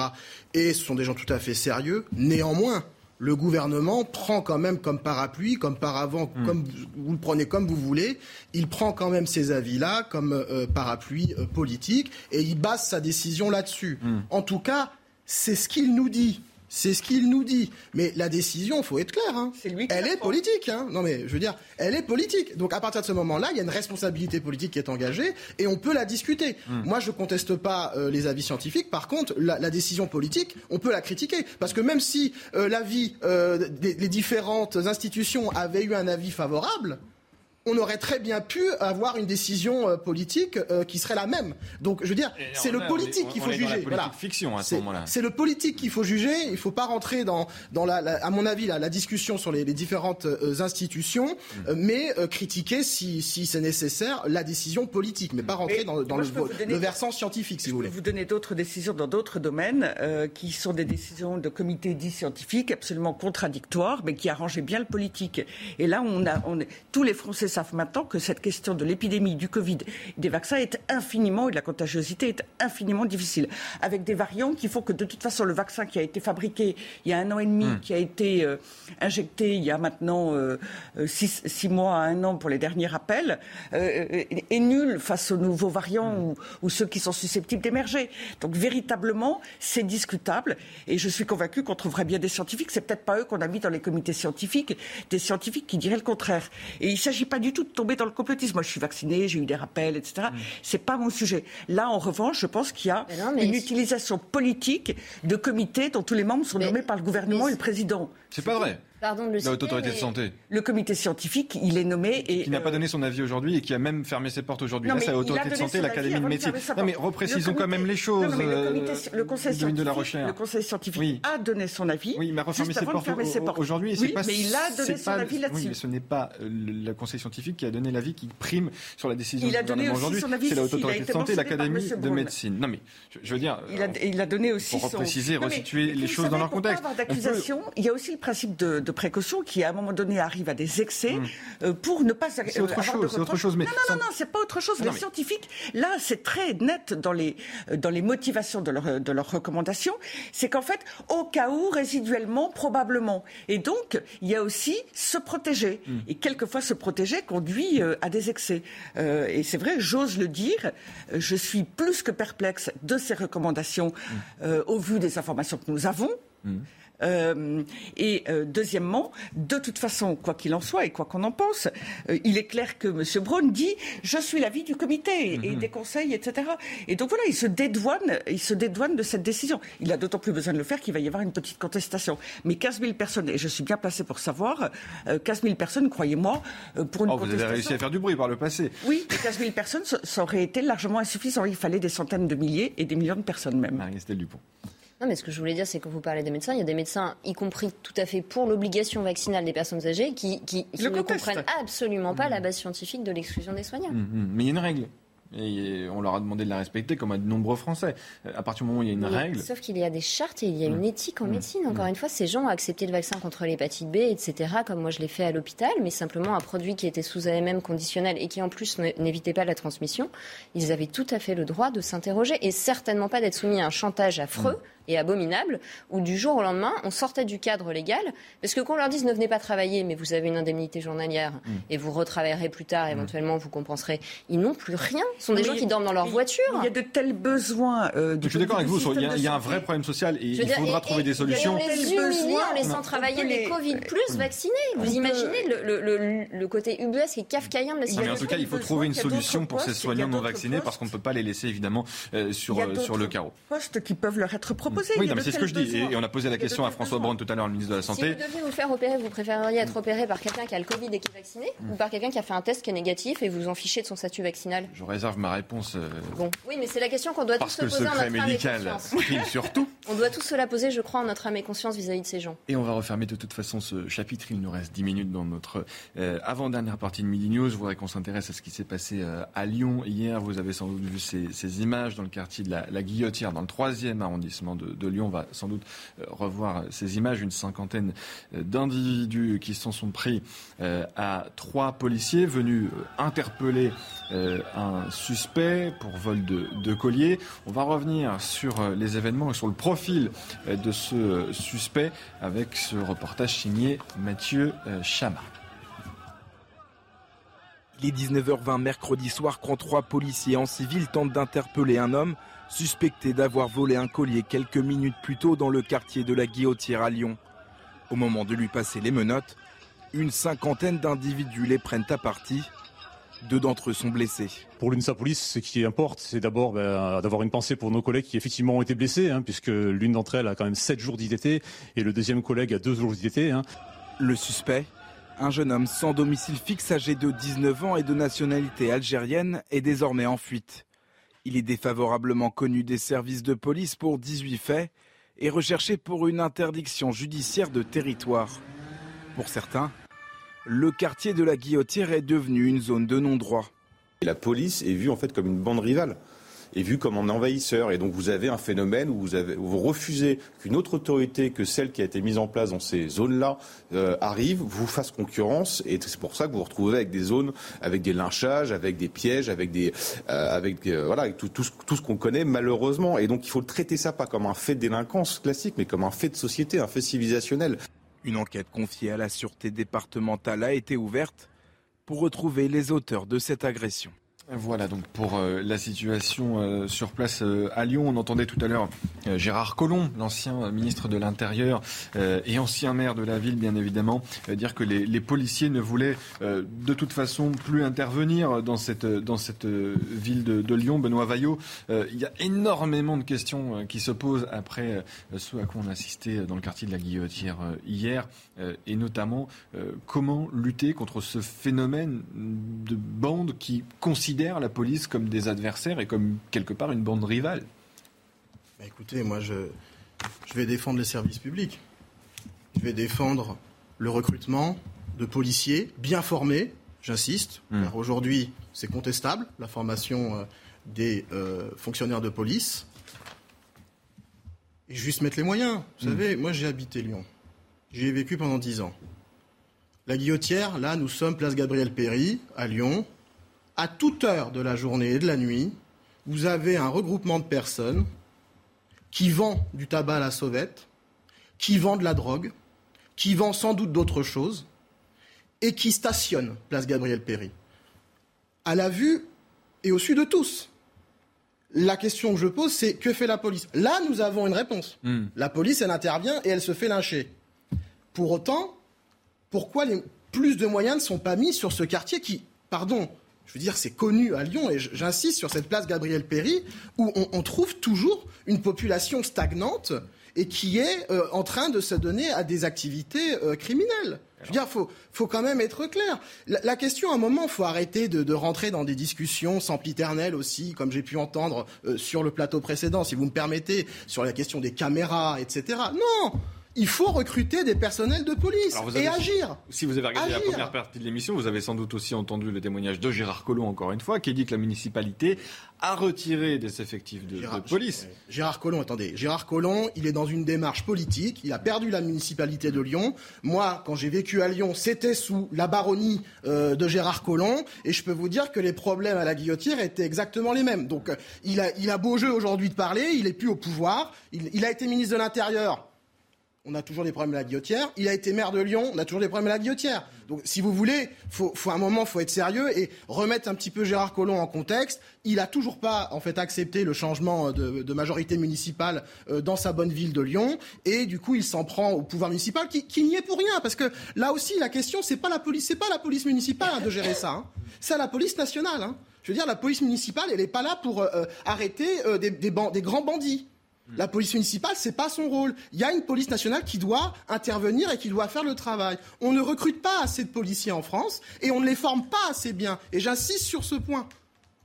Et ce sont des gens tout à fait sérieux. Néanmoins, le gouvernement prend quand même comme parapluie, comme paravent, comme vous le prenez comme vous voulez, il prend quand même ces avis-là comme euh, parapluie euh, politique et il base sa décision là-dessus. En tout cas, c'est ce qu'il nous dit. C'est ce qu'il nous dit. Mais la décision, faut être clair, hein. elle est politique. Hein. Non mais je veux dire, elle est politique. Donc à partir de ce moment-là, il y a une responsabilité politique qui est engagée et on peut la discuter. Moi, je conteste pas euh, les avis scientifiques. Par contre, la, la décision politique, on peut la critiquer parce que même si euh, l'avis euh, des les différentes institutions avaient eu un avis favorable, on aurait très bien pu avoir une décision euh, politique euh, qui serait la même. Donc, je veux dire, c'est le politique qu'il faut juger. Voilà. fiction à ce C'est- moment-là. C'est le politique qu'il faut juger. Il ne faut pas rentrer dans, dans la, la- à mon avis, la, la discussion sur les, les différentes euh, institutions, Mm. mais euh, critiquer, si, si c'est nécessaire, la décision politique, mais pas rentrer Et dans, dans moi, le, donner- le versant scientifique, si vous voulez. vous donner d'autres décisions dans d'autres domaines euh, qui sont des décisions de comités dits scientifiques absolument contradictoires, mais qui arrangeaient bien le politique. Et là, on a, on est- tous les Français savent maintenant que cette question de l'épidémie, du Covid, des vaccins est infiniment, et de la contagiosité est infiniment difficile. Avec des variants qui font que de toute façon, le vaccin qui a été fabriqué il y a un an et demi, Hmm. qui a été euh, injecté il y a maintenant euh, euh, six, six mois à un an pour les derniers rappels, euh, est nul face aux nouveaux variants ou, ou ceux qui sont susceptibles d'émerger. Donc véritablement, c'est discutable et je suis convaincu qu'on trouverait bien des scientifiques. C'est peut-être pas eux qu'on a mis dans les comités scientifiques, des scientifiques qui diraient le contraire. Et il s'agit pas du tout de tomber dans le complotisme. Moi, je suis vacciné, j'ai eu des rappels, etc. C'est pas mon sujet. Là, en revanche, je pense qu'il y a mais une utilisation politique de comités dont tous les membres sont nommés par le gouvernement et le président. C'est pas vrai. Pardon de le La citer, Haute Autorité mais- de Santé. Le comité scientifique, il est nommé et qui n'a pas donné son avis aujourd'hui et qui a même fermé ses portes aujourd'hui. Non, Là, mais c'est la il a Autorité de Santé, l'Académie de médecine. Non, mais reprécisons quand même les choses. Non, non, mais le, comité- euh, le conseil de, de la scientifique, recherche. le conseil scientifique Oui. a donné son avis. Oui, mais a refermé ses portes ses aujourd'hui. et Oui, c'est pas, mais il a donné son pas- avis Oui, là-dessus. mais ce n'est pas euh, le Conseil scientifique qui a donné l'avis qui prime sur la décision Il du a donné aujourd'hui. son avis, C'est la si, Haute si, il a Autorité de Santé l'Académie de médecine. Non, mais je, veux dire. Il a, donné aussi Pour son... repréciser, Non, mais- resituer les choses dans leur pour contexte. il y a aussi le principe de, de précaution qui, à un moment donné, arrive à des excès euh, pour ne pas C'est euh, autre avoir de chose, c'est autre chose, mais non, non, non, non, c'est pas autre chose. Non, les mais- scientifiques, là, c'est très net dans les euh, dans les motivations de, leur, de leurs recommandations. C'est qu'en fait, au cas où, résiduellement, probablement. Et donc, il y a aussi se protéger. Hmm. Et quelquefois, se protéger conduit euh, à des excès. Euh, et c'est vrai, j'ose le dire, euh, je suis plus que perplexe de ces recommandations Hmm. euh, au vu des informations que nous avons. Euh, et euh, deuxièmement, de toute façon, quoi qu'il en soit et quoi qu'on en pense, euh, il est clair que M. Braun dit je suis l'avis du comité et, et des conseils, etc. Et donc voilà, il se dédouane, il se dédouane de cette décision. Il a d'autant plus besoin de le faire qu'il va y avoir une petite contestation. Mais 15 000 personnes, et je suis bien placé pour savoir, euh, 15 000 personnes, croyez-moi, pour une Oh, vous avez contestation. réussi à faire du bruit par le passé. Oui, mais 15 000 personnes, ça aurait été largement insuffisant. Il fallait des centaines de milliers et des millions de personnes même. Marie-Estelle Dupont. Non, mais ce que je voulais dire, c'est que vous parlez des médecins. Il y a des médecins, y compris tout à fait pour l'obligation vaccinale des personnes âgées, qui, qui, qui Le ne comprennent absolument pas la base scientifique de l'exclusion des soignants. Hum, hum. Mais il y a une règle. Et on leur a demandé de la respecter comme à de nombreux Français. À partir du moment où il y a une règle. Sauf qu'il y a des chartes et il y a une Mmh. éthique en Mmh. médecine. Encore une fois, ces gens ont accepté le vaccin contre l'hépatite B, etc., comme moi je l'ai fait à l'hôpital, mais simplement un produit qui était sous AMM conditionnel et qui en plus n'évitait pas la transmission. Ils avaient tout à fait le droit de s'interroger et certainement pas d'être soumis à un chantage affreux. Mmh. Et abominable, où du jour au lendemain, on sortait du cadre légal, parce que qu'on leur dise ne venez pas travailler, mais vous avez une indemnité journalière Mmh. et vous retravaillerez plus tard, éventuellement vous compenserez, ils n'ont plus rien. Ce sont des Mais gens qui dorment dans leur voiture. Il y a de tels besoins. euh, du Je suis d'accord avec vous. Il y, a, y un vrai problème social et il dire, faudra et- trouver et- des Et solutions. on les humilie en laissant travailler les Covid plus vaccinés. on Vous imaginez le, le- le- le côté ubuesque et kafkaïen de la Non, mais en situation tout cas, il faut trouver une solution pour ces soignants non vaccinés parce qu'on ne peut pas les laisser évidemment euh, sur, Il y a euh, sur le carreau. postes qui peuvent leur être proposés. Oui, mais de c'est ce que je dis. Et, on a posé la question à François. Braun tout à l'heure, le ministre de la Si vous Santé. deviez vous faire opérer, vous préféreriez être opéré par quelqu'un qui a le Covid et qui est vacciné ou par quelqu'un qui a fait un test qui est négatif et vous en fichez de son statut vaccinal? Je réserve ma réponse euh, Bon, oui, mais c'est la question qu'on doit parce tous que se le poser en secret notre âme et médical conscience. [laughs] surtout. On doit tous se la poser, je crois, en notre âme et conscience vis-à-vis de ces gens. Et on va refermer de toute façon ce chapitre. Il nous reste 10 minutes dans notre euh, avant-dernière partie de Midi News. Je voudrais qu'on s'intéresse à ce qui s'est passé euh, à Lyon hier. Vous avez sans doute vu ces, ces images dans le quartier de la, la Guillotière, dans le troisième arrondissement de, de Lyon. On va sans doute euh, revoir ces images. Une cinquantaine euh, d'individus qui s'en sont pris euh, à trois policiers venus interpeller un suspect pour vol de, de collier. On va revenir sur les événements et sur le profil de ce suspect avec ce reportage signé Mathieu Chama. Il est 19h20 mercredi soir quand trois policiers en civil tentent d'interpeller un homme suspecté d'avoir volé un collier quelques minutes plus tôt dans le quartier de la Guillotière à Lyon. Au moment de lui passer les menottes, une cinquantaine d'individus les prennent à partie. Deux d'entre eux sont blessés. Pour l'UNSA Police, ce qui importe, c'est d'abord ben, d'avoir une pensée pour nos collègues qui effectivement ont été blessés, hein, puisque l'une d'entre elles a quand même 7 jours d'ITT et le deuxième collègue a 2 jours d'ITT. Hein. Le suspect, un jeune homme sans domicile fixe âgé de 19 ans et de nationalité algérienne, est désormais en fuite. Il est défavorablement connu des services de police pour 18 faits et recherché pour une interdiction judiciaire de territoire. Pour certains, le quartier de la Guillotière est devenu une zone de non-droit. La police est vue en fait comme une bande rivale, est vue comme un envahisseur. Et donc vous avez un phénomène où vous, avez, où vous refusez qu'une autre autorité que celle qui a été mise en place dans ces zones-là euh, arrive, vous fasse concurrence. Et c'est pour ça que vous vous retrouvez avec des zones, avec des lynchages, avec des pièges, avec des, euh, avec euh, voilà, avec tout, tout ce, tout ce qu'on connaît malheureusement. Et donc il faut traiter ça pas comme un fait de délinquance classique, mais comme un fait de société, un fait civilisationnel. Une enquête confiée à la sûreté départementale a été ouverte pour retrouver les auteurs de cette agression. Voilà donc pour euh, la situation euh, sur place euh, à Lyon. On entendait tout à l'heure Gérard Collomb, l'ancien ministre de l'Intérieur et ancien maire de la ville, bien évidemment, dire que les, policiers ne voulaient de toute façon plus intervenir dans cette, ville de, Lyon. Benoît Vaillot, il y a énormément de questions qui se posent après ce à quoi on a assisté dans le quartier de la Guillotière hier, et notamment comment lutter contre ce phénomène de bande qui considère la police comme des adversaires et comme quelque part une bande rivale. Bah, écoutez, moi je, je vais défendre les services publics. Je vais défendre le recrutement de policiers bien formés, j'insiste, car aujourd'hui c'est contestable, la formation euh, des euh, fonctionnaires de police. Et juste mettre les moyens. Vous savez, moi j'ai habité Lyon. J'y ai vécu pendant dix ans. La Guillotière, là, nous sommes place Gabriel Péry, à Lyon. À toute heure de la journée et de la nuit, vous avez un regroupement de personnes qui vend du tabac à la sauvette, qui vend de la drogue, qui vend sans doute d'autres choses, et qui stationne place Gabriel Péry. À la vue et au su de tous. La question que je pose, c'est que fait la police? Là, nous avons une réponse. La police, elle intervient et elle se fait lyncher. Pour autant, pourquoi les, plus de moyens ne sont pas mis sur ce quartier qui, pardon, je veux dire, c'est connu à Lyon, et j'insiste sur cette place Gabriel Péry, où on, trouve toujours une population stagnante et qui est euh, en train de se donner à des activités euh, criminelles. Je veux dire, faut, faut quand même être clair. La, question, à un moment, faut arrêter de, de, rentrer dans des discussions sempiternelles aussi, comme j'ai pu entendre euh, sur le plateau précédent, si vous me permettez, sur la question des caméras, etc. Non il faut recruter des personnels de police et agir. Si vous avez regardé Agir. la première partie de l'émission, vous avez sans doute aussi entendu le témoignage de Gérard Collomb, encore une fois, qui dit que la municipalité a retiré des effectifs de, de police. Gérard Collomb, attendez, Gérard Collomb, il est dans une démarche politique, il a perdu la municipalité de Lyon. Moi, quand j'ai vécu à Lyon, c'était sous la baronnie euh, de Gérard Collomb, et je peux vous dire que les problèmes à la guillotière étaient exactement les mêmes. Donc, euh, il, a, il a beau jeu aujourd'hui de parler, il est plus au pouvoir, il, il a été ministre de l'Intérieur, on a toujours des problèmes à la guillotière. Il a été maire de Lyon, on a toujours des problèmes à la guillotière. Donc, si vous voulez, faut, un moment, faut être sérieux et remettre un petit peu Gérard Collomb en contexte. Il a toujours pas, en fait, accepté le changement de, majorité municipale euh, dans sa bonne ville de Lyon, et du coup, il s'en prend au pouvoir municipal, qui, n'y est pour rien, parce que là aussi, la question, c'est pas la police, c'est pas la police municipale de gérer ça. Hein. C'est la police nationale. Hein. Je veux dire, la police municipale, elle n'est pas là pour euh, arrêter euh, des grands bandits. La police municipale, c'est pas son rôle. Il y a une police nationale qui doit intervenir et qui doit faire le travail. On ne recrute pas assez de policiers en France et on ne les forme pas assez bien. Et j'insiste sur ce point.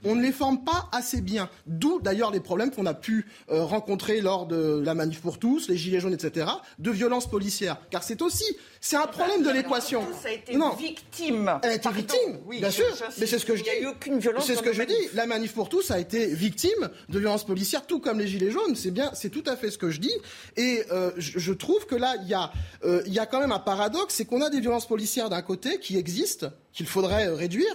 On ne les forme pas assez bien. D'où d'ailleurs les problèmes qu'on a pu euh, rencontrer lors de la manif pour tous, les gilets jaunes, etc., de violences policières. Car c'est aussi, c'est un problème de l'équation. Ça a été Non. victime. Elle a été Pardon, victime, oui, bien sûr. Mais c'est ce que je dis. Il n'y a eu aucune violence. C'est ce que je dis. La manif pour tous a été victime de violences policières, tout comme les gilets jaunes. C'est bien, c'est tout à fait ce que je dis. Et euh, je, je trouve que là, il y a, euh, y a quand même un paradoxe, c'est qu'on a des violences policières d'un côté qui existent, qu'il faudrait réduire,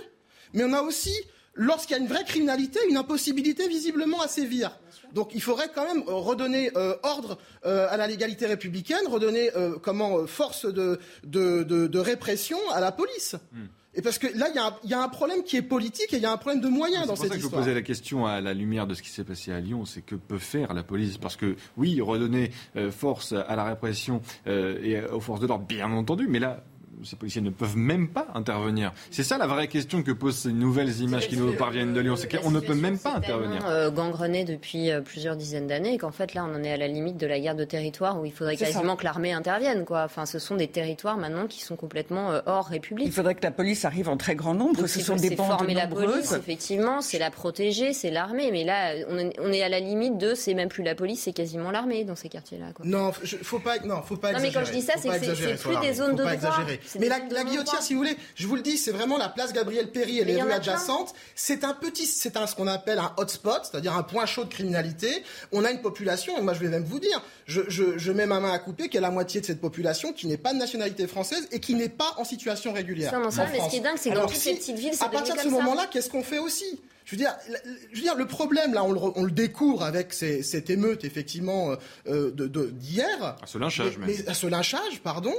mais on a aussi Lorsqu'il y a une vraie criminalité, une impossibilité visiblement à sévir. Donc il faudrait quand même euh, redonner euh, ordre euh, à la légalité républicaine, redonner euh, comment force de, de, de, de répression à la police. Et parce que là, il y, a un- il y a un problème qui est politique et il y a un problème de moyens C'est dans pour cette ça que je vous histoire. posais la question à la lumière de ce qui s'est passé à Lyon, c'est que peut faire la police? Parce que oui, redonner euh, force à la répression euh, et aux forces de l'ordre, bien entendu, mais là, ces policiers ne peuvent même pas intervenir. C'est ça la vraie question que posent ces nouvelles images qui nous parviennent de Lyon, c'est qu'on ne peut même pas intervenir. euh, gangrené depuis euh, plusieurs dizaines d'années et qu'en fait là on en est à la limite de la guerre de territoire où il faudrait ça. quasiment que l'armée intervienne quoi. Enfin ce sont des territoires maintenant qui sont complètement euh, hors République. Il faudrait que la police arrive en très grand nombre. Donc, Ce c'est- sont des c'est bandes former la police, nombreuses. effectivement, c'est la protéger, c'est l'armée. Mais là, on est, on est à la limite de, c'est même plus la police, c'est quasiment l'armée dans ces quartiers-là. quoi. Non, je- faut pas, non, faut pas Non, mais quand je dis ça, c'est plus des zones Faut de pas droit. exagérer. Mais la, guillotière, si vous voulez, je vous le dis, c'est vraiment la place Gabriel Péry et Mais les rues adjacentes. C'est un petit, c'est un ce qu'on appelle un hotspot, c'est-à-dire un point chaud de criminalité. On a une population, et moi je vais même vous dire, je, je, je mets ma main à couper qu'il y a la moitié de cette population qui n'est pas de nationalité française et qui n'est pas en situation régulière. Ça, on en sait, en mais ce qui est dingue, c'est que dans toutes si, ces petites villes, c'est À partir de ce ça. moment-là, qu'est-ce qu'on fait aussi? Je veux dire, je veux dire, le problème là, on le, re- on le découvre avec ces- cette émeute effectivement euh, de- de- d'hier. À ce lynchage, mais, même. mais à ce lynchage, pardon.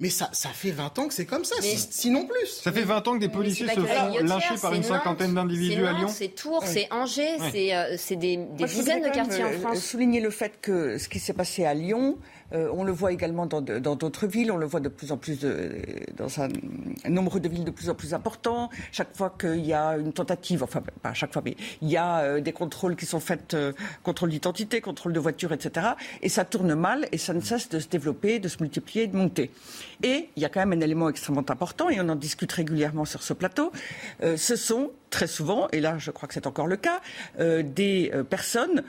Mais ça, ça fait 20 ans que c'est comme ça, Mais- sinon plus. Ça fait 20 ans que des policiers se font lyncher par une cinquantaine d'individus c'est à Lyon. C'est Tours, c'est Angers, c'est euh, c'est des, des dizaines de quartiers en euh, France. Souligner le fait que ce qui s'est passé à Lyon, euh, on le voit également dans d'autres villes, on le voit de plus en plus dans un, nombre de villes de plus en plus important. Chaque fois qu'il y a une tentative, enfin pas à chaque fois, mais il y a euh, des contrôles qui sont faits, euh, contrôle d'identité, contrôle de voiture, etc. Et ça tourne mal et ça ne cesse de se développer, de se multiplier, de monter. Et il y a quand même un élément extrêmement important et on en discute régulièrement sur ce plateau. Euh, ce sont très souvent, et là je crois que c'est encore le cas, des personnes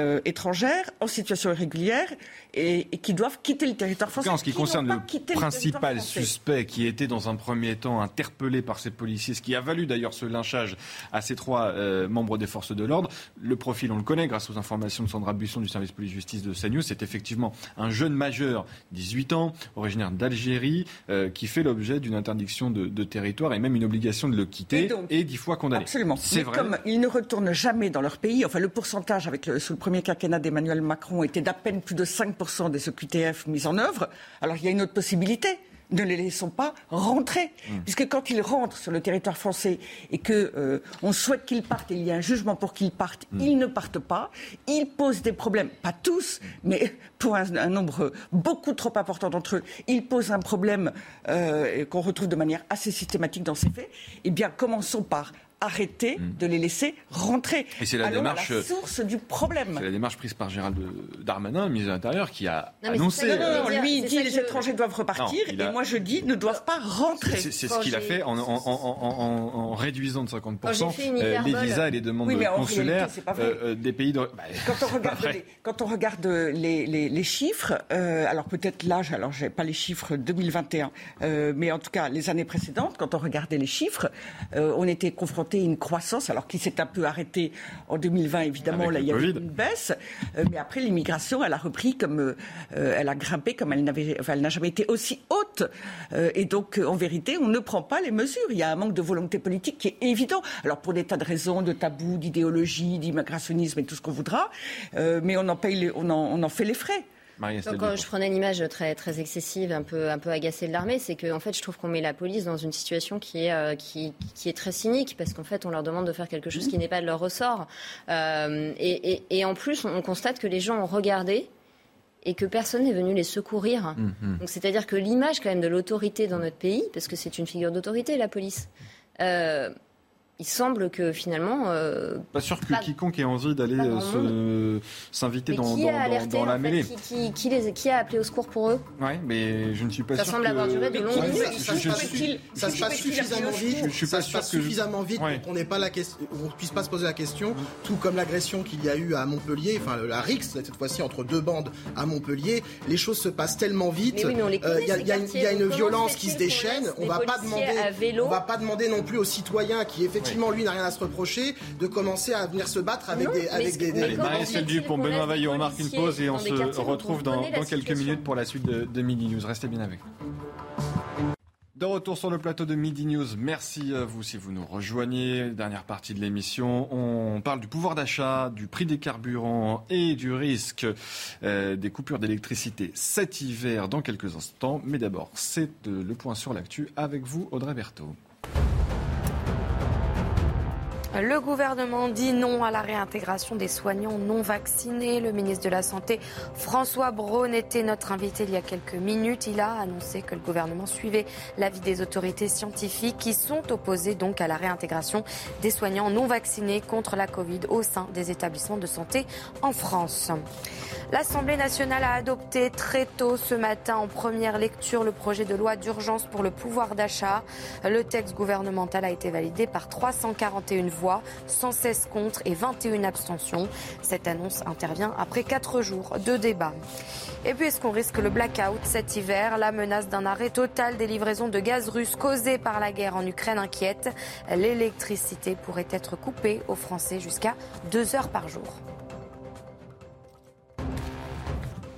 euh, étrangères en situation irrégulière et, et qui doivent quitter le territoire français. en ce qui concerne le principal suspect qui était dans un premier temps interpellé par ces policiers, ce qui a valu d'ailleurs ce lynchage à ces trois euh, membres des forces de l'ordre, le profil on le connaît grâce aux informations de Sandra Buisson du service police-justice de CNews, c'est effectivement un jeune majeur, 18 ans, originaire d'Algérie, euh, qui fait l'objet d'une interdiction de, de territoire et même une obligation de le quitter et, donc- dix fois condamné. Absolument. C'est vrai. comme ils ne retournent jamais dans leur pays, enfin le pourcentage avec le, sous le premier quinquennat d'Emmanuel Macron était d'à peine plus de 5% des OQTF mis en œuvre, alors il y a une autre possibilité. Ne les laissons pas rentrer, Mmh. puisque quand ils rentrent sur le territoire français et que euh, on souhaite qu'ils partent, et il y a un jugement pour qu'ils partent, Mmh. ils ne partent pas. Ils posent des problèmes, pas tous, mais [laughs] pour un, un nombre beaucoup trop important d'entre eux, ils posent un problème euh, qu'on retrouve de manière assez systématique dans ces faits. Eh bien, commençons par arrêter Mm. de les laisser rentrer. Et c'est la Allons démarche- la source du problème. C'est la démarche prise par Gérald Darmanin, ministre de l'Intérieur, qui a Non, annoncé. ça veux euh, dire. lui, il dit les étrangers doivent repartir, Non, a- et moi je dis ne doivent pas rentrer. C'est ce qu'il a fait en, en- en- en- en réduisant de 50% Quand j'ai fait une euh, les visas et les demandes Oui, consulaires réalité, euh, euh, des pays de. Bah, Quand on regarde, les, quand on regarde les, les- les chiffres, euh, alors peut-être l'âge, alors j'ai pas les chiffres 2021, euh, mais en tout cas les années précédentes, quand on regardait les chiffres, euh, on était confronté une croissance, alors qui s'est un peu arrêtée en 2020 évidemment, Avec là il y a eu une baisse, euh, mais après l'immigration, elle a repris comme, euh, elle a grimpé comme elle n'avait, enfin, elle n'a jamais été aussi haute, Euh, et donc en vérité on ne prend pas les mesures. Il y a un manque de volonté politique qui est évident. Alors pour des tas de raisons, de tabous, d'idéologie, d'immigrationnisme et tout ce qu'on voudra, mais on en paye, les- on en, on en fait les frais. Donc, quand je prenais une image très, très excessive, un peu, un peu agacée de l'armée, c'est que en fait, je trouve qu'on met la police dans une situation qui est, euh, qui, qui est très cynique, parce qu'en fait, on leur demande de faire quelque chose qui n'est pas de leur ressort. Euh, et, et- et en plus, on constate que les gens ont regardé et que personne n'est venu les secourir. Mhm. Donc, c'est-à-dire que l'image quand même de l'autorité dans notre pays, parce que c'est une figure d'autorité, la police, euh, il semble que finalement... euh, Pas sûr que Pas- quiconque ait envie d'aller euh, s'inviter dans, dans- la fait mêlée. qui, qui- qui les, qui a appelé au secours pour eux? Ouais, mais je ne suis pas Ça sûr. semble que... avoir duré de longues minutes. ça, ça se passe, ça se passe suffisamment vite. Je suis ça pas se sûr passe que je- suffisamment vite Ouais. pour qu'on on puisse pas se poser la question. Tout comme l'agression qu'il y a eu à Montpellier, enfin la Rix cette fois-ci entre deux bandes à Montpellier, les choses se passent tellement vite. Mais oui, mais on les Euh, connaît, Il y y a une- y a violence qui se déchaîne. On on va pas demander non plus aux citoyens qui effectivement lui n'a rien à se reprocher de commencer à venir se battre avec Non, des avec des. des- Marie-Estelle Dupont, Benoît Vaillot, on marque une pause et on se retrouve dans, quelques situation minutes pour la suite de, de Midi News. Restez bien avec nous. De retour sur le plateau de Midi News. Merci à vous si vous nous rejoignez. Dernière partie de l'émission. On parle du pouvoir d'achat, du prix des carburants et du risque euh, des coupures d'électricité cet hiver dans quelques instants. Mais d'abord, c'est euh, le point sur l'actu avec vous, Audrey Berthaud. Le gouvernement dit non à la réintégration des soignants non vaccinés. Le ministre de la Santé, François Braun, était notre invité il y a quelques minutes. Il a annoncé que le gouvernement suivait l'avis des autorités scientifiques qui sont opposées donc à la réintégration des soignants non vaccinés contre la Covid au sein des établissements de santé en France. L'Assemblée nationale a adopté très tôt ce matin en première lecture le projet de loi d'urgence pour le pouvoir d'achat. Le texte gouvernemental a été validé par 341 voix, 116 contre et 21 abstentions. Cette annonce intervient après quatre jours de débat. Et puis, est-ce qu'on risque le blackout cet hiver? La menace d'un arrêt total des livraisons de gaz russe causée par la guerre en Ukraine inquiète. L'électricité pourrait être coupée aux Français jusqu'à deux heures par jour.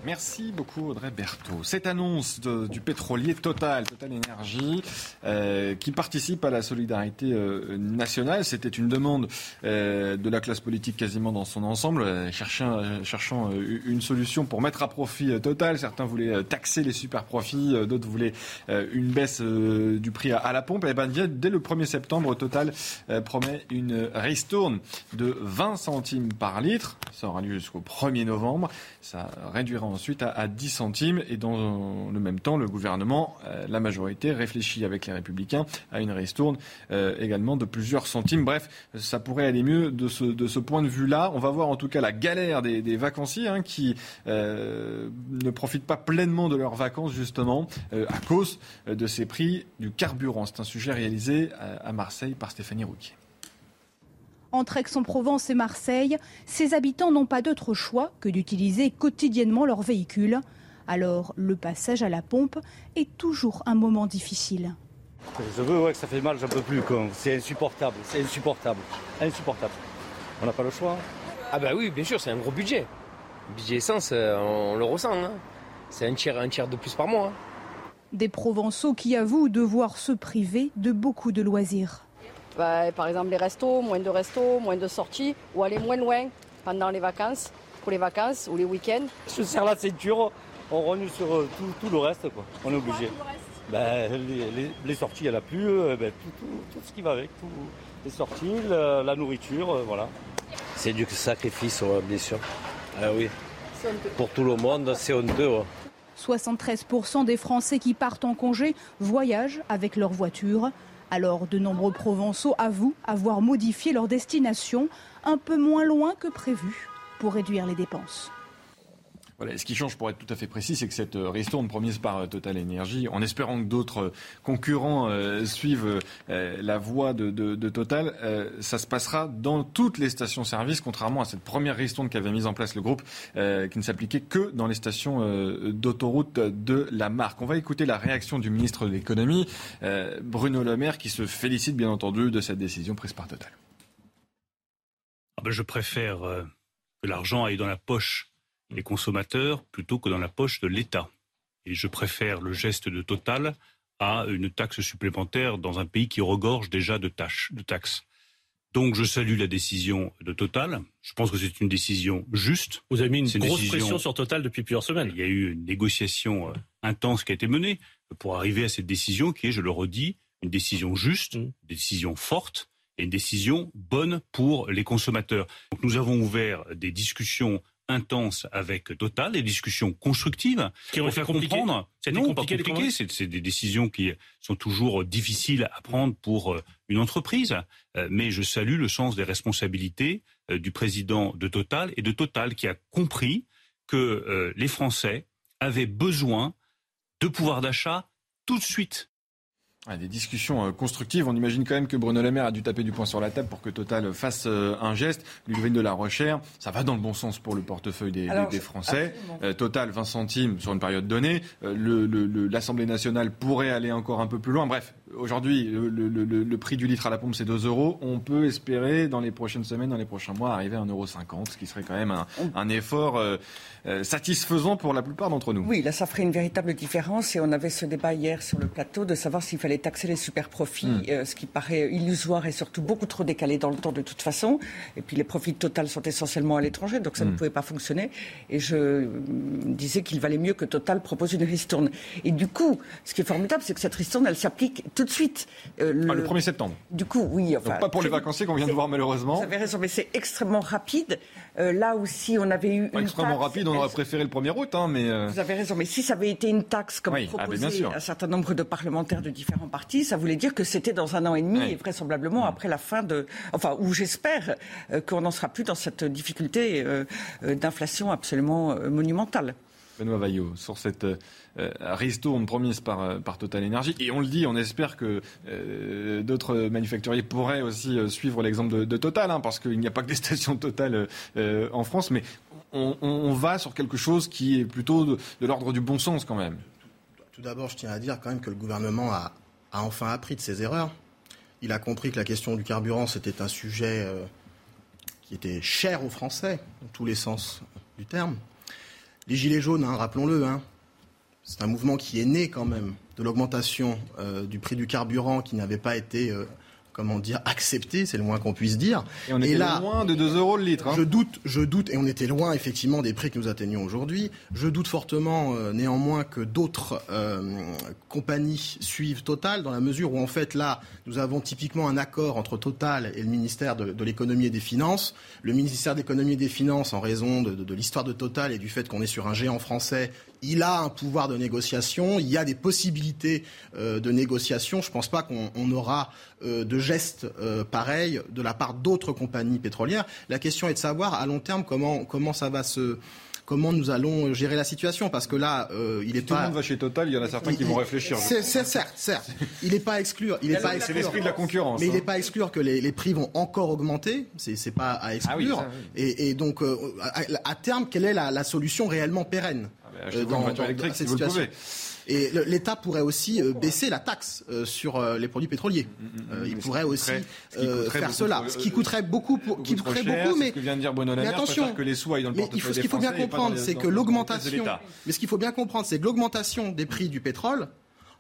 Merci beaucoup Audrey Berthaud. Cette annonce du pétrolier Total, Total Énergie, euh, qui participe à la solidarité euh, nationale, c'était une demande euh, de la classe politique quasiment dans son ensemble, euh, cherchant, une solution pour mettre à profit Total. Certains voulaient taxer les super profits, d'autres voulaient une baisse du prix à, la pompe. Et ben, dès, le 1er septembre, Total promet une ristourne de 20 centimes par litre. Ça aura lieu jusqu'au 1er novembre. Ça réduira ensuite à, à 10 centimes. Et dans le même temps, le gouvernement, euh, la majorité, réfléchit avec les Républicains à une ristourne euh, également de plusieurs centimes. Bref, ça pourrait aller mieux de ce, de ce point de vue-là. On va voir en tout cas la galère des, vacanciers hein, qui euh, ne profitent pas pleinement de leurs vacances justement à cause de ces prix du carburant. C'est un sujet réalisé à, à Marseille par Stéphanie Rouquier. Entre Aix-en-Provence et Marseille, ces habitants n'ont pas d'autre choix que d'utiliser quotidiennement leur véhicule. Alors, le passage à la pompe est toujours un moment difficile. Je veux, ouais, que ça fait mal, j'en peux plus. C'est insupportable, c'est insupportable, insupportable. On n'a pas le choix. Ah bah oui, bien sûr, c'est un gros budget. Le budget essence, euh, on le ressent. hein. C'est un tiers, un tiers de plus par mois. hein. Des Provençaux qui avouent devoir se priver de beaucoup de loisirs. Bah, par exemple, les restos, moins de restos, moins de sorties, ou aller moins loin pendant les vacances, pour les vacances ou les week-ends. Je serre la ceinture, on rogne sur euh, tout, tout le reste, quoi. On est obligé. Ben, les, les- les sorties, il n'y en a plus, euh, ben, tout, tout- tout ce qui va avec, tout, les sorties, la, la nourriture, euh, voilà. C'est du sacrifice, ouais, bien sûr. Ah oui. Pour tout le monde, c'est honteux. ouais. 73% des Français qui partent en congé voyagent avec leur voiture. Alors de nombreux Provençaux avouent avoir modifié leur destination un peu moins loin que prévu pour réduire les dépenses. Voilà, ce qui change, pour être tout à fait précis, c'est que cette euh, ristourne promise par euh, Total Energy, en espérant que d'autres euh, concurrents suivent la voie de, Total, ça se passera dans toutes les stations-service, contrairement à cette première ristourne qu'avait mise en place le groupe, qui ne s'appliquait que dans les stations d'autoroute de la marque. On va écouter la réaction du ministre de l'économie, Bruno Le Maire, qui se félicite bien entendu de cette décision prise par Total. Ah ben, je préfère que l'argent aille dans la poche les consommateurs plutôt que dans la poche de l'État. Et je préfère le geste de Total à une taxe supplémentaire dans un pays qui regorge déjà de, tâches, de taxes. Donc je salue la décision de Total. Je pense que c'est une décision juste. Vous avez mis une grosse pression sur Total depuis plusieurs semaines. Il y a eu une négociation euh, intense qui a été menée pour arriver à cette décision qui est, je le redis, une décision juste, mmh. une décision forte et une décision bonne pour les consommateurs. Donc nous avons ouvert des discussions intense avec Total, des discussions constructives qui ont fait comprendre. C'est non, pas compliqué. C'est des décisions qui sont toujours difficiles à prendre pour euh, une entreprise. Euh, mais je salue le sens des responsabilités euh, du président de Total et de Total qui a compris que les Français avaient besoin de pouvoir d'achat tout de suite des discussions euh, constructives. On imagine quand même que Bruno Le Maire a dû taper du poing sur la table pour que Total fasse euh, un geste. Ludwig de la Rochère, ça va dans le bon sens pour le portefeuille des, Français. Euh, Total, 20 centimes sur une période donnée. L'Assemblée nationale pourrait aller encore un peu plus loin. Bref, aujourd'hui, le, prix du litre à la pompe, c'est 2 euros. On peut espérer, dans les prochaines semaines, dans les prochains mois, arriver à 1,50 euro, ce qui serait quand même un, effort satisfaisant pour la plupart d'entre nous. Oui, là, ça ferait une véritable différence. Et on avait ce débat hier sur le plateau de savoir s'il fallait taxer les super profits, hmm. euh, ce qui paraît illusoire et surtout beaucoup trop décalé dans le temps de toute façon. Et puis les profits Total sont essentiellement à l'étranger, donc ça ne hmm. pouvait pas fonctionner. Et je euh, disais qu'il valait mieux que Total propose une ristourne. Et du coup, ce qui est formidable, c'est que cette ristourne, elle s'applique tout de suite. Euh, le... 1er ah, septembre. Du coup, oui. Enfin, pas pour les vacanciers qu'on vient de voir malheureusement. Vous avez raison, mais c'est extrêmement rapide. là aussi, on avait eu. Pas extrêmement rapide, on aurait préféré le 1er août, hein, mais. Vous avez raison, mais si ça avait été une taxe comme ah, proposé un certain nombre de parlementaires de différents partis, ça voulait dire que c'était dans un an et demi et vraisemblablement après la fin de, enfin, où j'espère euh, qu'on n'en sera plus dans cette difficulté euh, euh, d'inflation absolument monumentale. Benoît Vaillot, sur cette ristourne promise par, par Total Energy. Et on le dit, on espère que d'autres manufacturiers pourraient aussi suivre l'exemple de, Total, hein, parce qu'il n'y a pas que des [laughs] stations Total en France, mais on, va sur quelque chose qui est plutôt de, l'ordre du bon sens quand même. Tout d'abord, je tiens à dire quand même que le gouvernement a a enfin appris de ses erreurs. Il a compris que la question du carburant, c'était un sujet euh, qui était cher aux Français, dans tous les sens du terme. Les Gilets jaunes, hein, rappelons-le, hein, c'est un mouvement qui est né quand même de l'augmentation euh, du prix du carburant qui n'avait pas été euh, comment dire, accepté, c'est le moins qu'on puisse dire. Et on était là, loin de 2 euros le litre. Hein. Je doute, je doute, et on était loin effectivement des prix que nous atteignons aujourd'hui. Je doute fortement euh, néanmoins que d'autres euh, compagnies suivent Total, dans la mesure où en fait là, nous avons typiquement un accord entre Total et le ministère de, l'économie et des finances. Le ministère de l'économie et des finances, en raison de, de l'histoire de Total et du fait qu'on est sur un géant français, il a un pouvoir de négociation, il y a des possibilités euh, de négociation. Je ne pense pas qu'on aura euh, de gestes euh, pareils de la part d'autres compagnies pétrolières. La question est de savoir à long terme comment, comment ça va se comment nous allons gérer la situation. Parce que là il est pas tout le monde va chez Total il y en a certains qui vont réfléchir c'est certes certes. Il n'est pas exclure il est pas c'est l'esprit de la concurrence mais il n'est hein. pas exclure que les, prix vont encore augmenter. C'est pas à ah exclure. et, donc à, terme quelle est la solution réellement pérenne? Euh, dans, cette situation. Et l'État pourrait aussi euh, baisser la taxe euh, sur les produits pétroliers. Mm, mm, mm. il pourrait aussi faire cela, ce qui coûterait beaucoup, pour, qui coûterait beaucoup, mais, que vient de dire mais attention, que les sous aillent dans le mais il faut, ce qu'il faut bien comprendre, c'est que l'augmentation, mais ce qu'il faut bien comprendre, c'est que l'augmentation des prix du pétrole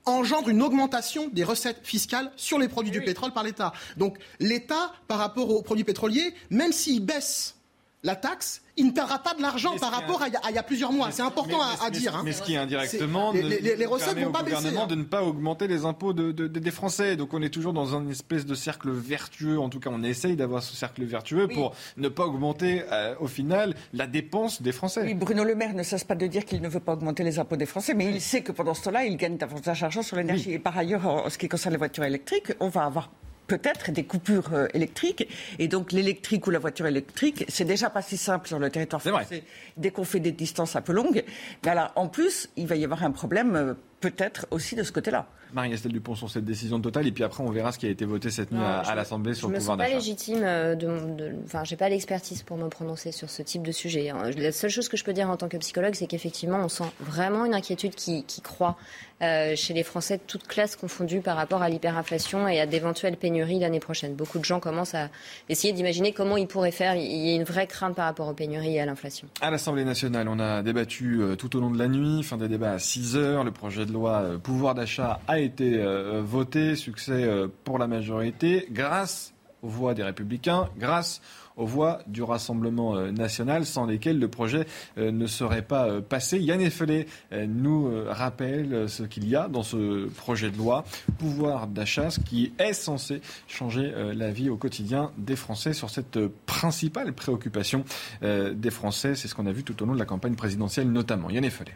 engendre une augmentation des recettes fiscales sur les produits du pétrole par l'État. Donc l'État, par rapport aux produits pétroliers, même s'il baisse la taxe, il ne perdra pas de l'argent par rapport à, il y a plusieurs mois. C'est important à, dire. Hein. Mais ce qui indirectement, les, les, recettes vont pas baisser. Hein. de ne pas augmenter les impôts des Français. Donc on est toujours dans une espèce de cercle vertueux. En tout cas, on essaye d'avoir ce cercle vertueux pour ne pas augmenter euh, au final la dépense des Français. Oui, Bruno Le Maire ne cesse pas de dire qu'il ne veut pas augmenter les impôts des Français, mais il sait que pendant ce temps-là, il gagne davantage d'argent sur l'énergie. Et par ailleurs, en ce qui concerne les voitures électriques, on va avoir peut-être des coupures euh, électriques. Et donc l'électrique ou la voiture électrique, c'est déjà pas si simple sur le territoire français dès qu'on fait des distances un peu longues. Mais alors, en plus, il va y avoir un problème euh, peut-être aussi de ce côté-là. Marie-Estelle Dupont sur cette décision totale et puis après on verra ce qui a été voté cette nuit à, l'Assemblée sur le pouvoir d'achat. Je ne suis pas légitime, euh, de, enfin j'ai pas l'expertise pour me prononcer sur ce type de sujet. Hein. La seule chose que je peux dire en tant que psychologue, c'est qu'effectivement on sent vraiment une inquiétude qui, qui croît euh, chez les Français, toutes classes confondues par rapport à l'hyperinflation et à d'éventuelles pénuries l'année prochaine. Beaucoup de gens commencent à essayer d'imaginer comment ils pourraient faire. Il y a une vraie crainte par rapport aux pénuries et à l'inflation. À l'Assemblée nationale, on a débattu euh, tout au long de la nuit, fin des débats à 6 heures. Le projet de loi pouvoir d'achat a été voté, succès euh, pour la majorité, grâce aux voix des Républicains, grâce aux voix du Rassemblement euh, national, sans lesquelles le projet euh, ne serait pas passé. Yann Effelé nous rappelle ce qu'il y a dans ce projet de loi, pouvoir d'achat, qui est censé changer la vie au quotidien des Français sur cette principale préoccupation des Français. C'est ce qu'on a vu tout au long de la campagne présidentielle notamment. Yann Effelé.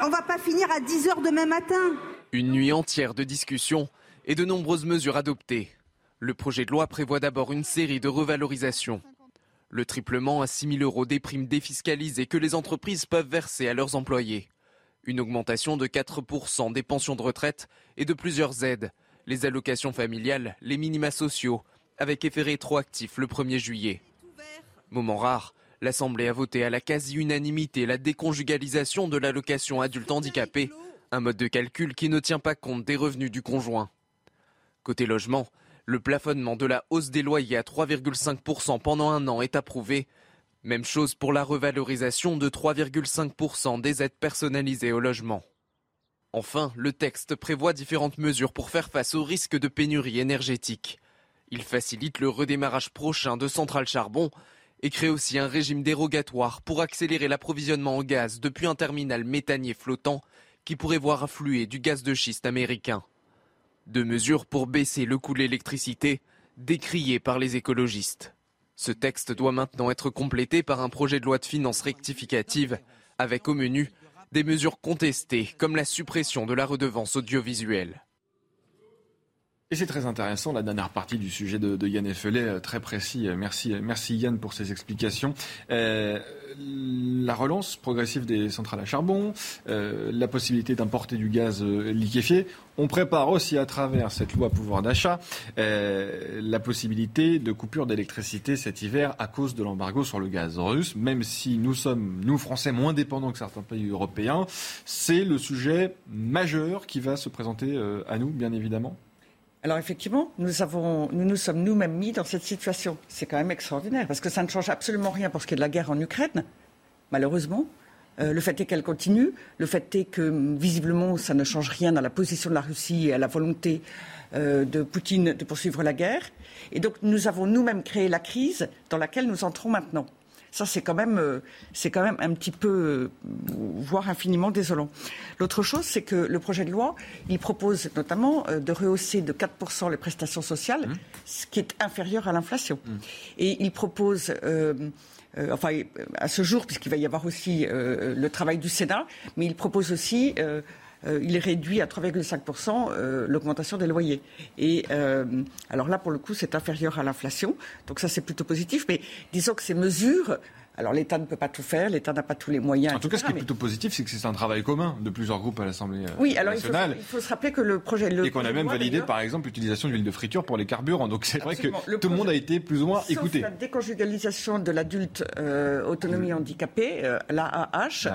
On va pas finir à 10 heures demain matin. Une nuit entière de discussions et de nombreuses mesures adoptées. Le projet de loi prévoit d'abord une série de revalorisations. Le triplement à 6 000 euros des primes défiscalisées que les entreprises peuvent verser à leurs employés. Une augmentation de 4% des pensions de retraite et de plusieurs aides, les allocations familiales, les minima sociaux, avec effet rétroactif le 1er juillet. Moment rare, l'Assemblée a voté à la quasi-unanimité la déconjugalisation de l'allocation adulte handicapé un mode de calcul qui ne tient pas compte des revenus du conjoint. Côté logement, le plafonnement de la hausse des loyers à 3,5% pendant un an est approuvé. Même chose pour la revalorisation de 3,5% des aides personnalisées au logement. Enfin, le texte prévoit différentes mesures pour faire face au risque de pénurie énergétique. Il facilite le redémarrage prochain de centrales charbon et crée aussi un régime dérogatoire pour accélérer l'approvisionnement en gaz depuis un terminal méthanier flottant qui pourrait voir affluer du gaz de schiste américain. Deux mesures pour baisser le coût de l'électricité, décriées par les écologistes. Ce texte doit maintenant être complété par un projet de loi de finances rectificative, avec au menu des mesures contestées, comme la suppression de la redevance audiovisuelle. Et c'est très intéressant, la dernière partie du sujet de, Yann Effelet, euh, très précis. Merci, merci Yann pour ces explications. Euh, la relance progressive des centrales à charbon, euh, la possibilité d'importer du gaz liquéfié. On prépare aussi à travers cette loi pouvoir d'achat la possibilité de coupure d'électricité cet hiver à cause de l'embargo sur le gaz russe. Même si nous sommes, nous Français, moins dépendants que certains pays européens, c'est le sujet majeur qui va se présenter à nous, bien évidemment. Alors effectivement, nous, nous sommes nous-mêmes mis dans cette situation. C'est quand même extraordinaire, parce que ça ne change absolument rien pour ce qui est de la guerre en Ukraine, malheureusement. Euh, le fait est qu'elle continue. Le fait est que, visiblement, ça ne change rien à la position de la Russie et à la volonté euh, de Poutine de poursuivre la guerre. Et donc, nous avons nous-mêmes créé la crise dans laquelle nous entrons maintenant. Ça, c'est quand même, euh, c'est quand même un petit peu, euh, voire infiniment désolant. L'autre chose, c'est que le projet de loi, il propose notamment euh, de rehausser de 4% les prestations sociales, mmh. ce qui est inférieur à l'inflation. Mmh. Et il propose enfin, à ce jour, puisqu'il va y avoir aussi le travail du Sénat, mais il propose aussi euh, il réduit à 3,5% euh, l'augmentation des loyers. Et euh, alors là, pour le coup, c'est inférieur à l'inflation. Donc ça, c'est plutôt positif. Mais disons que ces mesures alors l'État ne peut pas tout faire, l'État n'a pas tous les moyens. En tout cas, ce qui est plutôt positif, c'est que c'est un travail commun de plusieurs groupes à l'Assemblée nationale. Oui, alors Il, faut, se rappeler que le projet... Le et qu'on a même validé, par exemple, l'utilisation d'huile de friture pour les carburants. Donc c'est vrai que tout le monde a été plus ou moins Sauf écouté. la déconjugalisation de l'adulte euh, autonomie handicapée, euh, l'AAH,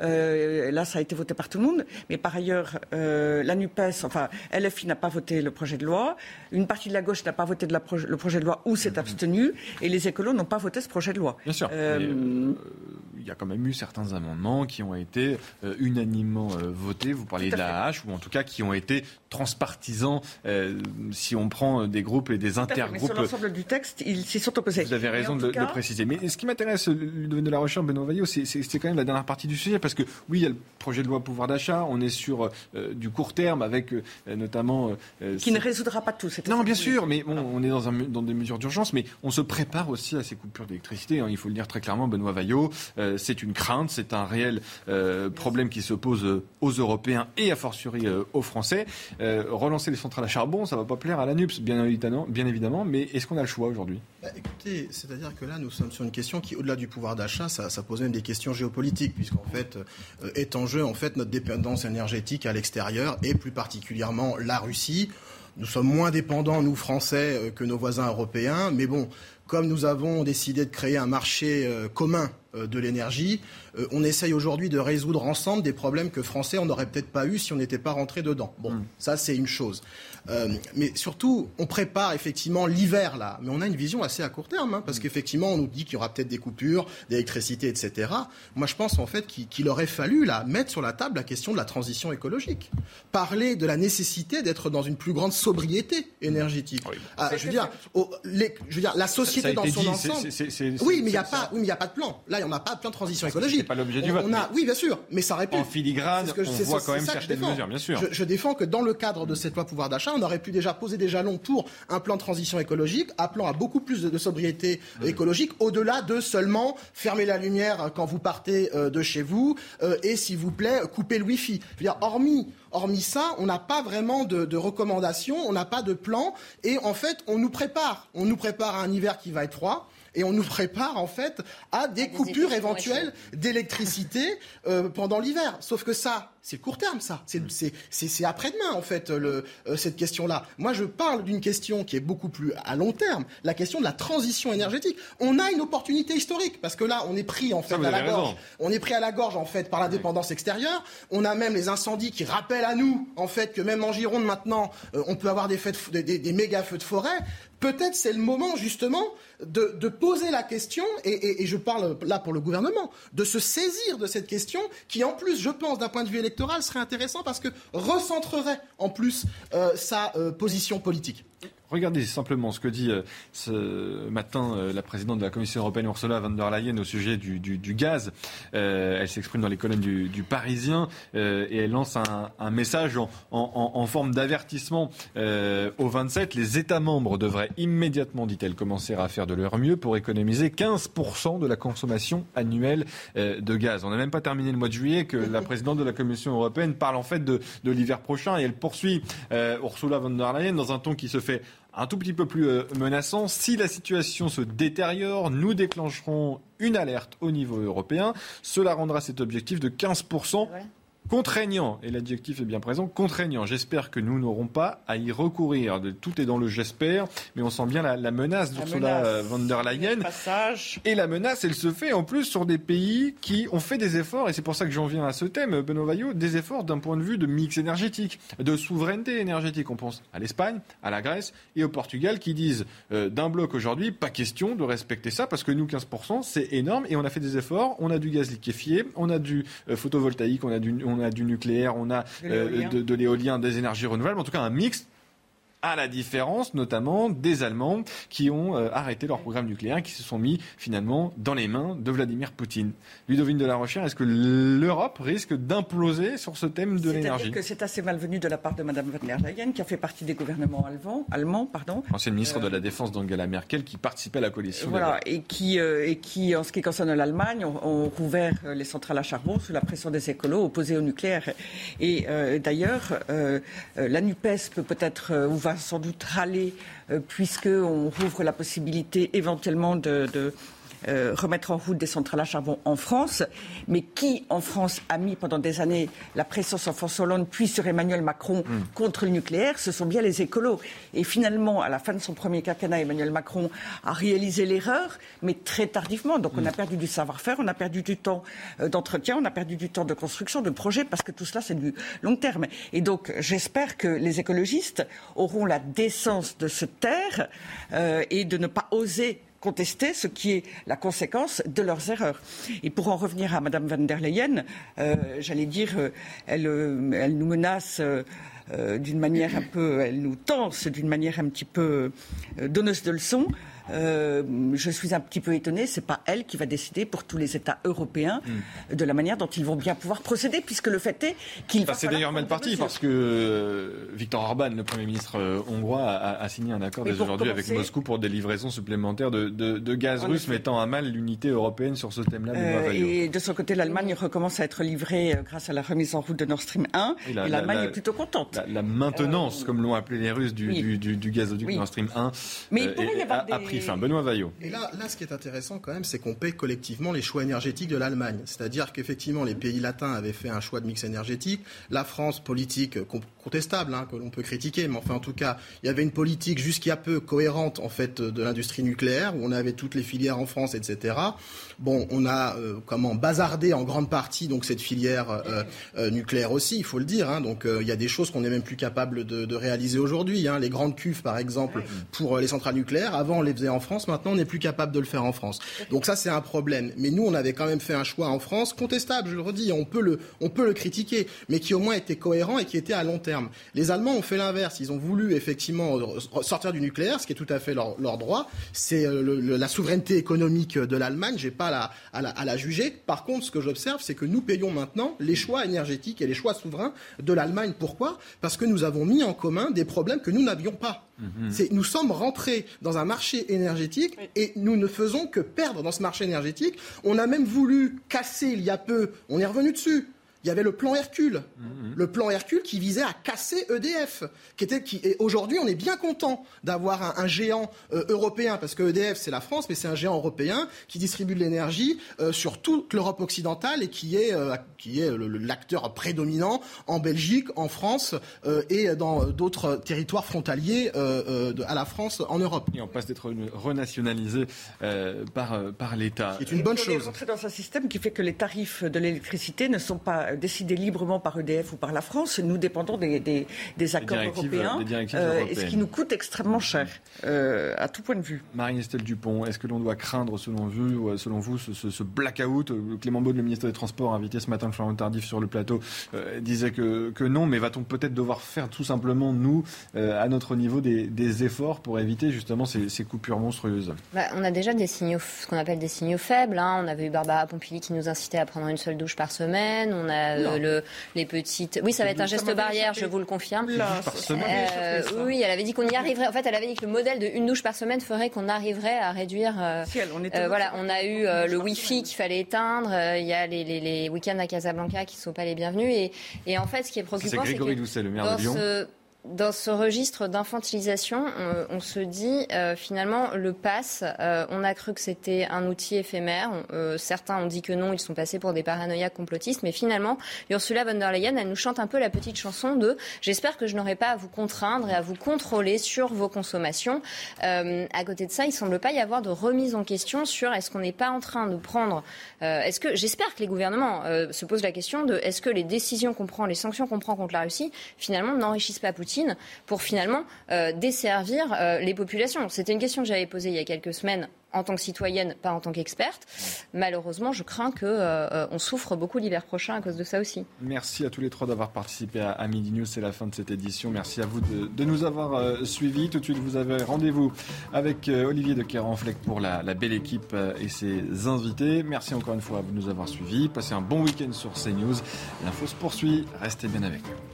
euh, là ça a été voté par tout le monde. Mais par ailleurs, la NUPES, enfin LFI n'a pas voté le projet de loi, une partie de la gauche n'a pas voté de la le projet de loi ou s'est mmh. abstenu, et les écolos n'ont pas voté ce projet de loi. Bien sûr. Euh, il y a quand même eu certains amendements qui ont été unanimement votés. Vous parlez de la hache, ou en tout cas qui ont été transpartisans, si on prend des groupes et des intergroupes. sur l'ensemble du texte, ils s'y sont opposés. Vous avez raison de, le préciser. Mais ce qui m'intéresse, de la recherche, Benoît Vaillot, c'est quand même la dernière partie du sujet, parce que oui, il y a le projet de loi pouvoir d'achat, on est sur du court terme, avec notamment... qui ne résoudra pas tout. Non, bien sûr, mais bon, on est dans, un, dans des mesures d'urgence, mais on se prépare aussi à ces coupures d'électricité. Hein, il faut le dire très clairement, Benoît Vaillot, euh, c'est une crainte, c'est un réel euh, problème qui se pose euh, aux Européens et a fortiori aux Français. relancer les centrales à charbon, ça ne va pas plaire à la NUPS, bien évidemment, mais est-ce qu'on a le choix aujourd'hui? Bah, Écoutez, c'est-à-dire que là, nous sommes sur une question qui, au-delà du pouvoir d'achat, ça, ça, pose même des questions géopolitiques, puisqu'en fait, est en jeu en fait notre dépendance énergétique à l'extérieur et plus particulièrement la Russie. Nous sommes moins dépendants, nous, Français, euh, que nos voisins européens. Mais bon, comme nous avons décidé de créer un marché euh, commun euh, de l'énergie, on essaye aujourd'hui de résoudre ensemble des problèmes que Français, on n'aurait peut-être pas eu si on n'était pas rentré dedans. Bon, mm. ça, c'est une chose. Euh, mais surtout, on prépare effectivement l'hiver là, mais on a une vision assez à court terme, hein, parce mm. qu'effectivement, on nous dit qu'il y aura peut-être des coupures, d'électricité, etc. Moi, je pense en fait qu'il aurait fallu là mettre sur la table la question de la transition écologique, parler de la nécessité d'être dans une plus grande sobriété énergétique. Ah, je veux dire, les, je veux dire, la société dans son ensemble. oui, mais il n'y a pas, oui, mais il a pas de plan. Là, on n'a pas de plan de transition écologique. Pas l'objet du vote. On a, oui, bien sûr, mais ça répond. En filigrane, on voit quand même certaines mesures, bien sûr. Je, je défends que dans le cadre de cette loi pouvoir d'achat, on aurait pu déjà poser des jalons pour un plan de transition écologique, appelant à beaucoup plus de, sobriété écologique, au-delà de seulement fermer la lumière quand vous partez euh, de chez vous euh, et, s'il vous plaît, couper le Wi-Fi. dire, hormis Hormis ça, on n'a pas vraiment de, de recommandations, on n'a pas de plan, et en fait, on nous prépare. On nous prépare à un hiver qui va être froid et on nous prépare en fait à des, coupures éventuelles d'électricité euh, pendant l'hiver. Sauf que ça, c'est court terme, ça. C'est après-demain, en fait, le, euh, cette question-là. Moi, je parle d'une question qui est beaucoup plus à long terme, la question de la transition énergétique. On a une opportunité historique, parce que là, on est pris, en fait, à la gorge. On est pris à la gorge, en fait, par la dépendance extérieure. On a même les incendies qui rappellent à nous, en fait, que même en Gironde, maintenant, euh, on peut avoir des, fêtes, des, des méga feux de forêt peut-être c'est le moment justement de, poser la question, et, je parle là pour le gouvernement, de se saisir de cette question qui en plus, je pense, d'un point de vue électoral, serait intéressant parce que recentrerait en plus euh, sa euh, position politique. Regardez simplement ce que dit euh, ce matin euh, la présidente de la Commission européenne Ursula von der Leyen au sujet du, gaz. Euh, elle s'exprime dans les colonnes du, Parisien et elle lance un, message en, forme d'avertissement aux 27. Les États membres devraient immédiatement, dit-elle, commencer à faire de leur mieux pour économiser 15% de la consommation annuelle de gaz. On n'a même pas terminé le mois de juillet que la présidente de la Commission européenne parle en fait de, de l'hiver prochain et elle poursuit Ursula von der Leyen dans un ton qui se fait un tout petit peu plus euh, menaçant. Si la situation se détériore, nous déclencherons une alerte au niveau européen. Cela rendra cet objectif de 15% contraignant, et l'adjectif est bien présent, contraignant. J'espère que nous n'aurons pas à y recourir. Tout est dans le j'espère, mais on sent bien la, menace d'Ursula von der Leyen. Et la menace, elle se fait en plus sur des pays qui ont fait des efforts, et c'est pour ça que j'en viens à ce thème, Benoît Vaillot, des efforts d'un point de vue de mix énergétique, de souveraineté énergétique. On pense à l'Espagne, à la Grèce et au Portugal qui disent euh, d'un bloc aujourd'hui, pas question de respecter ça, parce que nous, 15%, c'est énorme, et on a fait des efforts, on a du gaz liquéfié, on a du euh, photovoltaïque, on a du on a du nucléaire, on a de l'éolien, des énergies renouvelables, en tout cas un mix à la différence notamment des Allemands qui ont euh, arrêté leur programme nucléaire, qui se sont mis finalement dans les mains de Vladimir Poutine. Ludovine de la Rochère, est-ce que l'Europe risque d'imploser sur ce thème de l'énergie? Que c'est assez malvenu de la part de Mme von der Leyen, qui a fait partie des gouvernements allemands, allemands pardon. ancienne ministre de la Défense d'Angela Merkel, qui participait à la coalition. Voilà, et qui, euh, et qui, en ce qui concerne l'Allemagne, ont, rouvert euh, les centrales à charbon sous la pression des écolos opposés au nucléaire. Et d'ailleurs, la NUPES peut peut-être, ou sans doute râler euh, puisqu'on rouvre la possibilité éventuellement de, euh, remettre en route des centrales à charbon en France. Mais qui, en France, a mis pendant des années la pression sur François Hollande, puis sur Emmanuel Macron hmm. contre le nucléaire? Ce sont bien les écolos. Et finalement, à la fin de son premier quinquennat, Emmanuel Macron a réalisé l'erreur, mais très tardivement. Donc on a hmm. perdu du savoir-faire, on a perdu du temps euh, d'entretien, on a perdu du temps de construction, de projet, parce que tout cela, c'est du long terme. Et donc j'espère que les écologistes auront la décence de se taire euh, et de ne pas oser contester ce qui est la conséquence de leurs erreurs. Et pour en revenir à Madame van der Leyen, euh, j'allais dire, euh, elle, euh, elle, nous menace. d'une manière un peu, elle nous tense d'une manière un petit peu donneuse de leçons. Euh, je suis un petit peu étonné, c'est pas elle qui va décider pour tous les États européens hmm. de la manière dont ils vont bien pouvoir procéder, puisque le fait est qu'il va. c'est d'ailleurs mal parti parce que euh, Viktor Orban, le Premier ministre euh, hongrois, a, signé un accord dès aujourd'hui avec Moscou pour des livraisons supplémentaires de, de, gaz russe, mettant à mal l'unité européenne sur ce thème-là. et de son côté, l'Allemagne recommence à être livrée grâce à la remise en route de Nord Stream 1. Et, l'Allemagne est plutôt contente. La, maintenance, comme l'ont appelé les Russes, du, du, du, gazoduc Nord Stream 1. Mais il pourrait y avoir des Benoît Vaillot. Et là, là, ce qui est intéressant quand même, c'est qu'on paie collectivement les choix énergétiques de l'Allemagne. C'est-à-dire qu'effectivement, les pays latins avaient fait un choix de mix énergétique. La France, politique contestable, hein, que l'on peut critiquer, mais enfin, en tout cas, il y avait une politique jusqu'à peu cohérente, en fait, de l'industrie nucléaire, où on avait toutes les filières en France, etc. Bon, on a euh, comment bazardé en grande partie donc cette filière euh, euh, nucléaire aussi, il faut le dire. Hein. donc il y a des choses qu'on n'est même plus capable de, de réaliser aujourd'hui. Hein. les grandes cuves, par exemple, pour les centrales nucléaires, avant on les faisait en France, maintenant on n'est plus capable de le faire en France. Donc ça c'est un problème. Mais nous on avait quand même fait un choix en France contestable, je le redis, on peut le, on peut le critiquer, mais qui au moins était cohérent et qui était à long terme. Les Allemands ont fait l'inverse. Ils ont voulu effectivement sortir du nucléaire, ce qui est tout à fait leur, leur droit. C'est la souveraineté économique de l'Allemagne. J'ai pas à la, juger. Par contre, ce que j'observe, c'est que nous payons maintenant les choix énergétiques et les choix souverains de l'Allemagne. Pourquoi? Parce que nous avons mis en commun des problèmes que nous n'avions pas. Mhm. Nous sommes rentrés dans un marché énergétique et nous ne faisons que perdre dans ce marché énergétique. On a même voulu casser il y a peu, on est revenu dessus, il y avait le plan Hercule. Mhm. Le plan Hercule qui visait à casser EDF. Qui était, qui, et aujourd'hui, on est bien content d'avoir un, géant euh, européen, parce que EDF, c'est la France, mais c'est un géant européen qui distribue de l'énergie euh, sur toute l'Europe occidentale et qui est, euh, qui est l'acteur prédominant en Belgique, en France et dans d'autres territoires frontaliers de, à la France en Europe. Et on passe d'être renationalisé par, par l'État. C'est une bonne chose. On est dans un système qui fait que les tarifs de l'électricité ne sont pas décidé librement par EDF ou par la France. Nous dépendons des, des, accords européens, euh, et ce qui nous coûte extrêmement cher euh, à tout point de vue. Marie-Estelle Dupont, est-ce que l'on doit craindre, selon vous, euh, selon vous ce, ce, blackout? Clément Beaune, le ministre des Transports, invité ce matin Florent Tardif sur le plateau, disait que, que non, mais va-t-on peut-être devoir faire tout simplement, nous, à notre niveau, des, des, efforts pour éviter justement ces, ces coupures monstrueuses? Bah, On a déjà des signaux, ce qu'on appelle des signaux faibles. Hein. On avait eu Barbara Pompili qui nous incitait à prendre une seule douche par semaine. On a euh, le, les petites. Oui, ça va être un geste barrière, je vous le confirme. Euh, oui, elle avait dit qu'on y arriverait. En fait, elle avait dit que le modèle de une douche par semaine ferait qu'on arriverait à réduire. Euh, voilà, on a eu le Wi-Fi qu'il fallait éteindre. Il y a les, les, les week-ends à Casablanca qui ne sont pas les bienvenus. Et, et en fait, ce qui est préoccupant, c'est que Doucet, le maire de Lyon dans ce registre d'infantilisation, on, se dit euh, finalement le pass, euh, on a cru que c'était un outil éphémère. Euh, certains ont dit que non, ils sont passés pour des paranoïaques complotistes, mais finalement, Ursula von der Leyen, elle nous chante un peu la petite chanson de J'espère que je n'aurai pas à vous contraindre et à vous contrôler sur vos consommations. à côté de ça, il semble pas y avoir de remise en question sur est-ce qu'on n'est pas en train de prendre. est-ce que j'espère que les gouvernements se posent la question de est-ce que les décisions qu'on prend, les sanctions qu'on prend contre la Russie, finalement n'enrichissent pas Poutine? Pour finalement euh, desservir euh, les populations. C'était une question que j'avais posée il y a quelques semaines en tant que citoyenne, pas en tant qu'experte. Malheureusement, je crains qu'on euh, on souffre beaucoup l'hiver prochain à cause de ça aussi. Merci à tous les trois d'avoir participé à, Midi News. C'est la fin de cette édition. Merci à vous de, nous avoir suivis. Tout de suite, vous avez rendez-vous avec Olivier de Kerenfleck pour la, la, belle équipe et ses invités. Merci encore une fois de nous avoir suivis. Passez un bon week-end sur CNews. L'info se poursuit. Restez bien avec nous.